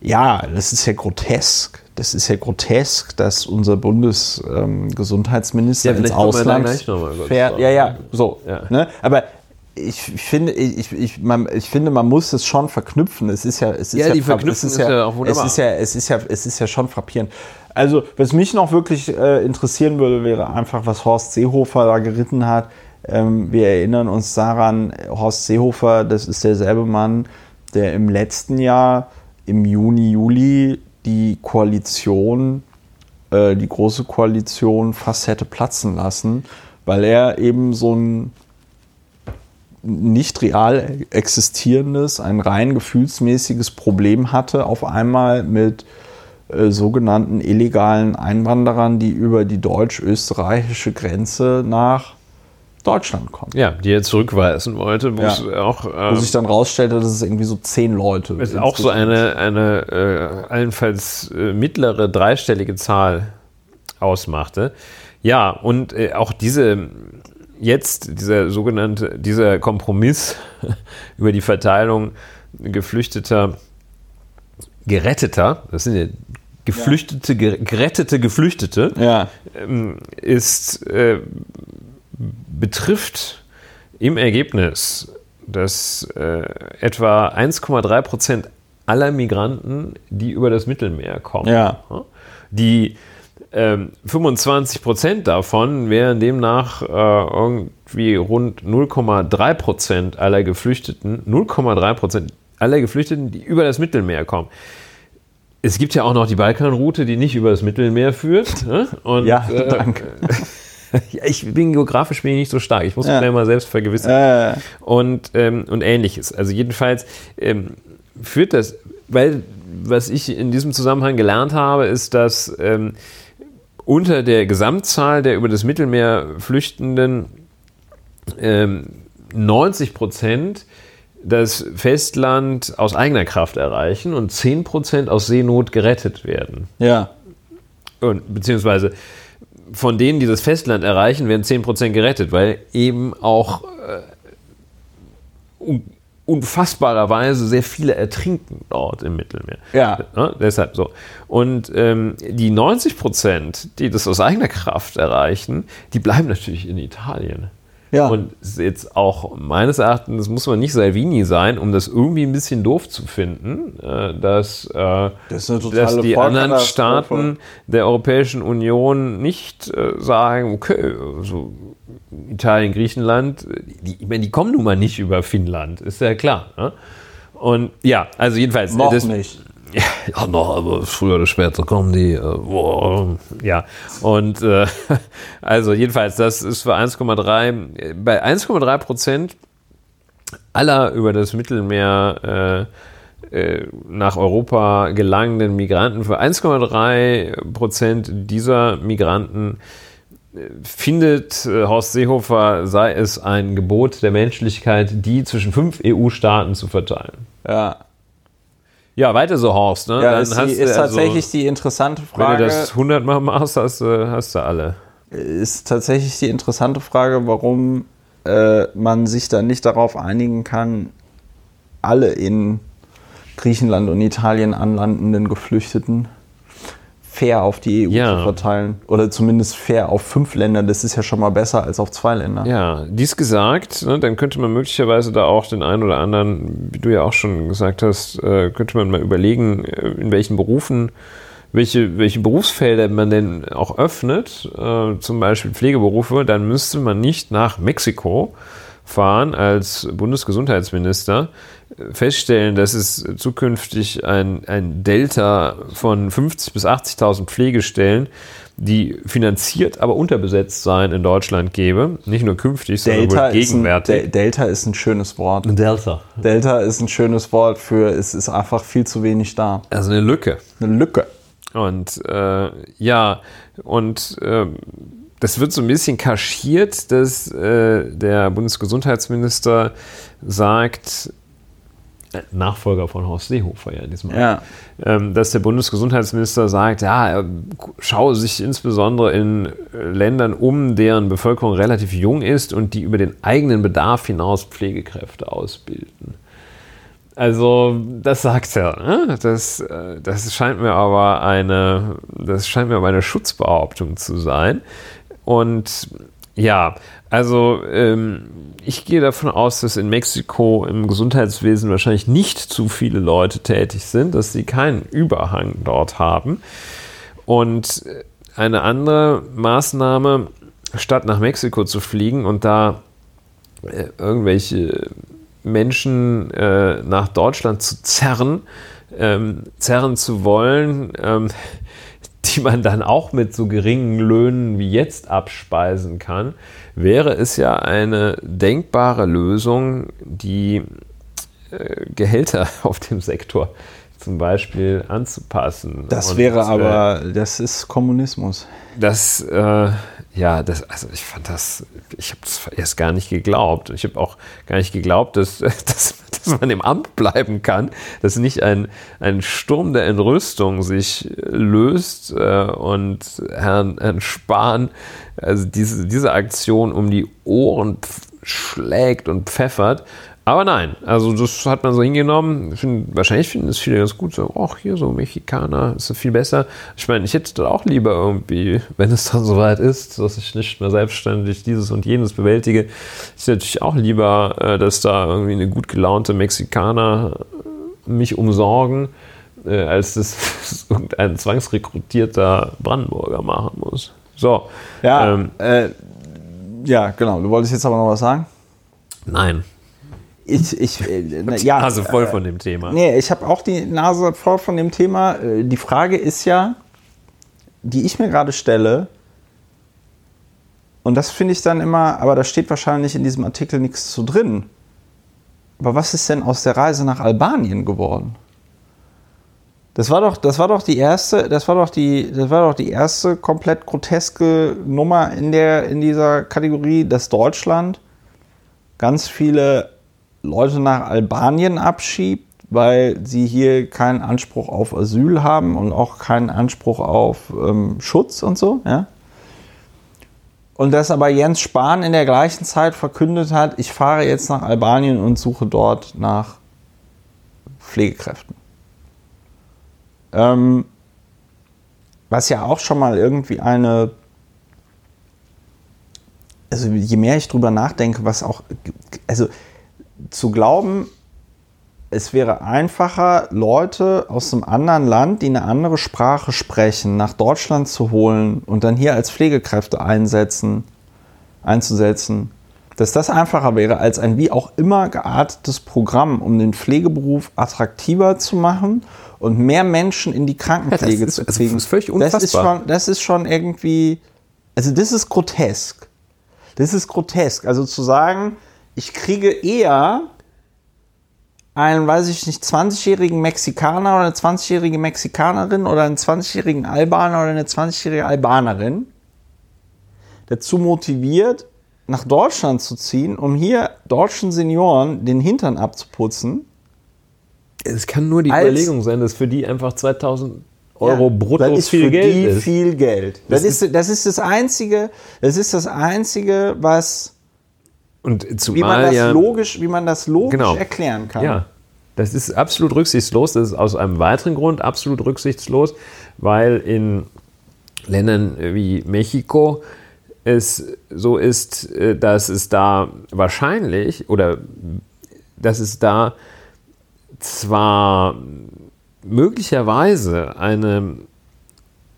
ja, das ist ja grotesk. Das ist ja grotesk, dass unser Bundesgesundheitsminister Ja, ins Ausland fährt. Ja, ja, so. Ja. Ne? Aber ich finde, ich, ich, man, ich finde, man muss es schon verknüpfen. Es ist ja, es ist Ja, die fra- Verknüpfung es ist ja auch wunderbar. Es ist ja, es ist ja, es ist ja schon frappierend. Also, was mich noch wirklich äh, interessieren würde, wäre einfach, was Horst Seehofer da geritten hat. Ähm, wir erinnern uns daran, Horst Seehofer, das ist derselbe Mann, der im letzten Jahr, im Juni, Juli, die Koalition, äh, die große Koalition fast hätte platzen lassen, weil er eben so ein nicht real existierendes, ein rein gefühlsmäßiges Problem hatte, auf einmal mit äh, sogenannten illegalen Einwanderern, die über die deutsch-österreichische Grenze nach Deutschland kommen. Ja, die er zurückweisen wollte, wo Ja. es auch, Wo ähm, sich dann rausstellte, dass es irgendwie so zehn Leute es auch so eine, eine äh, allenfalls äh, mittlere dreistellige Zahl ausmachte. Ja, und äh, auch diese jetzt dieser sogenannte, dieser Kompromiss <laughs> über die Verteilung geflüchteter, geretteter, das sind ja geflüchtete, ge- gerettete Geflüchtete, Ja, ähm, ist, äh, betrifft im Ergebnis, dass äh, etwa 1,3 Prozent aller Migranten, die über das Mittelmeer kommen, Ja. die ähm, 25 Prozent davon wären demnach äh, irgendwie rund 0,3 Prozent aller Geflüchteten, 0,3 Prozent aller Geflüchteten, die über das Mittelmeer kommen. Es gibt ja auch noch die Balkanroute, die nicht über das Mittelmeer führt. Ne? Und, Ja, danke. <laughs> <laughs> ja, ich bin geografisch bin ich nicht so stark. Ich muss Ja. mich mal selbst vergewissern äh, und, ähm, und ähnliches. Also jedenfalls ähm, führt das, weil was ich in diesem Zusammenhang gelernt habe, ist, dass ähm, unter der Gesamtzahl der über das Mittelmeer Flüchtenden ähm, 90 Prozent das Festland aus eigener Kraft erreichen und 10 Prozent aus Seenot gerettet werden. ja, Und, beziehungsweise von denen, die das Festland erreichen, werden 10% gerettet, weil eben auch äh, un unfassbarerweise sehr viele ertrinken dort im Mittelmeer. Ja. Ne? Deshalb so. Und ähm, die 90%, die das aus eigener Kraft erreichen, die bleiben natürlich in Italien. Ja. Und jetzt auch meines Erachtens muss man nicht Salvini sein, um das irgendwie ein bisschen doof zu finden, äh, dass, äh, Das dass die anderen. Staaten der Europäischen Union nicht äh, sagen, okay, also Italien, Griechenland, die, ich meine, die kommen nun mal nicht über Finnland, ist ja klar. Ne? Und ja, also jedenfalls. noch das- nicht. Ja, noch, aber früher oder später kommen die. Äh, boah, ja, und äh, <laughs> also jedenfalls, das ist für 1,3, bei 1,3 Prozent aller über das Mittelmeer äh, äh, nach Europa gelangenden Migranten, für 1,3 Prozent dieser Migranten äh, findet äh, Horst Seehofer, sei es ein Gebot der Menschlichkeit, die zwischen fünf EU-Staaten zu verteilen. Ja, Ja, weiter so, Horst. Ne? ja Dann ist, die, ist also- tatsächlich die interessante Wenn Frage. du das 100 Mal machst, hast du, hast du alle. ist tatsächlich die interessante Frage, warum äh, man sich dann nicht darauf einigen kann, alle in Griechenland und Italien anlandenden Geflüchteten fair auf die EU Ja. zu verteilen. Oder zumindest fair auf fünf Länder. Das ist ja schon mal besser als auf zwei Länder. Ja, dies gesagt, ne, dann könnte man möglicherweise da auch den einen oder anderen, wie du ja auch schon gesagt hast, äh, könnte man mal überlegen, äh, in welchen Berufen, welche, welche Berufsfelder man denn auch öffnet, äh, zum Beispiel Pflegeberufe, dann müsste man nicht nach Mexiko fahren als Bundesgesundheitsminister, feststellen, dass es zukünftig ein, ein Delta von 50.000 bis 80.000 Pflegestellen, die finanziert, aber unterbesetzt sein in Deutschland gäbe. Nicht nur künftig, sondern Delta wohl ist, ein, gegenwärtig. De- Delta ist ein schönes Wort. Delta. Delta ist ein schönes Wort für, es ist einfach viel zu wenig da. Also eine Lücke. Eine Lücke. Und äh, ja, und ähm, das wird so ein bisschen kaschiert, dass äh, der Bundesgesundheitsminister sagt, äh, Nachfolger von Horst Seehofer ja in diesem Fall, Ja. ähm, dass der Bundesgesundheitsminister sagt, ja, er schaue sich insbesondere in äh, Ländern um, deren Bevölkerung relativ jung ist und die über den eigenen Bedarf hinaus Pflegekräfte ausbilden. Also, das sagt er. Ne? Das, äh, das scheint mir aber eine, das scheint mir aber eine Schutzbehauptung zu sein. Und ja, also ähm, ich gehe davon aus, dass in Mexiko im Gesundheitswesen wahrscheinlich nicht zu viele Leute tätig sind, dass sie keinen Überhang dort haben. Und eine andere Maßnahme, statt nach Mexiko zu fliegen und da äh, irgendwelche Menschen äh, nach Deutschland zu zerren, ähm, zerren zu wollen, ähm, die man dann auch mit so geringen Löhnen wie jetzt abspeisen kann, wäre es ja eine denkbare Lösung, die äh, Gehälter <laughs> auf dem Sektor zum Beispiel anzupassen. Das Und, wäre äh, aber, das ist Kommunismus. das, äh, ja, das, also ich fand das, ich habe das erst gar nicht geglaubt. Ich habe auch gar nicht geglaubt, dass, <laughs> dass, dass man im Amt bleiben kann, dass nicht ein, ein Sturm der Entrüstung sich löst äh, und Herrn, Herrn Spahn also diese, diese Aktion um die Ohren schlägt und pfeffert. Aber nein, also das hat man so hingenommen. Find, wahrscheinlich finden es viele ganz gut. So, ach, hier so Mexikaner ist viel besser. Ich meine, ich hätte das auch lieber irgendwie, wenn es dann <laughs> soweit ist, dass ich nicht mehr selbstständig dieses und jenes bewältige. Ich hätte natürlich auch lieber, äh, dass da irgendwie eine gut gelaunte Mexikaner mich umsorgen, äh, als dass <laughs> irgendein zwangsrekrutierter Brandenburger machen muss. So. Ja, Ähm, äh, ja, genau. Du wolltest jetzt aber noch was sagen? nein. Ich, ich, äh, ja, Nase voll von dem Thema. Nee, ich habe auch die Nase voll von dem Thema. Äh, Die Frage ist ja, die ich mir gerade stelle, und das finde ich dann immer, aber da steht wahrscheinlich in diesem Artikel nichts zu drin. Aber was ist denn aus der Reise nach Albanien geworden? Das war doch, das war doch die erste, das war doch die, das war doch die erste komplett groteske Nummer in der, in dieser Kategorie, dass Deutschland ganz viele Leute nach Albanien abschiebt, weil sie hier keinen Anspruch auf Asyl haben und auch keinen Anspruch auf ähm, Schutz und so, ja. Und dass aber Jens Spahn in der gleichen Zeit verkündet hat, ich fahre jetzt nach Albanien und suche dort nach Pflegekräften. Ähm, was ja auch schon mal irgendwie eine, also je mehr ich drüber nachdenke, was auch, also zu glauben, es wäre einfacher, Leute aus einem anderen Land, die eine andere Sprache sprechen, nach Deutschland zu holen und dann hier als Pflegekräfte einsetzen, einzusetzen, dass das einfacher wäre als ein wie auch immer geartetes Programm, um den Pflegeberuf attraktiver zu machen und mehr Menschen in die Krankenpflege <laughs> Ja, ist- zu also kriegen. das ist völlig das ist unfassbar. schon, das ist schon irgendwie, also das ist grotesk. Das ist grotesk. Also zu sagen, ich kriege eher einen, weiß ich nicht, 20-jährigen Mexikaner oder eine 20-jährige Mexikanerin oder einen 20-jährigen Albaner oder eine 20-jährige Albanerin dazu motiviert, nach Deutschland zu ziehen, um hier deutschen Senioren den Hintern abzuputzen. Es kann nur die Überlegung sein, dass für die einfach 2000 Euro Ja, brutto das ist viel für Geld die ist. viel Geld. Das, Das ist, das ist das einzige, das ist das einzige, was Und wie man zumal das ja, logisch, wie man das logisch Genau. erklären kann. ja, Das ist absolut rücksichtslos. Das ist aus einem weiteren Grund absolut rücksichtslos, weil in Ländern wie Mexiko es so ist, äh, dass es da wahrscheinlich oder dass es da zwar möglicherweise eine,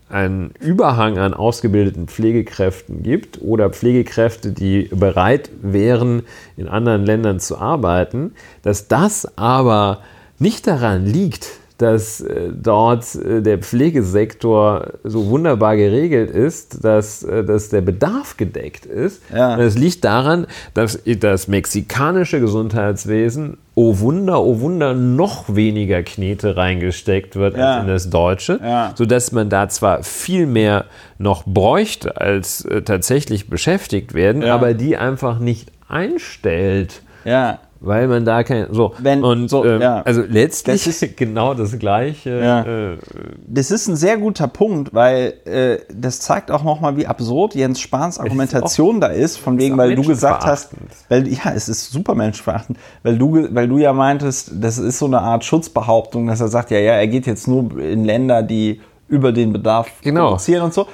einen Überhang an ausgebildeten Pflegekräften gibt oder Pflegekräfte, die bereit wären, in anderen Ländern zu arbeiten, dass das aber nicht daran liegt, dass äh, dort äh, der Pflegesektor so wunderbar geregelt ist, dass, äh, dass der Bedarf gedeckt ist. Ja. Das liegt daran, dass das mexikanische Gesundheitswesen, oh Wunder, oh Wunder, noch weniger Knete reingesteckt wird ja. als in das deutsche, ja. sodass man da zwar viel mehr noch bräuchte, als tatsächlich beschäftigt werden, aber die einfach nicht einstellt. Ja weil man da kein so Wenn, und so, ähm, ja. also letztlich das ist <laughs> genau das gleiche. Ja. Äh, das ist ein sehr guter Punkt, weil äh, das zeigt auch nochmal, wie absurd Jens Spahns Argumentation da ist, von wegen, weil du gesagt hast, weil ja, es ist super menschenverachtend, weil du, weil du ja meintest, das ist so eine Art Schutzbehauptung, dass er sagt, ja, ja, er geht jetzt nur in Länder, die über den Bedarf genau. produzieren und so.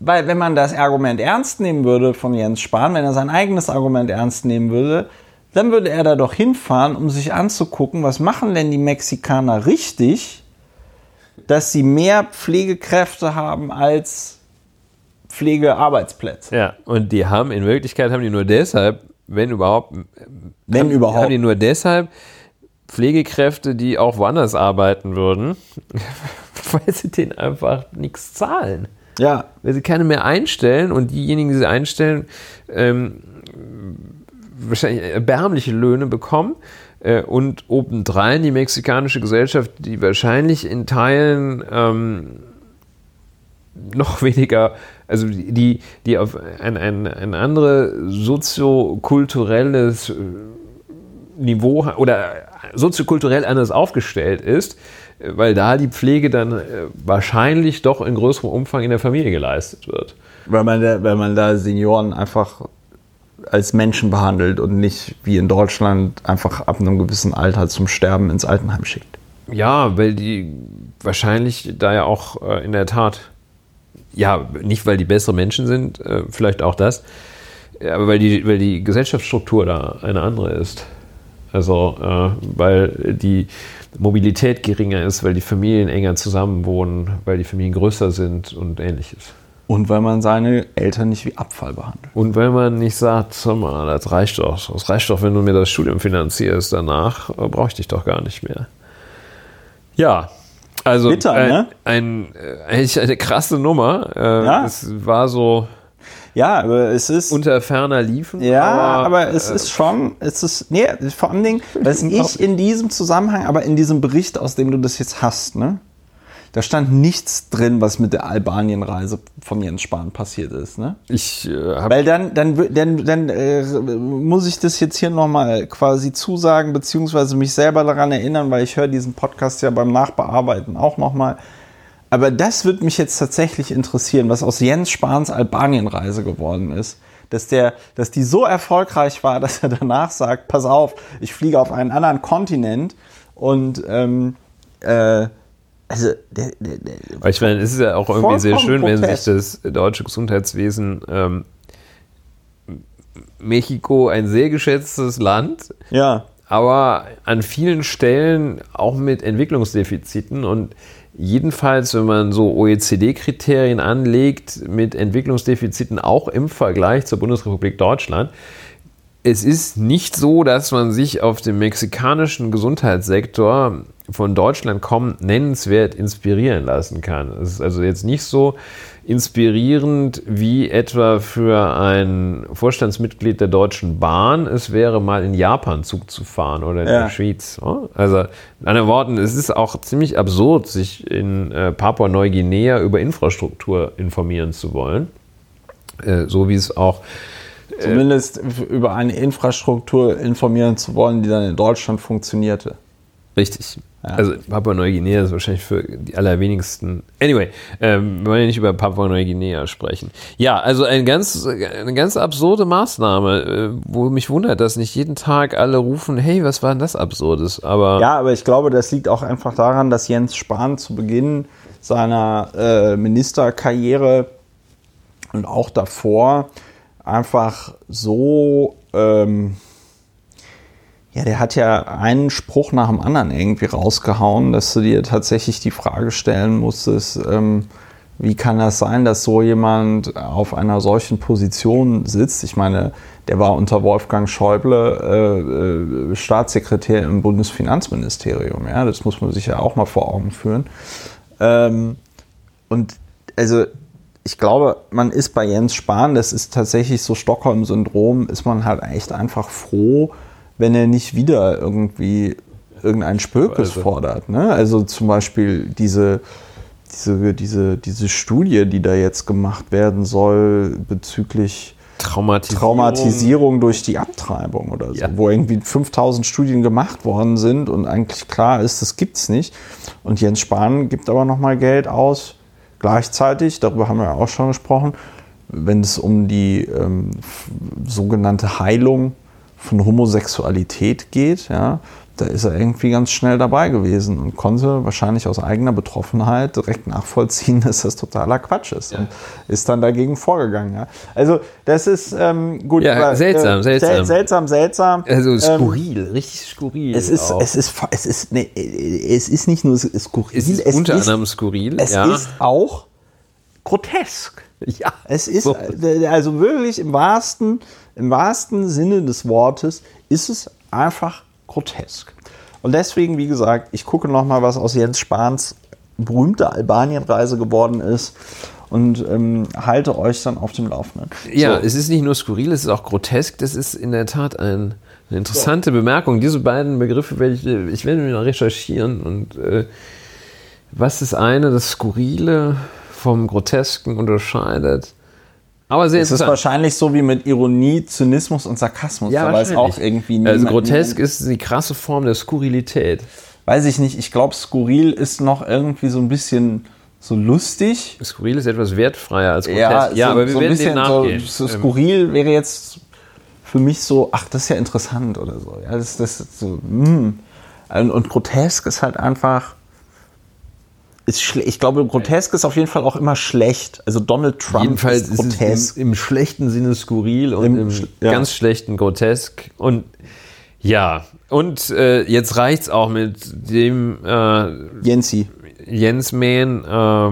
Weil wenn man das Argument ernst nehmen würde von Jens Spahn, wenn er sein eigenes Argument ernst nehmen würde, dann würde er da doch hinfahren, um sich anzugucken, was machen denn die Mexikaner richtig, dass sie mehr Pflegekräfte haben als Pflegearbeitsplätze. Ja, und die haben in Wirklichkeit haben die nur deshalb, wenn überhaupt, wenn haben, überhaupt, haben die nur deshalb Pflegekräfte, die auch woanders arbeiten würden, <laughs> weil sie denen einfach nichts zahlen. Ja. Weil sie keine mehr einstellen und diejenigen, die sie einstellen, ähm, wahrscheinlich erbärmliche Löhne bekommen. Äh, und obendrein die mexikanische Gesellschaft, die wahrscheinlich in Teilen ähm, noch <laughs> weniger, also die, die auf ein, ein, ein anderes soziokulturelles äh, Niveau oder soziokulturell anders aufgestellt ist, äh, weil da die Pflege dann wahrscheinlich doch in größerem Umfang in der Familie geleistet wird. Weil man weil man da Senioren einfach als Menschen behandelt und nicht wie in Deutschland einfach ab einem gewissen Alter zum Sterben ins Altenheim schickt. Ja, weil die wahrscheinlich da ja auch äh, in der Tat, ja, nicht weil die bessere Menschen sind, äh, vielleicht auch das, aber weil die, weil die Gesellschaftsstruktur da eine andere ist. Also, äh, weil die Mobilität geringer ist, weil die Familien enger zusammenwohnen, weil die Familien größer sind und ähnliches. Und weil man seine Eltern nicht wie Abfall behandelt. Und weil man nicht sagt, sag mal, das reicht doch. Das reicht doch, wenn du mir das Studium finanzierst. Danach äh, brauche ich dich doch gar nicht mehr. Ja, also Bitter, ein, ne? ein, ein, eine krasse Nummer. Äh, ja. Es war so. Ja, aber es ist. Unter ferner liefen. Ja, aber, aber es äh, ist schon, es ist, nee, vor allen Dingen, <laughs> was ich in diesem Zusammenhang, aber in diesem Bericht, aus dem du das jetzt hast, ne? Da stand nichts drin, was mit der Albanien-Reise von Jens Spahn passiert ist. Ne? Ich äh, Weil dann, dann, dann, dann äh, muss ich das jetzt hier nochmal quasi zusagen, beziehungsweise mich selber daran erinnern, weil ich höre diesen Podcast ja beim Nachbearbeiten auch nochmal. Aber das würde mich jetzt tatsächlich interessieren, was aus Jens Spahns Albanien-Reise geworden ist. Dass, der, dass die so erfolgreich war, <laughs> dass er danach sagt, pass auf, ich fliege auf einen anderen Kontinent und ähm, äh, also der, der, der ich meine, es ist ja auch irgendwie sehr schön, wenn sich das deutsche Gesundheitswesen ähm, Mexiko ein sehr geschätztes Land, ja. aber an vielen Stellen auch mit Entwicklungsdefiziten und jedenfalls, wenn man so OECD-Kriterien anlegt, mit Entwicklungsdefiziten auch im Vergleich zur Bundesrepublik Deutschland. Es ist nicht so, dass man sich auf dem mexikanischen Gesundheitssektor von Deutschland kommen, nennenswert inspirieren lassen kann. Es ist also jetzt nicht so inspirierend wie etwa für ein Vorstandsmitglied der Deutschen Bahn es wäre, mal in Japan Zug zu fahren oder in ja. der Schweiz. Also, in anderen Worten, es ist auch ziemlich absurd, sich in äh, Papua-Neuguinea über Infrastruktur informieren zu wollen. Äh, so wie es auch Zumindest über eine Infrastruktur informieren zu wollen, die dann in Deutschland funktionierte. Richtig. Also Papua-Neuguinea ist wahrscheinlich für die allerwenigsten. Anyway, ähm, wir wollen ja nicht über Papua-Neuguinea sprechen. Ja, also ein ganz, eine ganz absurde Maßnahme, äh, wo mich wundert, dass nicht jeden Tag alle rufen, hey, was war denn das Absurdes? Aber Ja, aber ich glaube, das liegt auch einfach daran, dass Jens Spahn zu Beginn seiner äh, Ministerkarriere und auch davor einfach so, ähm, ja, der hat ja einen Spruch nach dem anderen irgendwie rausgehauen, dass du dir tatsächlich die Frage stellen musstest, ähm, wie kann das sein, dass so jemand auf einer solchen Position sitzt? Ich meine, der war unter Wolfgang Schäuble äh, äh, Staatssekretär im Bundesfinanzministerium. Ja, das muss man sich ja auch mal vor Augen führen. Ähm, und also ich glaube, man ist bei Jens Spahn, das ist tatsächlich so Stockholm-Syndrom, ist man halt echt einfach froh, wenn er nicht wieder irgendwie irgendein Spökes Also. fordert. Ne? Also zum Beispiel diese, diese, diese, diese Studie, die da jetzt gemacht werden soll bezüglich Traumatisierung. Traumatisierung durch die Abtreibung oder so, Ja. wo irgendwie 5000 Studien gemacht worden sind und eigentlich klar ist, das gibt's nicht. Und Jens Spahn gibt aber nochmal Geld aus. Gleichzeitig, darüber haben wir auch schon gesprochen, wenn es um die ähm, sogenannte Heilung von Homosexualität geht, ja, da ist er irgendwie ganz schnell dabei gewesen und konnte wahrscheinlich aus eigener Betroffenheit direkt nachvollziehen, <laughs> dass das totaler Quatsch ist und ist dann dagegen vorgegangen. Ja. Also das ist ähm, gut. Ja, seltsam, seltsam. sel- seltsam, seltsam. Also Ähm, skurril, richtig skurril. es ist, auch. es ist, es ist, nee, es ist nicht nur skurril. es ist unter anderem skurril. es ja. ist auch grotesk. ja. Es ist So. äh, also wirklich im wahrsten, im wahrsten Sinne des Wortes ist es einfach grotesk. Und deswegen, wie gesagt, ich gucke noch mal, was aus Jens Spahns berühmter Albanienreise geworden ist und ähm, halte euch dann auf dem Laufenden. Ja, So. es ist nicht nur skurril, es ist auch grotesk. Das ist in der Tat ein, eine interessante Bemerkung. Diese beiden Begriffe werde ich, ich werde mir noch recherchieren. Und äh, was das eine, das Skurrile vom Grotesken unterscheidet. Aber sehr es ist wahrscheinlich so wie mit Ironie, Zynismus und Sarkasmus. Ja, weiß wahrscheinlich. auch irgendwie Also grotesk ist die krasse Form der Skurrilität. Weiß ich nicht. Ich glaube, skurril ist noch irgendwie so ein bisschen so lustig. Skurril ist etwas wertfreier als grotesk. Ja, ja so, aber wir so ein werden bisschen dem nachgehen. so, so Ähm, skurril wäre jetzt für mich so, ach, das ist ja interessant oder so. Ja, das, das ist so, hm. Und, und grotesk ist halt einfach. Ist ich glaube, grotesk ist auf jeden Fall auch immer schlecht. Also Donald Trump Jedenfalls ist ist es grotesk. im, im schlechten Sinne skurril und Im im, sch- ja. ganz schlechten grotesk. Und ja, und äh, jetzt reicht's auch mit dem äh, Jensi. Jens Mähn. Äh,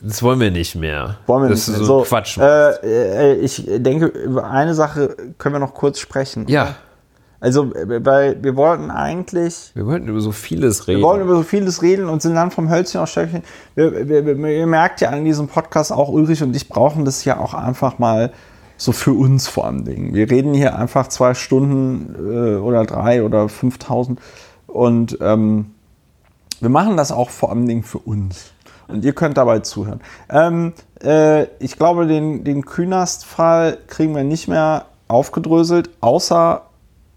das wollen wir nicht mehr. Wollen wir das nicht ist mehr. so, Quatsch. Äh, äh, ich denke, über eine Sache können wir noch kurz sprechen. ja, Also, äh, weil wir wollten eigentlich. wir wollten über so vieles reden. Wir wollen über so vieles reden und sind dann vom Hölzchen auf Stöckchen. Wir, wir, wir, ihr merkt ja an diesem Podcast auch, Ulrich und ich brauchen das ja auch einfach mal so für uns vor allem Dingen. Wir reden hier einfach zwei Stunden äh, oder drei oder 5000 und ähm, wir machen das auch vor allem Dingen für uns. Und ihr könnt dabei zuhören. Ähm, äh, ich glaube, den, den Künast-Fall kriegen wir nicht mehr aufgedröselt, außer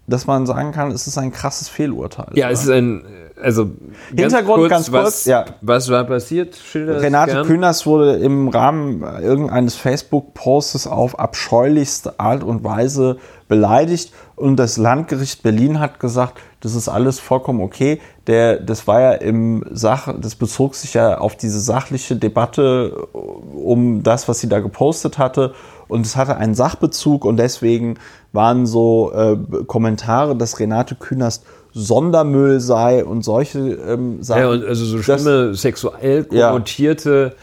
dass man sagen kann, es ist ein krasses Fehlurteil. ja, es ist ein, also ganz Hintergrund, ganz kurz, was, ja. was war passiert? Schilder Renate. Künast wurde im Rahmen irgendeines Facebook-Postes auf abscheulichste Art und Weise beleidigt und das Landgericht Berlin hat gesagt, das ist alles vollkommen okay. Der, das war ja im Sach, das bezog sich ja auf diese sachliche Debatte um das, was sie da gepostet hatte und es hatte einen Sachbezug und deswegen waren so äh, Kommentare, dass Renate Künast Sondermüll sei und solche ähm, Sachen. Ja, und also so schlimme sexuell Ja. konnotierte äh,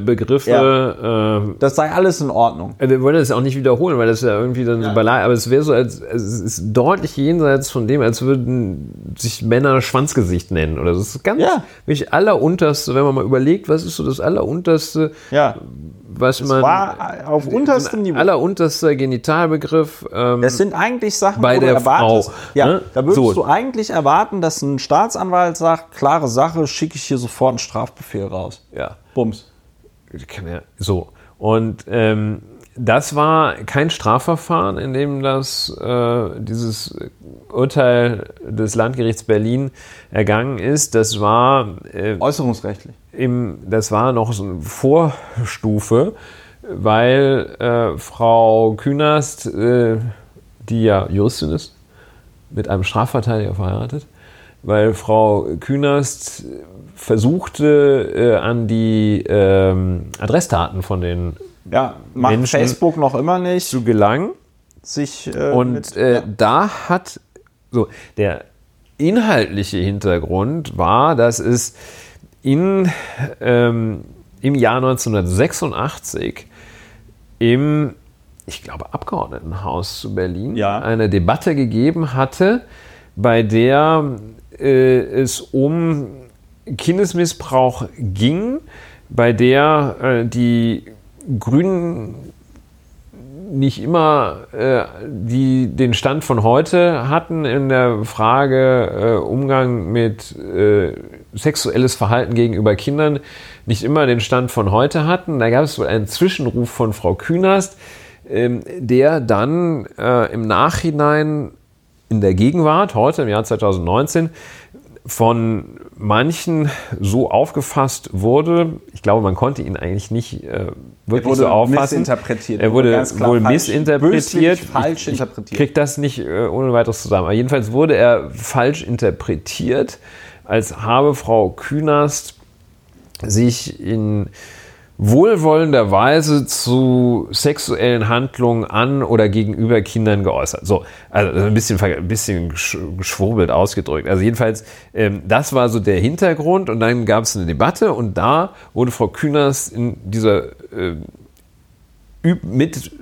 Begriffe. ähm, Das sei alles in Ordnung. wir wollen das auch nicht wiederholen, weil das ja irgendwie dann so beleidigt, aber es wäre so, als, es ist deutlich jenseits von dem, als würden sich Männer Schwanzgesicht nennen. Oder das ist ganz Ja. wirklich allerunterste, wenn man mal überlegt, was ist so das allerunterste, Ja, was man. war auf unterstem Niveau. Allerunterster Genitalbegriff. Ähm, Das sind eigentlich Sachen, Bei wo der du erwartest. Frau, Ja, ne? da würdest So. du eigentlich erwarten, dass ein Staatsanwalt sagt, klare Sache, schicke ich hier sofort einen Strafbefehl raus. ja. Bums. So. Und ähm, das war kein Strafverfahren, in dem das, äh, dieses Urteil des Landgerichts Berlin ergangen ist. Das war äh, äußerungsrechtlich. Im, das war noch so eine Vorstufe, weil äh, Frau Künast, äh, die ja Juristin ist, mit einem Strafverteidiger verheiratet, weil Frau Künast versuchte, äh, an die ähm, Adressdaten von den ja, macht Menschen Facebook noch immer nicht zu gelangen. Sich, äh, und mit, äh, ja. da hat so der inhaltliche Hintergrund war, dass es in, ähm, im Jahr 1986 im, ich glaube, Abgeordnetenhaus zu Berlin ja. eine Debatte gegeben hatte, bei der äh, es um Kindesmissbrauch ging, bei der äh, die Grünen nicht immer äh, die den Stand von heute hatten in der Frage äh, Umgang mit äh, sexuelles Verhalten gegenüber Kindern, nicht immer den Stand von heute hatten. Da gab es wohl einen Zwischenruf von Frau Künast, ähm, der dann äh, im Nachhinein in der Gegenwart, heute im Jahr 2019, von manchen so aufgefasst wurde, ich glaube, man konnte ihn eigentlich nicht äh, wirklich so auffassen. Missinterpretiert. Er wurde wohl falsch, missinterpretiert. falsch interpretiert. Ich krieg das nicht äh, ohne weiteres zusammen. Aber jedenfalls wurde er falsch interpretiert, als habe Frau Künast sich in wohlwollender Weise zu sexuellen Handlungen an oder gegenüber Kindern geäußert. So, also ein bisschen, ein bisschen geschwurbelt ausgedrückt. Also jedenfalls, ähm, das war so der Hintergrund und dann gab es eine Debatte und da wurde Frau Kühners in dieser äh, mit,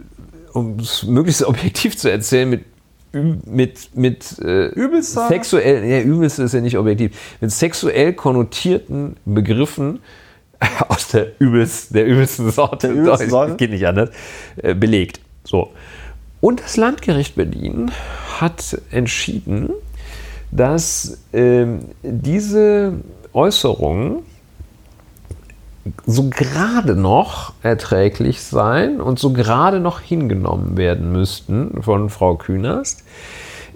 um es möglichst <laughs> objektiv zu erzählen, mit mit, mit äh, sexuell, ja, übelste ist ja nicht objektiv, mit sexuell konnotierten Begriffen <laughs> aus der, übelst, der übelsten Sorte, der übelsten Sorte? geht nicht anders, äh, belegt. So. Und das Landgericht Berlin hat entschieden, dass äh, diese Äußerungen so gerade noch erträglich seien und so gerade noch hingenommen werden müssten von Frau Künast.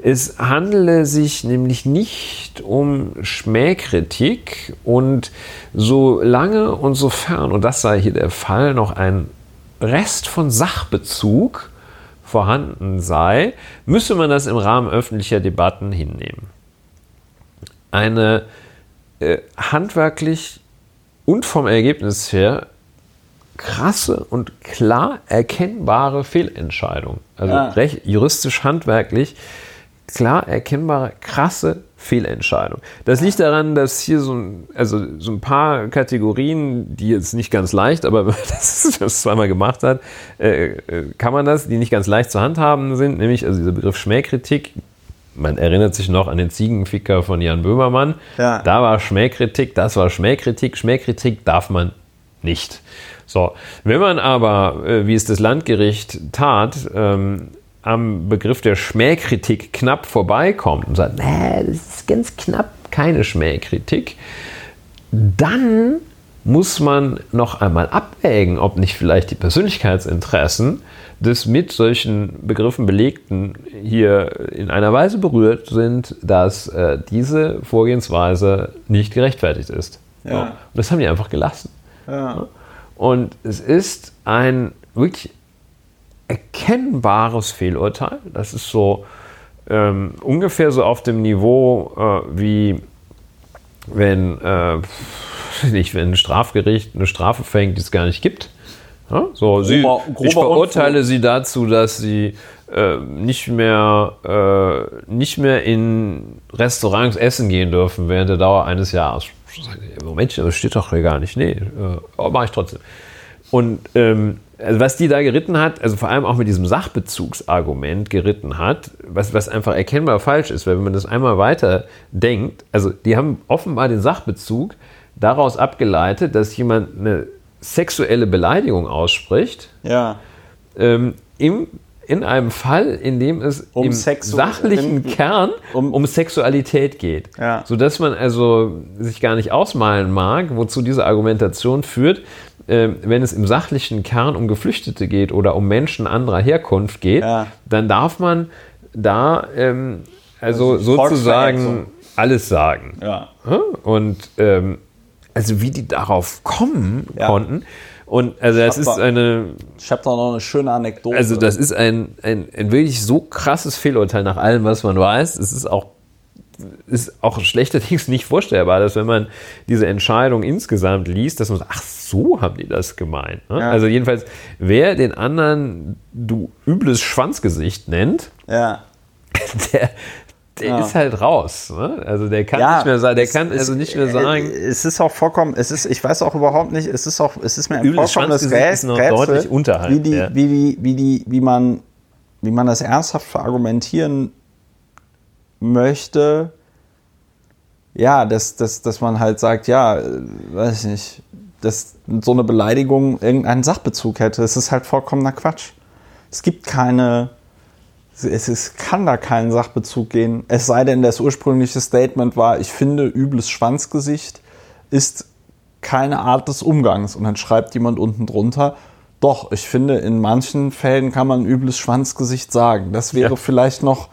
Es handele sich nämlich nicht um Schmähkritik und solange und sofern, und das sei hier der Fall, noch ein Rest von Sachbezug vorhanden sei, müsse man das im Rahmen öffentlicher Debatten hinnehmen. Eine äh, handwerklich und vom Ergebnis her krasse und klar erkennbare Fehlentscheidung. Also ja. recht, juristisch, handwerklich klar erkennbare, krasse Fehlentscheidung. Das liegt daran, dass hier so ein, also so ein paar Kategorien, die jetzt nicht ganz leicht, aber wenn <laughs> man das, das zweimal gemacht hat, äh, äh, kann man das, die nicht ganz leicht zu handhaben sind, nämlich also dieser Begriff Schmähkritik. Man erinnert sich noch an den Ziegenficker von Jan Böhmermann. Ja. Da war Schmähkritik, das war Schmähkritik. Schmähkritik darf man nicht. So, wenn man aber, äh, wie es das Landgericht tat, ähm, am Begriff der Schmähkritik knapp vorbeikommt und sagt, nee, das ist ganz knapp keine Schmähkritik, dann muss man noch einmal abwägen, ob nicht vielleicht die Persönlichkeitsinteressen des mit solchen Begriffen belegten hier in einer Weise berührt sind, dass äh, diese Vorgehensweise nicht gerechtfertigt ist. Ja. Und das haben die einfach gelassen. Ja. Und es ist ein wirklich erkennbares Fehlurteil. Das ist so ähm, ungefähr so auf dem Niveau äh, wie wenn, äh, nicht, wenn ein Strafgericht eine Strafe fängt, die es gar nicht gibt. Ja? So, sie, grober, ich verurteile sie dazu, dass sie äh, nicht, mehr, äh, nicht mehr in Restaurants essen gehen dürfen während der Dauer eines Jahres. Moment, das steht doch gar nicht. Nee, äh, mache ich trotzdem. Und ähm, also was die da geritten hat, also vor allem auch mit diesem Sachbezugsargument geritten hat, was, was einfach erkennbar falsch ist, weil wenn man das einmal weiter denkt, also die haben offenbar den Sachbezug daraus abgeleitet, dass jemand eine sexuelle Beleidigung ausspricht. Ja. Ähm, Im in einem Fall, in dem es Um im Sexu- sachlichen im- Kern um- um, Sexualität geht. Ja. Sodass man also sich gar nicht ausmalen mag, wozu diese Argumentation führt, äh, wenn es im sachlichen Kern um Geflüchtete geht oder um Menschen anderer Herkunft geht, Ja. dann darf man da ähm, also Also sozusagen alles sagen. Ja. Und ähm, also wie die darauf kommen konnten. Und also das ist da- eine, Ich habe da noch eine schöne Anekdote. also das ist ein, ein, ein wirklich so krasses Fehlurteil nach allem, was man weiß. Es ist auch, ist auch schlechterdings <laughs> nicht vorstellbar, dass wenn man diese Entscheidung insgesamt liest, dass man sagt, ach so haben die das gemeint. Ne? Ja. Also jedenfalls, wer den anderen du übles Schwanzgesicht nennt, ja. <laughs> der, der Ja. ist halt raus. Ne? Also der kann Ja, nicht mehr sagen, der kann es- also nicht mehr äh, sagen, Es ist auch vollkommen, es ist, ich weiß auch überhaupt nicht, es ist auch, es ist mir ein vollkommenes deutlich unterhalb, wie die, ja. wie die, wie die, wie man, wie man das ernsthaft verargumentieren möchte. Ja, dass, dass, dass man halt sagt, ja, äh, weiß ich nicht, dass so eine Beleidigung irgendeinen Sachbezug hätte. Es ist halt vollkommener Quatsch. Es gibt keine, es ist, kann da keinen Sachbezug gehen. Es sei denn, das ursprüngliche Statement war, ich finde, übles Schwanzgesicht ist keine Art des Umgangs. Und dann schreibt jemand unten drunter, doch, ich finde, in manchen Fällen kann man übles Schwanzgesicht sagen. Das wäre Ja. vielleicht noch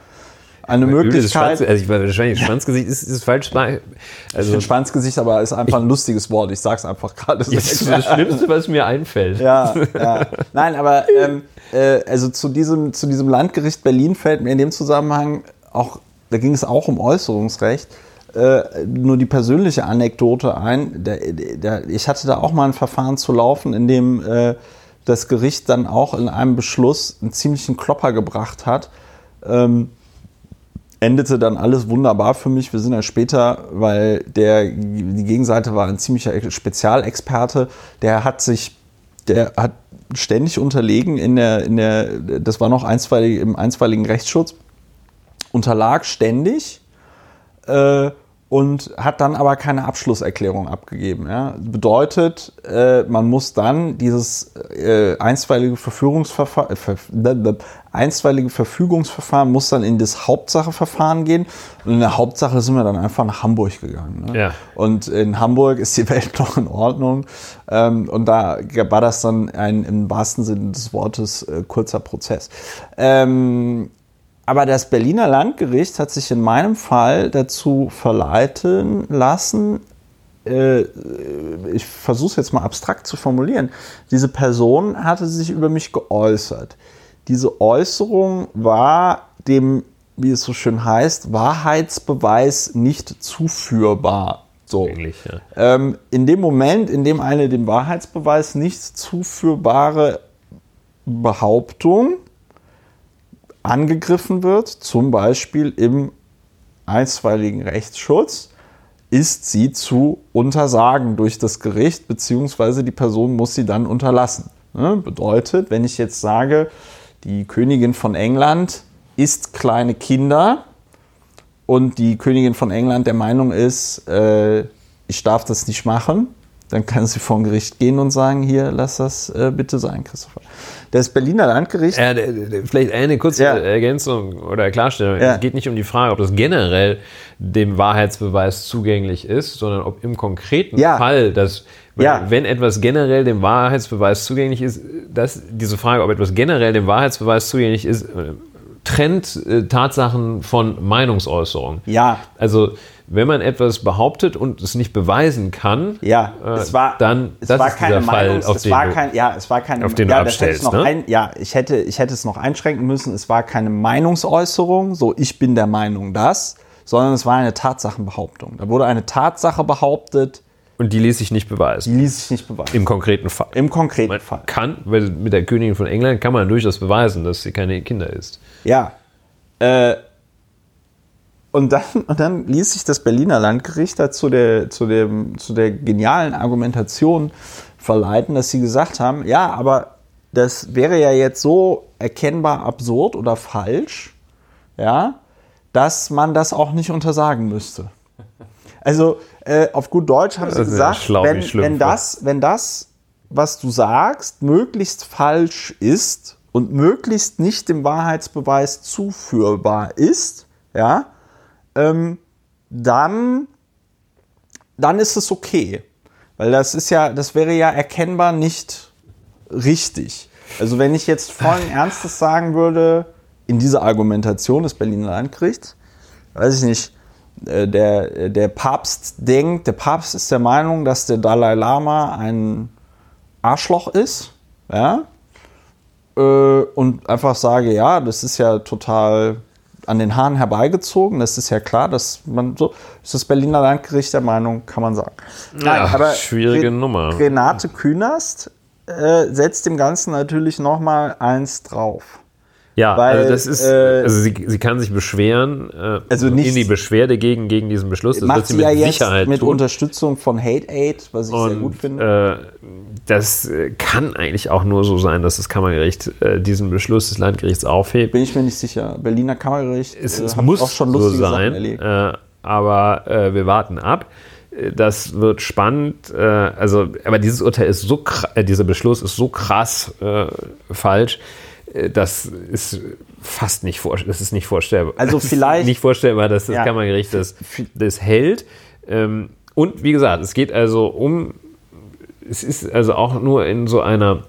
eine Möglichkeit. Schwanz, also ich weiß wahrscheinlich Schwanzgesicht ist, ist falsch. Ich Also finde Schwanzgesicht aber ist einfach ein lustiges Wort. Ich sag's einfach gerade. das ist das Schlimmste, was mir einfällt. Ja, ja. Nein, aber ähm, äh, also zu diesem, zu diesem Landgericht Berlin fällt mir in dem Zusammenhang auch, da ging es auch um Äußerungsrecht, äh, nur die persönliche Anekdote ein. Der, der, ich hatte da auch mal ein Verfahren zu laufen, in dem äh, das Gericht dann auch in einem Beschluss einen ziemlichen Klopper gebracht hat. Ähm, endete dann alles wunderbar für mich. Wir sind dann später, weil der, die Gegenseite war ein ziemlicher Spezialexperte, der hat sich, der hat ständig unterlegen in der, in der, das war noch einstweilig, im einstweiligen Rechtsschutz, unterlag ständig äh, und hat dann aber keine Abschlusserklärung abgegeben. Ja? Bedeutet, äh, man muss dann dieses äh, einstweilige Verfügungsverfahren, äh, ver einstweilige Verfügungsverfahren muss dann in das Hauptsacheverfahren gehen. Und in der Hauptsache sind wir dann einfach nach Hamburg gegangen. Ne? Ja. Und in Hamburg ist die <laughs> Welt noch in Ordnung. Ähm, und da war das dann ein im wahrsten Sinne des Wortes äh, kurzer Prozess. Ähm, aber das Berliner Landgericht hat sich in meinem Fall dazu verleiten lassen, äh, ich versuche es jetzt mal abstrakt zu formulieren, diese Person hatte sich über mich geäußert. Diese Äußerung war dem, wie es so schön heißt, Wahrheitsbeweis nicht zuführbar. So. Eigentlich, ja. Ähm, in dem Moment, in dem eine dem Wahrheitsbeweis nicht zuführbare Behauptung angegriffen wird, zum Beispiel im einstweiligen Rechtsschutz, ist sie zu untersagen durch das Gericht, beziehungsweise die Person muss sie dann unterlassen. Ne? Bedeutet, wenn ich jetzt sage, die Königin von England isst kleine Kinder und die Königin von England der Meinung ist, äh, ich darf das nicht machen, dann kann sie vor ein Gericht gehen und sagen, hier, lass das äh, bitte sein, Christopher. Das Berliner Landgericht d- vielleicht eine kurze Ja. Ergänzung oder Klarstellung. Ja. Es geht nicht um die Frage, ob das generell dem Wahrheitsbeweis zugänglich ist, sondern ob im konkreten Ja. Fall, dass weil Ja. wenn etwas generell dem Wahrheitsbeweis zugänglich ist, dass diese Frage, ob etwas generell dem Wahrheitsbeweis zugänglich ist, äh, trennt äh, Tatsachen von Meinungsäußerung. Ja. Also wenn man etwas behauptet und es nicht beweisen kann, Ja, äh, es war, dann es das war ist keine Fall, auf es den war du- kein, ja, es war keine, auf den du ja, ich abstellst, noch ne? ein, ja, ich hätte, ich hätte es noch einschränken müssen. Es war keine Meinungsäußerung, so ich bin der Meinung das, sondern es war eine Tatsachenbehauptung. Da wurde eine Tatsache behauptet, und die ließ sich nicht beweisen. die ließ sich nicht beweisen. Im konkreten Fall. Im konkreten Man Fall. kann, weil mit der Königin von England kann man durchaus beweisen, dass sie keine Kinder ist. Ja. Äh, und, dann, und dann ließ sich das Berliner Landgericht da zu der, zu, dem, zu der genialen Argumentation verleiten, dass sie gesagt haben, ja, aber das wäre ja jetzt so erkennbar absurd oder falsch, ja, dass man das auch nicht untersagen müsste. Also äh, auf gut Deutsch haben sie gesagt, schlau wenn, wenn, das, wenn das, was du sagst, möglichst falsch ist und möglichst nicht dem Wahrheitsbeweis zuführbar ist, ja, ähm, dann, dann ist es okay. Weil das ist ja, das wäre ja erkennbar nicht richtig. Also wenn ich jetzt vollen <laughs> Ernstes sagen würde, in dieser Argumentation des Berliner Landgerichts, weiß ich nicht, äh, der, der Papst denkt, der Papst ist der Meinung, dass der Dalai Lama ein Arschloch ist, ja, äh, und einfach sage, ja, das ist ja total an den Haaren herbeigezogen, das ist ja klar, dass man so, ist das Berliner Landgericht der Meinung, kann man sagen. Ja, schwierige Re Nummer. Renate Künast äh, setzt dem Ganzen natürlich nochmal eins drauf. Ja, Weil, also das ist, äh, also sie, sie kann sich beschweren, äh, Also nicht- in die Beschwerde gegen, gegen diesen Beschluss. Das Macht wird sie mit ja jetzt Sicherheit mit tun. Unterstützung von Hate Aid, was ich sehr gut finde. Äh, das äh, kann eigentlich auch nur so sein, dass das Kammergericht äh, diesen Beschluss des Landgerichts aufhebt. Bin ich mir nicht sicher. Berliner Kammergericht Es, äh, es muss auch schon so lustige Sachen sein, aber wir warten ab. Das wird spannend. Also, aber dieses Urteil ist so, dieser Beschluss ist so krass äh, falsch. Äh, Das ist fast nicht, vor, das ist nicht vorstellbar. Also <laughs> vielleicht- nicht vorstellbar, dass das Ja. Kammergericht das, das hält. Ähm, Und wie gesagt, es geht also um, es ist also auch nur in so einer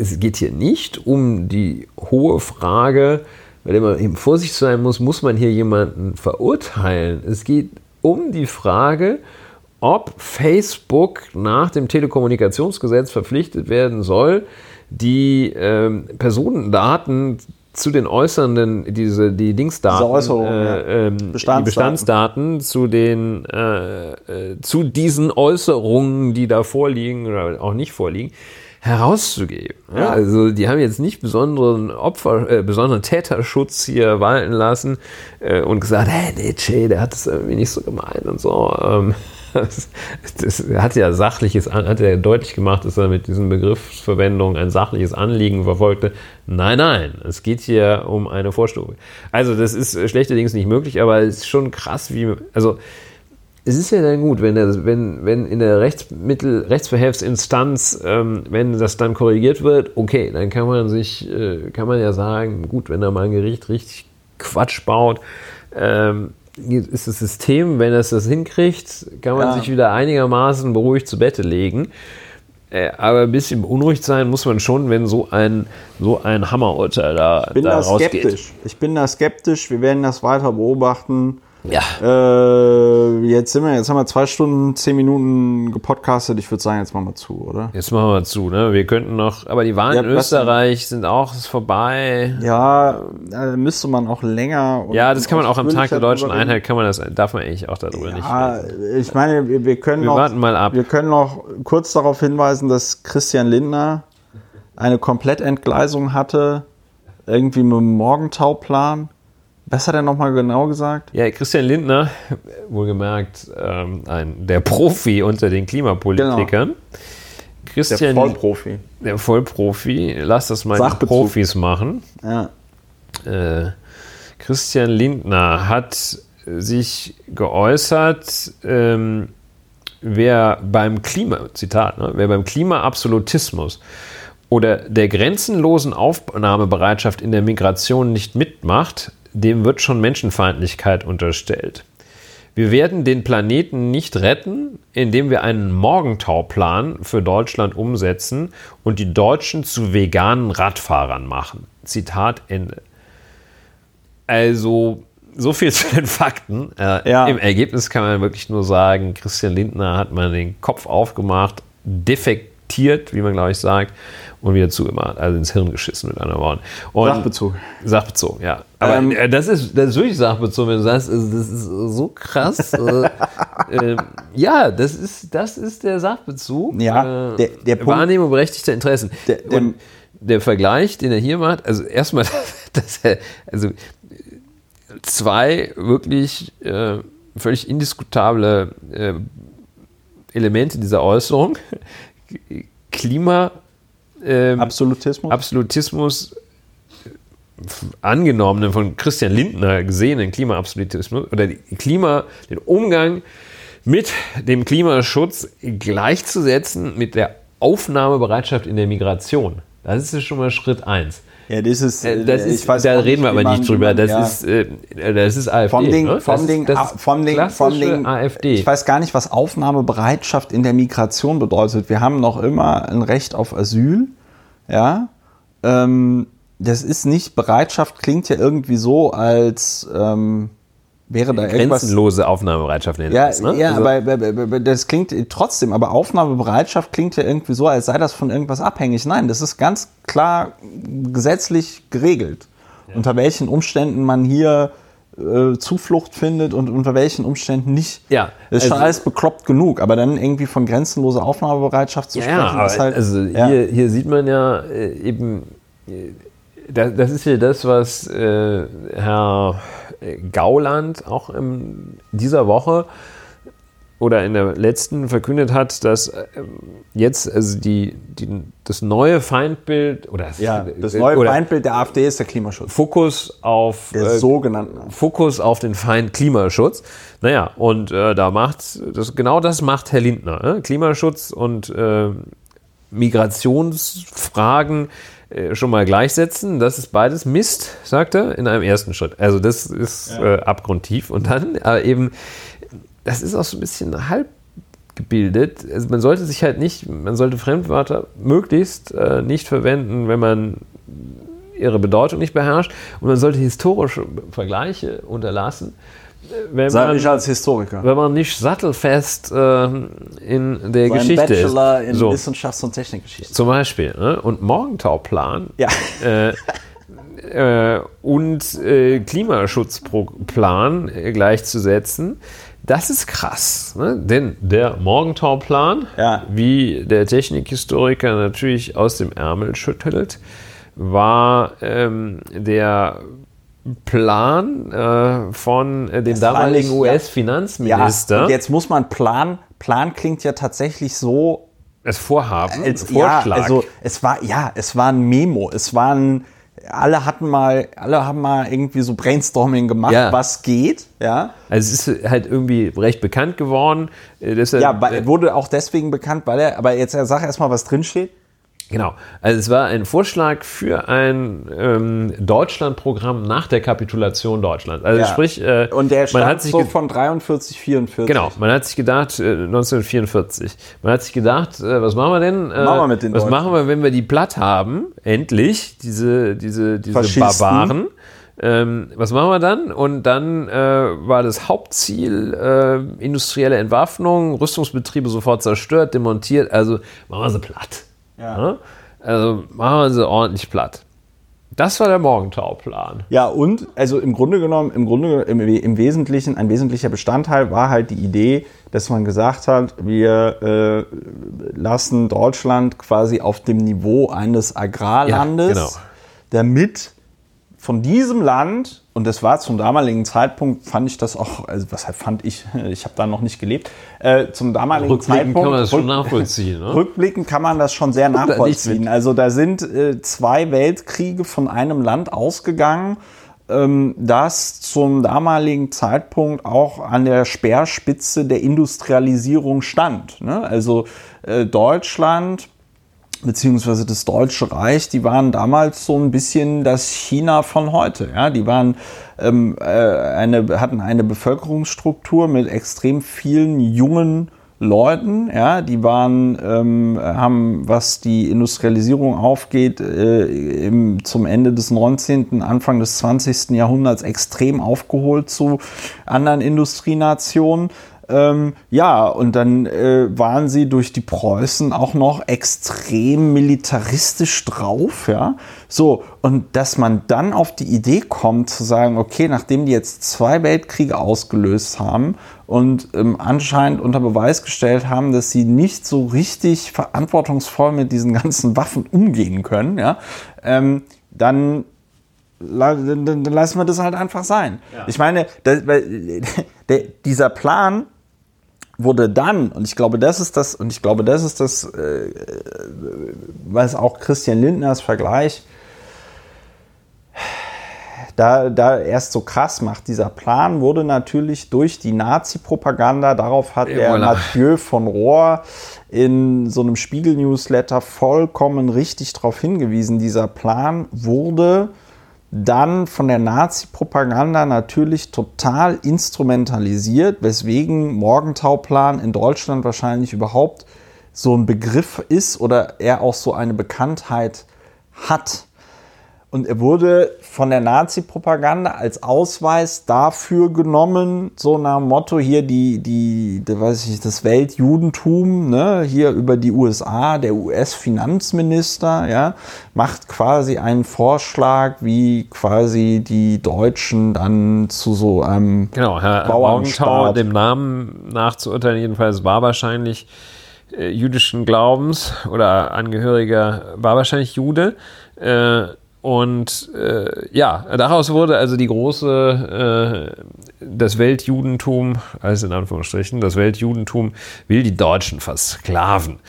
es geht hier nicht um die hohe Frage, bei der man eben vorsichtig sein muss, muss man hier jemanden verurteilen? Es geht um die Frage, ob Facebook nach dem Telekommunikationsgesetz verpflichtet werden soll, die ähm, Personendaten zu den äußernden, diese, die Dingsdaten, Diese Äußerungen, ja. äh, ähm, Bestandsdaten. die Bestandsdaten zu den, äh, äh, zu diesen Äußerungen, die da vorliegen oder auch nicht vorliegen, herauszugeben. Ja, Ja. also die haben jetzt nicht besonderen Opfer, äh, besonderen Täterschutz hier walten lassen äh, und gesagt, hey, nee, Che, der hat das irgendwie nicht so gemeint und so. Ähm, das, hat ja sachliches, hat er deutlich gemacht, dass er mit diesen Begriffsverwendungen ein sachliches Anliegen verfolgte. Nein, nein, es geht hier um eine Vorstufe. Also das ist schlechterdings nicht möglich, aber es ist schon krass, wie, also es ist ja dann gut, wenn, der, wenn, wenn in der Rechtsmittel, Rechtsverhelfsinstanz, ähm, wenn das dann korrigiert wird, okay, dann kann man sich, äh, kann man ja sagen, gut, wenn da mal ein Gericht richtig Quatsch baut, ähm, ist das System, wenn es das hinkriegt, kann man Ja. sich wieder einigermaßen beruhigt zu Bette legen. Äh, aber ein bisschen beunruhigt sein muss man schon, wenn so ein, so ein Hammerurteil da, Ich bin da da rausgeht. skeptisch. Ich bin da skeptisch. Wir werden das weiter beobachten. Ja. Äh, jetzt sind wir, jetzt haben wir zwei Stunden, zehn Minuten gepodcastet. Ich würde sagen, jetzt machen wir zu, oder? Jetzt machen wir zu, ne? Wir könnten noch, aber die Wahlen Ja, in Österreich sind auch vorbei. Ja, da müsste man auch länger. Ja, das kann man auch am Tag der deutschen reden. Einheit, kann man das, darf man eigentlich auch darüber Ja, nicht. ich meine, wir, wir können Wir noch, warten mal ab. Wir können noch kurz darauf hinweisen, dass Christian Lindner eine Komplettentgleisung hatte, irgendwie mit dem Morgentauplan. Was hat er nochmal genau gesagt? Ja, Christian Lindner, wohlgemerkt, ähm, ein, der Profi unter den Klimapolitikern. Christian, Vollprofi. der Vollprofi, lass das mal die. Profis machen. Ja. Äh, Christian Lindner hat sich geäußert, ähm, wer beim Klima, Zitat, ne, wer beim Klimaabsolutismus oder der grenzenlosen Aufnahmebereitschaft in der Migration nicht mitmacht, dem wird schon Menschenfeindlichkeit unterstellt. Wir werden den Planeten nicht retten, indem wir einen Morgentauplan für Deutschland umsetzen und die Deutschen zu veganen Radfahrern machen. Zitat Ende. Also, so viel <laughs> zu den Fakten. Äh, Ja. Im Ergebnis kann man wirklich nur sagen, Christian Lindner hat mal den Kopf aufgemacht, defektiert, wie man glaube ich sagt, und wieder zugemacht, also ins Hirn geschissen mit anderen Worten. Und Sachbezug. Sachbezogen, ja. Aber Ähm, äh, das, ist, das ist wirklich sachbezogen, wenn du sagst, also das ist so krass. äh, <laughs> ähm, ja, das ist, das ist der Sachbezug. Ja, äh, der- der Punkt- Wahrnehmung berechtigter Interessen. Der- der- Und der Vergleich, den er hier macht, also erstmal, <laughs> dass er, also zwei wirklich äh, völlig indiskutable äh, Elemente dieser Äußerung. Klima, ähm, Absolutismus. Absolutismus angenommenen, von Christian Lindner gesehenen Klimaabsolutismus oder Klima, den Umgang mit dem Klimaschutz gleichzusetzen mit der Aufnahmebereitschaft in der Migration. Das ist ja schon mal Schritt eins. Ja, das ist, Äh, Das ich ist, weiß da reden wir aber nicht drüber. Das, ja. ist, äh, das ist AfD. vom Ding, ne? vom das Ding, ah, vom Ding, vom Ding, AfD. Ich weiß gar nicht, was Aufnahmebereitschaft in der Migration bedeutet. Wir haben noch immer ein Recht auf Asyl, ja. Ähm, das ist nicht, Bereitschaft klingt ja irgendwie so, als ähm, wäre da. Grenzenlose Aufnahmebereitschaft nennt Ja, das, ne? ja Also- aber, das klingt trotzdem, aber Aufnahmebereitschaft klingt ja irgendwie so, als sei das von irgendwas abhängig. Nein, das ist ganz klar gesetzlich geregelt. Unter welchen Umständen man hier äh, Zuflucht findet und unter welchen Umständen nicht. Ja, Das ist schon also- alles bekloppt genug, aber dann irgendwie von grenzenloser Aufnahmebereitschaft zu Ja, sprechen, ist halt. also ja. hier, hier sieht man ja äh, eben, äh, das, das ist ja das, was äh, Herr Gauland auch in dieser Woche oder in der letzten verkündet hat, dass ähm, jetzt also die, die, das neue Feindbild oder ja, das neue Feindbild der AfD ist der Klimaschutz. Fokus auf Der äh, sogenannten. Fokus auf den Feind Klimaschutz. Naja, und äh, da macht das genau das macht Herr Lindner. Ne? Klimaschutz und äh, Migrationsfragen äh, schon mal gleichsetzen. Das ist beides Mist, sagt er, in einem ersten Schritt. Also das ist äh, abgrundtief. Und dann äh, eben, das ist auch so ein bisschen halb gebildet. Also man sollte sich halt nicht, man sollte Fremdwörter möglichst äh, nicht verwenden, wenn man ihre Bedeutung nicht beherrscht. Und man sollte historische Vergleiche unterlassen, äh, wenn Sag man, ich als Historiker. wenn man nicht sattelfest äh, in der So ein Geschichte Bachelor ist. in So, Wissenschafts- und Technikgeschichte. zum Beispiel. Ne? Und Morgentauplan Ja. äh, äh, und äh, Klimaschutzplan äh, gleichzusetzen, das ist krass. Ne? Denn der Morgentauplan, Ja. wie der Technikhistoriker natürlich aus dem Ärmel schüttelt, war ähm, der Plan äh, von äh, dem Das damaligen. US-Finanzminister, Ja, jetzt muss man Plan. Plan klingt ja tatsächlich so, das Vorhaben, als Vorschlag. Ja, also es war ja, es war ein Memo. Es waren alle hatten mal, alle haben mal irgendwie so Brainstorming gemacht, Ja. was geht. Ja, Also es ist halt irgendwie recht bekannt geworden. äh, Deshalb, ja, äh, wurde auch deswegen bekannt, weil er. Aber jetzt sag erst mal, was drin steht. Genau. Also es war ein Vorschlag für ein ähm, Deutschlandprogramm nach der Kapitulation Deutschlands. Also Ja. sprich, äh, Und der man hat sich so von 43, 44. Genau, man hat sich gedacht, äh, 1944, man hat sich gedacht, äh, was machen wir denn? Äh, Machen wir mit den was machen wir, wenn wir die platt haben? Endlich, diese, diese, diese Faschisten. Barbaren. Ähm, was machen wir dann? Und dann äh, war das Hauptziel äh, industrielle Entwaffnung, Rüstungsbetriebe sofort zerstört, demontiert, also machen wir sie platt. Ja. Also machen wir sie ordentlich platt. Das war der Morgentauplan. Ja, und also im Grunde genommen, im Grunde im, im Wesentlichen, ein wesentlicher Bestandteil war halt die Idee, dass man gesagt hat, wir äh, lassen Deutschland quasi auf dem Niveau eines Agrarlandes, Ja, genau. damit von diesem Land, und das war zum damaligen Zeitpunkt, fand ich das auch, also was fand ich, <laughs> ich habe da noch nicht gelebt, äh, zum damaligen Rückblickend Zeitpunkt. kann man das schon nachvollziehen. Ne? <laughs> Rückblickend kann man das schon sehr nachvollziehen. Also da sind äh, zwei Weltkriege von einem Land ausgegangen, ähm, das zum damaligen Zeitpunkt auch an der Speerspitze der Industrialisierung stand. Ne? Also äh, Deutschland beziehungsweise das Deutsche Reich, die waren damals so ein bisschen das China von heute. Ja, die waren ähm, äh, eine hatten eine Bevölkerungsstruktur mit extrem vielen jungen Leuten. Ja, die waren ähm, haben was die Industrialisierung aufgeht äh, im, zum Ende des 19., Anfang des 20. Jahrhunderts extrem aufgeholt zu anderen Industrienationen. Ähm, ja, und dann äh, waren sie durch die Preußen auch noch extrem militaristisch drauf, ja. So, und dass man dann auf die Idee kommt zu sagen, okay, nachdem die jetzt zwei Weltkriege ausgelöst haben und ähm, anscheinend unter Beweis gestellt haben, dass sie nicht so richtig verantwortungsvoll mit diesen ganzen Waffen umgehen können, ja, ähm, dann dann, lassen wir das halt einfach sein. Ich meine, das, <laughs> der, dieser Plan wurde dann, und ich glaube, das ist das, und ich glaube, das ist das, äh, was auch Christian Lindners Vergleich, da, da erst so krass macht. Dieser Plan wurde natürlich durch die Nazi-Propaganda, darauf hat der voilà. Mathieu von Rohr in so einem Spiegel-Newsletter vollkommen richtig darauf hingewiesen. Dieser Plan wurde dann von der Nazi-Propaganda natürlich total instrumentalisiert, weswegen Morgentauplan in Deutschland wahrscheinlich überhaupt so ein Begriff ist oder er auch so eine Bekanntheit hat. Und er wurde von der Nazi-Propaganda als Ausweis dafür genommen, so nach dem Motto hier die, die, die weiß ich nicht, das Weltjudentum, ne, hier über die USA, der US-Finanzminister, ja, macht quasi einen Vorschlag, wie quasi die Deutschen dann zu so einem Genau, Herr Bauernstaat. Dem Namen nachzuurteilen, jedenfalls war wahrscheinlich äh, jüdischen Glaubens oder Angehöriger, war wahrscheinlich Jude. Äh, und äh, ja, daraus wurde also die große, äh, das Weltjudentum, also in Anführungsstrichen, das Weltjudentum will die Deutschen versklaven.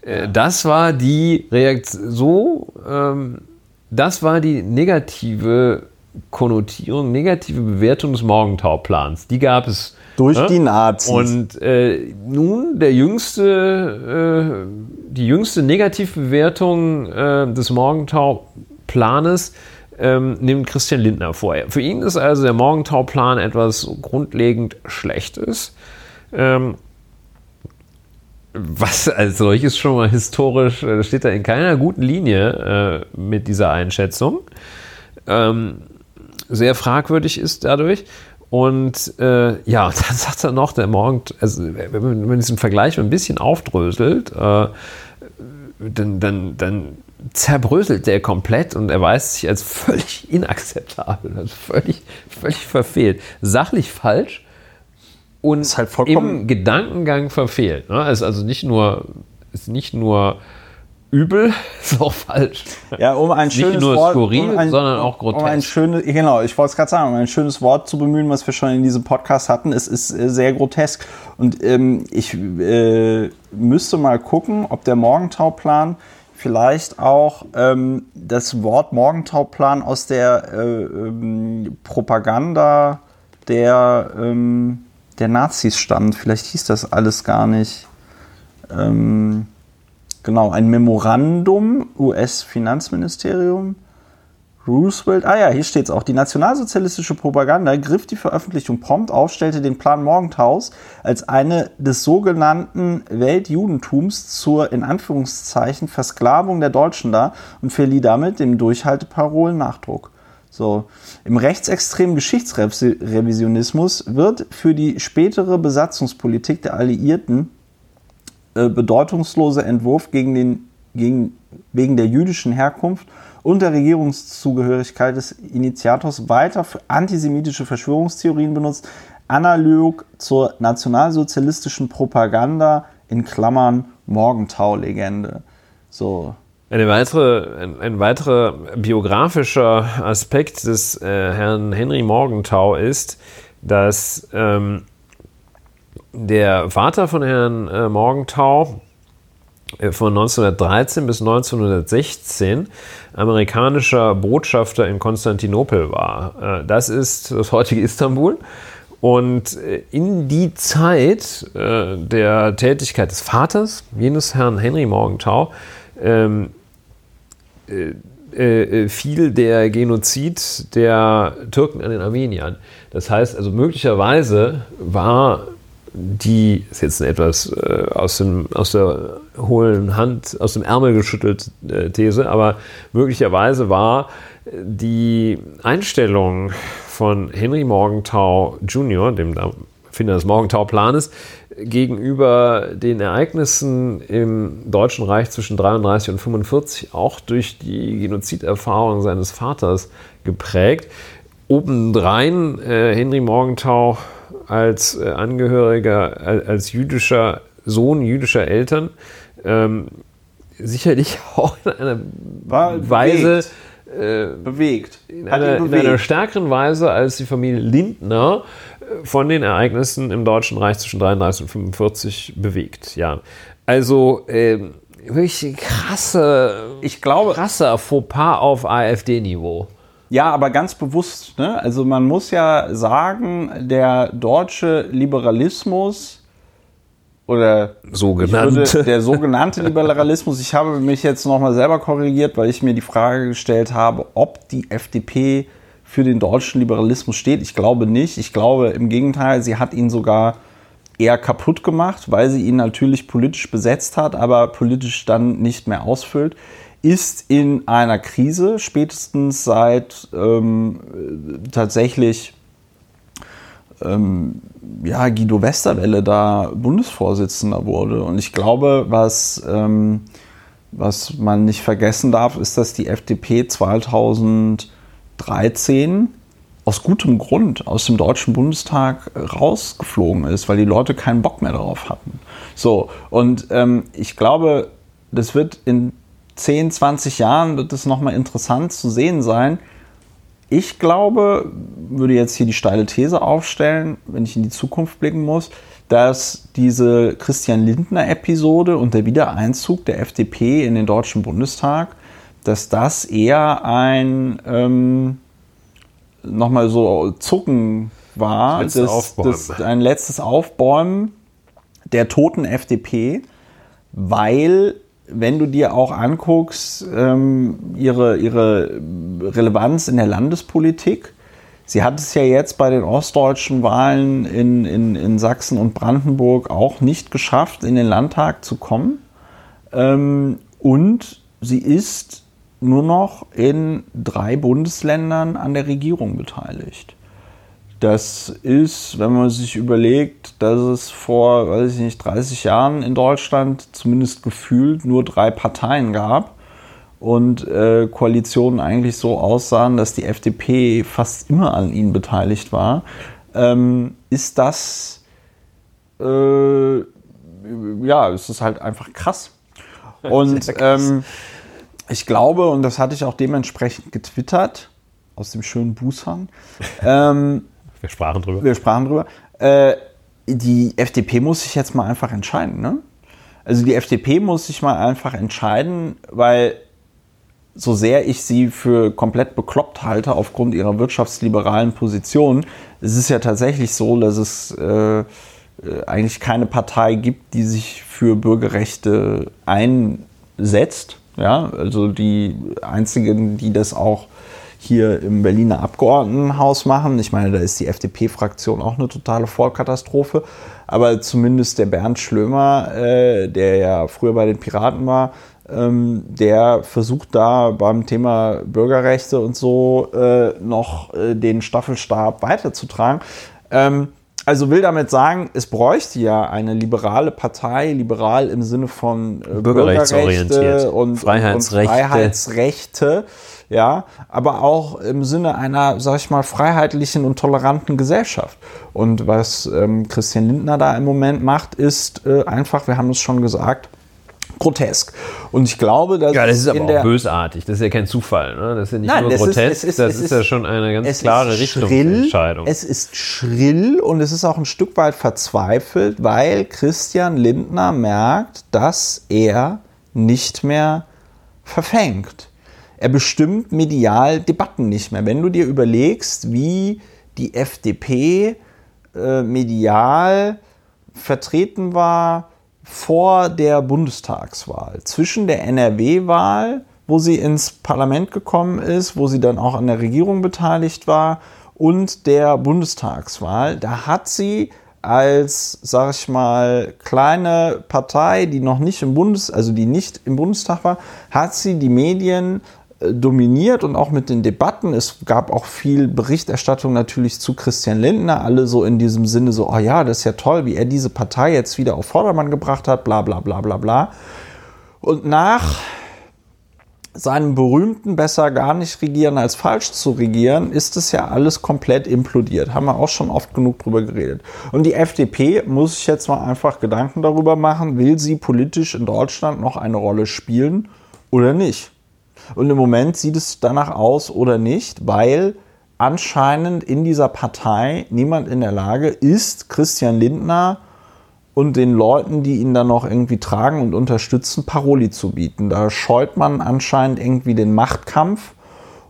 Äh, das war die Reaktion, so, ähm, das war die negative Konnotierung, negative Bewertung des Morgentauplans. Die gab es durch Ja? die Nazis. und äh, nun der jüngste, äh, die jüngste Negativbewertung äh, des Morgentau-Planes ähm, nimmt Christian Lindner vor. Für ihn ist also der Morgentau-Plan etwas grundlegend Schlechtes. Ähm, was als solches schon mal historisch, äh, steht da in keiner guten Linie äh, mit dieser Einschätzung. Ähm, sehr fragwürdig ist dadurch. Und äh, ja, <laughs> dann sagt er noch, der Morgen, also wenn man, diesen Vergleich ein bisschen aufdröselt, äh, dann, dann, dann zerbröselt der komplett und erweist sich als völlig <laughs> inakzeptabel, also völlig, völlig verfehlt. Sachlich falsch und Ist halt im Gedankengang verfehlt. Ne? Also, also nicht nur, ist nicht nur übel, <laughs> ist auch falsch. Ja, um ein Nicht schönes nur Wort, skurril, um ein, sondern auch Um ein grotesk. schönes, genau, ich wollte es gerade sagen, um ein schönes Wort zu bemühen, was wir schon in diesem Podcast hatten, es ist äh, sehr grotesk. Und ähm, ich äh, müsste mal gucken, ob der Morgentauplan vielleicht auch ähm, das Wort Morgentauplan aus der äh, ähm, Propaganda der, ähm, der Nazis stammt. Vielleicht hieß das alles gar nicht. Ähm, Genau, ein Memorandum, US-Finanzministerium, Roosevelt. Ah ja, hier steht es auch. Die nationalsozialistische Propaganda griff die Veröffentlichung prompt auf, stellte den Plan Morgenthaus als eine des sogenannten Weltjudentums zur in Anführungszeichen Versklavung der Deutschen dar und verlieh damit dem Durchhalteparolen Nachdruck. So. Im rechtsextremen Geschichtsrevisionismus wird für die spätere Besatzungspolitik der Alliierten äh, bedeutungslose Entwurf gegen den, gegen, wegen der jüdischen Herkunft und der Regierungszugehörigkeit des Initiators weiter für antisemitische Verschwörungstheorien benutzt, analog zur nationalsozialistischen Propaganda in Klammern Morgentau-Legende. So. Eine weitere, ein, ein weiterer biografischer Aspekt des äh, Herrn Henry Morgenthau ist, dass ähm, der Vater von Herrn äh, Morgenthau von 1913 bis 1916 amerikanischer Botschafter in Konstantinopel war. Äh, das ist das heutige Istanbul. Und äh, in die Zeit äh, der Tätigkeit des Vaters, jenes Herrn Henry Morgenthau, ähm, äh, äh, fiel der Genozid der Türken an den Armeniern. Das heißt also möglicherweise war die, ist jetzt eine etwas äh, aus, dem, aus der hohlen Hand, aus dem Ärmel geschüttelt äh, These, aber möglicherweise war die Einstellung von Henry Morgenthau Jr., dem Erfinder des Morgenthau-Planes, gegenüber den Ereignissen im Deutschen Reich zwischen 33 und 45 auch durch die Genoziderfahrung seines Vaters geprägt. Obendrein äh, Henry Morgenthau als äh, Angehöriger, als, als jüdischer Sohn jüdischer Eltern, ähm, sicherlich <laughs> auch in einer War Weise, bewegt. äh, bewegt. in einer, in bewegt. einer stärkeren Weise als die Familie Lindner äh, von den Ereignissen im Deutschen Reich zwischen 33 und 45 bewegt. Ja, also ähm, wirklich krasse, Ich glaube, krasser Fauxpas auf AfD-Niveau. Ja, aber ganz bewusst. Ne? Also man muss ja sagen, der deutsche Liberalismus oder sogenannte. Der sogenannte Liberalismus, ich habe mich jetzt nochmal selber korrigiert, weil ich mir die Frage gestellt habe, ob die FDP für den deutschen Liberalismus steht. Ich glaube nicht. Ich glaube im Gegenteil, sie hat ihn sogar eher kaputt gemacht, weil sie ihn natürlich politisch besetzt hat, aber politisch dann nicht mehr ausfüllt ist in einer Krise, spätestens seit ähm, tatsächlich ähm, ja, Guido Westerwelle da Bundesvorsitzender wurde. Und ich glaube, was, ähm, was man nicht vergessen darf, ist, dass die FDP 2013 aus gutem Grund aus dem Deutschen Bundestag rausgeflogen ist, weil die Leute keinen Bock mehr darauf hatten. So, und ähm, ich glaube, das wird in 10, 20 Jahren wird es nochmal interessant zu sehen sein. Ich glaube, würde jetzt hier die steile These aufstellen, wenn ich in die Zukunft blicken muss, dass diese Christian Lindner-Episode und der Wiedereinzug der FDP in den Deutschen Bundestag, dass das eher ein ähm, nochmal so Zucken war, das das, das, ein letztes Aufbäumen der toten FDP, weil wenn du dir auch anguckst, ähm, ihre, ihre Relevanz in der Landespolitik, sie hat es ja jetzt bei den ostdeutschen Wahlen in, in, in Sachsen und Brandenburg auch nicht geschafft, in den Landtag zu kommen. Ähm, und sie ist nur noch in drei Bundesländern an der Regierung beteiligt. Das ist, wenn man sich überlegt, dass es vor, weiß ich nicht, 30 Jahren in Deutschland zumindest gefühlt nur drei Parteien gab und äh, Koalitionen eigentlich so aussahen, dass die FDP fast immer an ihnen beteiligt war, ähm, ist das, äh, ja, es ist halt einfach krass. <laughs> Und ähm, ich glaube, und das hatte ich auch dementsprechend getwittert, aus dem schönen Bußhang, <laughs> ähm, wir sprachen drüber. Wir sprachen drüber. Äh, die FDP muss sich jetzt mal einfach entscheiden. Ne? Also die FDP muss sich mal einfach entscheiden, weil so sehr ich sie für komplett bekloppt halte aufgrund ihrer wirtschaftsliberalen Position, es ist ja tatsächlich so, dass es äh, eigentlich keine Partei gibt, die sich für Bürgerrechte einsetzt. Ja, also die einzigen, die das auch hier im Berliner Abgeordnetenhaus machen. Ich meine, da ist die FDP-Fraktion auch eine totale Vollkatastrophe. Aber zumindest der Bernd Schlömer, äh, der ja früher bei den Piraten war, ähm, der versucht da beim Thema Bürgerrechte und so äh, noch äh, den Staffelstab weiterzutragen. Ähm, also will damit sagen, es bräuchte ja eine liberale Partei, liberal im Sinne von äh, Bürgerrechte und Freiheitsrechte. Und Freiheitsrechte ja, aber auch im Sinne einer, sag ich mal, freiheitlichen und toleranten Gesellschaft. Und was ähm, Christian Lindner da im Moment macht, ist äh, einfach, wir haben es schon gesagt, grotesk. Und ich glaube, dass. Ja, das ist aber auch bösartig. Das ist ja kein Zufall. Ne? Das ist ja nicht Nein, nur grotesk, ist, ist, das ist, ist, ja schon eine ganz klare Richtungsentscheidung. Es ist schrill und es ist auch ein Stück weit verzweifelt, weil Christian Lindner merkt, dass er nicht mehr verfängt er bestimmt medial Debatten nicht mehr. Wenn du dir überlegst, wie die FDP äh, medial vertreten war vor der Bundestagswahl, zwischen der NRW-Wahl, wo sie ins Parlament gekommen ist, wo sie dann auch an der Regierung beteiligt war, und der Bundestagswahl, da hat sie als, sag ich mal, kleine Partei, die noch nicht im Bundes, also die nicht im Bundestag war, hat sie die Medien dominiert und auch mit den Debatten. Es gab auch viel Berichterstattung natürlich zu Christian Lindner, alle so in diesem Sinne so, oh ja, das ist ja toll, wie er diese Partei jetzt wieder auf Vordermann gebracht hat, bla bla bla bla bla. Und nach seinem berühmten besser gar nicht regieren als falsch zu regieren, ist es ja alles komplett implodiert. Haben wir auch schon oft genug drüber geredet. Und die FDP muss sich jetzt mal einfach Gedanken darüber machen, will sie politisch in Deutschland noch eine Rolle spielen oder nicht? Und im Moment sieht es danach aus oder nicht, weil anscheinend in dieser Partei niemand in der Lage ist, Christian Lindner und den Leuten, die ihn dann noch irgendwie tragen und unterstützen, Paroli zu bieten. Da scheut man anscheinend irgendwie den Machtkampf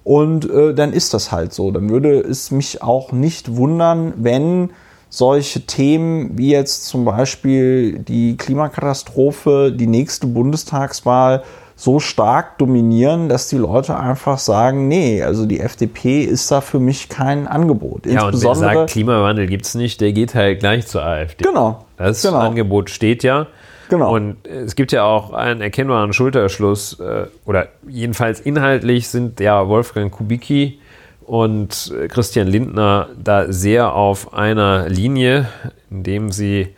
Und äh, dann ist das halt so. Dann würde es mich auch nicht wundern, wenn solche Themen wie jetzt zum Beispiel die Klimakatastrophe, die nächste Bundestagswahl so stark dominieren, dass die Leute einfach sagen, nee, also die FDP ist da für mich kein Angebot. Ja, und wer sagt, Klimawandel gibt es nicht, der geht halt gleich zur AfD. Genau. Das genau. Angebot steht ja. Genau. Und es gibt ja auch einen erkennbaren Schulterschluss, äh, oder jedenfalls inhaltlich sind ja Wolfgang Kubicki und Christian Lindner da sehr auf einer Linie, indem sie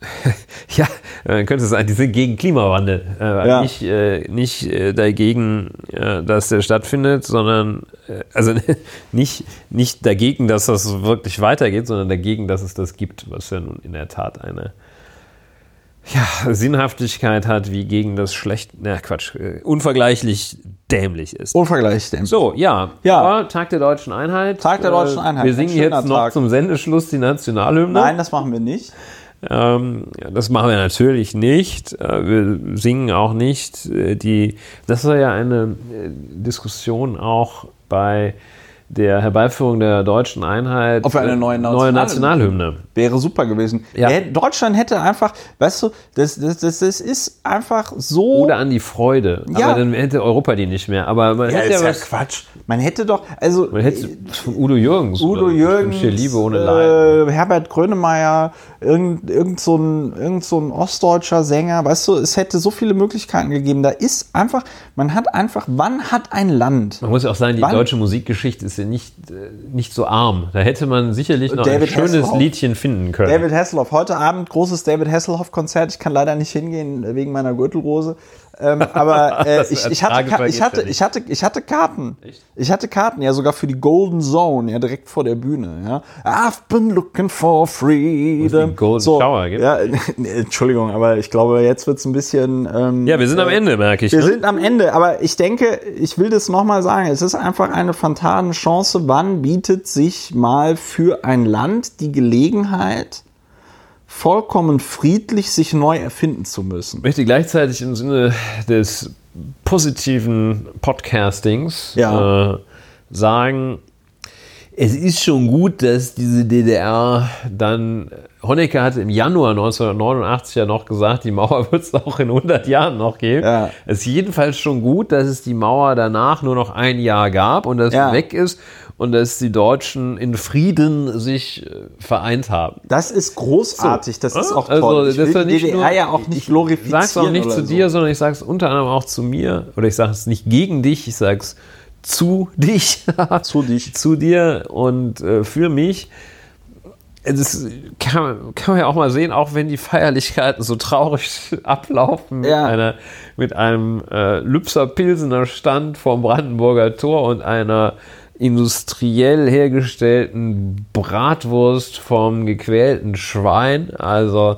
<laughs> ja, man könnte sagen, die sind gegen Klimawandel. Äh, Ja. Nicht, äh, nicht äh, dagegen, äh, dass der stattfindet, sondern äh, also <laughs> nicht, nicht dagegen, dass das wirklich weitergeht, sondern dagegen, dass es das gibt, was ja nun in der Tat eine ja, Sinnhaftigkeit hat, wie gegen das schlecht, na Quatsch, äh, unvergleichlich dämlich ist. Unvergleichlich dem. So, ja. Ja. Aber Tag der deutschen Einheit. Tag der deutschen Äh, Einheit. Wir singen jetzt noch Tag. zum Sendeschluss die Nationalhymne. Nein, das machen wir nicht. Ähm, das machen wir natürlich nicht. Äh, wir singen auch nicht äh, die. Das war ja eine äh, Diskussion auch bei der Herbeiführung der deutschen Einheit. Wir eine neue neue Nationalhymne-. Wäre super gewesen. Ja. Deutschland hätte einfach, weißt du, das, das, das, das ist einfach so. Oder an die Freude. Ja. Aber dann hätte Europa die nicht mehr. Aber man ja, hätte ist ja was. Quatsch. Man hätte doch, also Man hätte von Udo Jürgens. Udo Jürgens, Liebe ohne Leiden. äh, Herbert Grönemeyer, irgend, irgend, so ein, irgend so ein ostdeutscher Sänger, weißt du, es hätte so viele Möglichkeiten gegeben. Da ist einfach, man hat einfach, wann hat ein Land, Man muss ja auch sagen, die Wann- deutsche Musikgeschichte ist ja nicht, äh, nicht so arm. Da hätte man sicherlich noch David ein schönes Hasselhoff. Liedchen finden können. David Hasselhoff, heute Abend großes David Hasselhoff-Konzert. Ich kann leider nicht hingehen wegen meiner Gürtelrose. Ähm, aber <laughs> äh, ich, ich, hatte, ich, hatte, ich, hatte, ich hatte Karten. Ich hatte Karten, ja sogar für die Golden Zone, ja direkt vor der Bühne. Ja. I've been looking for freedom. Golden Shower gibt? Ja, <laughs> nee, Entschuldigung, aber ich glaube, jetzt wird es ein bisschen... Ähm, ja, wir sind am Ende, merke ich. wir ne? sind am Ende, aber ich denke, ich will das nochmal sagen, es ist einfach eine fantane Chance. Wann bietet sich mal für ein Land die Gelegenheit, vollkommen friedlich sich neu erfinden zu müssen? Ich möchte gleichzeitig im Sinne des positiven Podcastings Ja. äh, sagen, es ist schon gut, dass diese DDR dann, Honecker hatte im Januar 1989 ja noch gesagt, die Mauer <laughs> wird es auch in 100 Jahren noch geben. Ja. Es ist jedenfalls schon gut, dass es die Mauer danach nur noch ein Jahr gab und dass Ja. weg ist und dass die Deutschen in Frieden sich äh, vereint haben. Das ist großartig, das ist auch Also, toll. Ich das will die nicht DDR nur- ja auch nicht Ich glorifizieren. sag's auch nicht zu so. dir, sondern ich sag's unter anderem auch zu mir. Oder ich sage es nicht gegen dich, ich sag's zu dich. <laughs> Zu dich. zu dir und äh, für mich. Das kann, kann man ja auch mal sehen, auch wenn die Feierlichkeiten so traurig <laughs> ablaufen mit, Ja. einer, mit einem äh, Lübser Pilsener Stand vom Brandenburger Tor und einer industriell hergestellten Bratwurst vom gequälten Schwein. Also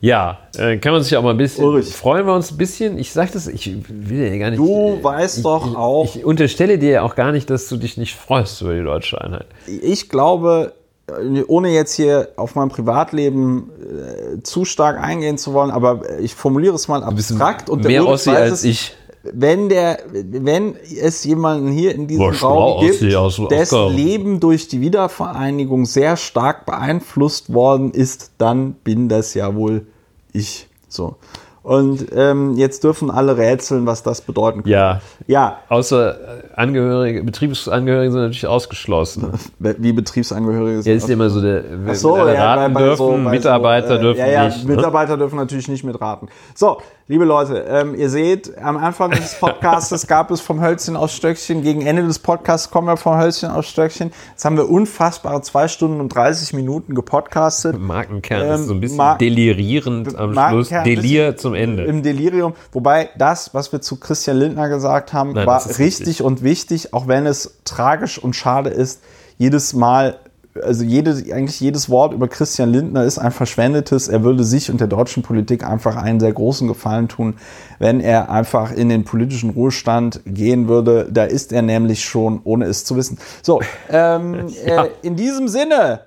ja, äh, kann man sich auch mal ein bisschen Ulrich. freuen wir uns ein bisschen. Ich sag das, ich will ja gar nicht. Du äh, weißt ich, doch ich, auch- Ich unterstelle dir ja auch gar nicht, dass du dich nicht freust über die deutsche Einheit. ich glaube, äh, ohne jetzt hier auf mein Privatleben äh, zu stark eingehen zu wollen, aber ich formuliere es mal abstrakt und der mehr Ulrich Ossi weiß als es, ich. Wenn der, wenn es jemanden hier in diesem Boah, Raum gibt, dessen. Leben durch die Wiedervereinigung sehr stark beeinflusst worden ist, dann bin das ja wohl ich. So. Und ähm, jetzt dürfen alle rätseln, was das bedeuten könnte. Ja, Ja, außer äh, Angehörige, Betriebsangehörige sind natürlich ausgeschlossen. <laughs> wie Betriebsangehörige Ja, ist ja immer so der, Ach so, ja, raten bei- bei dürfen, so- bei Mitarbeiter so, äh, dürfen ja, ja, nicht. Ne? Mitarbeiter dürfen natürlich nicht mitraten. So, liebe Leute, ähm, ihr seht, am Anfang des Podcasts <laughs> gab es vom Hölzchen aufs Stöckchen. Gegen Ende des Podcasts kommen wir vom Hölzchen aufs Stöckchen. Jetzt haben wir unfassbare zwei Stunden und 30 Minuten gepodcastet. Markenkern ist so ein bisschen Ähm, Ma- delirierend am Schluss. Delir zum Ende. Im Delirium. Wobei das, was wir zu Christian Lindner gesagt haben, Nein, war richtig, richtig. und wichtig, auch wenn es tragisch und schade ist. Jedes Mal, also jede, eigentlich jedes Wort über Christian Lindner ist ein verschwendetes. Er würde sich und der deutschen Politik einfach einen sehr großen Gefallen tun, wenn er einfach in den politischen Ruhestand gehen würde. Da ist er nämlich schon, ohne es zu wissen. So, ähm, <laughs> äh, in diesem Sinne.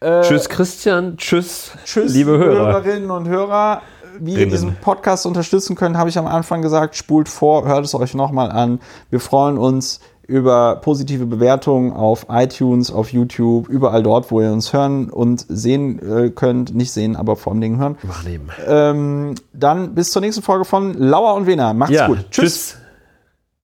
tschüss Christian, tschüss, Tschüss, liebe Hörer. Hörerinnen und Hörer. wie ihr diesen Podcast unterstützen könnt, habe ich am Anfang gesagt. Spult vor, hört es euch nochmal an. Wir freuen uns über positive Bewertungen auf iTunes, auf YouTube, überall dort, wo ihr uns hören und sehen äh, könnt. Nicht sehen, aber vor allem Dingen hören. Wahrnehmen. Ähm, dann bis zur nächsten Folge von Lauer und Wena. Macht's Ja, gut. tschüss.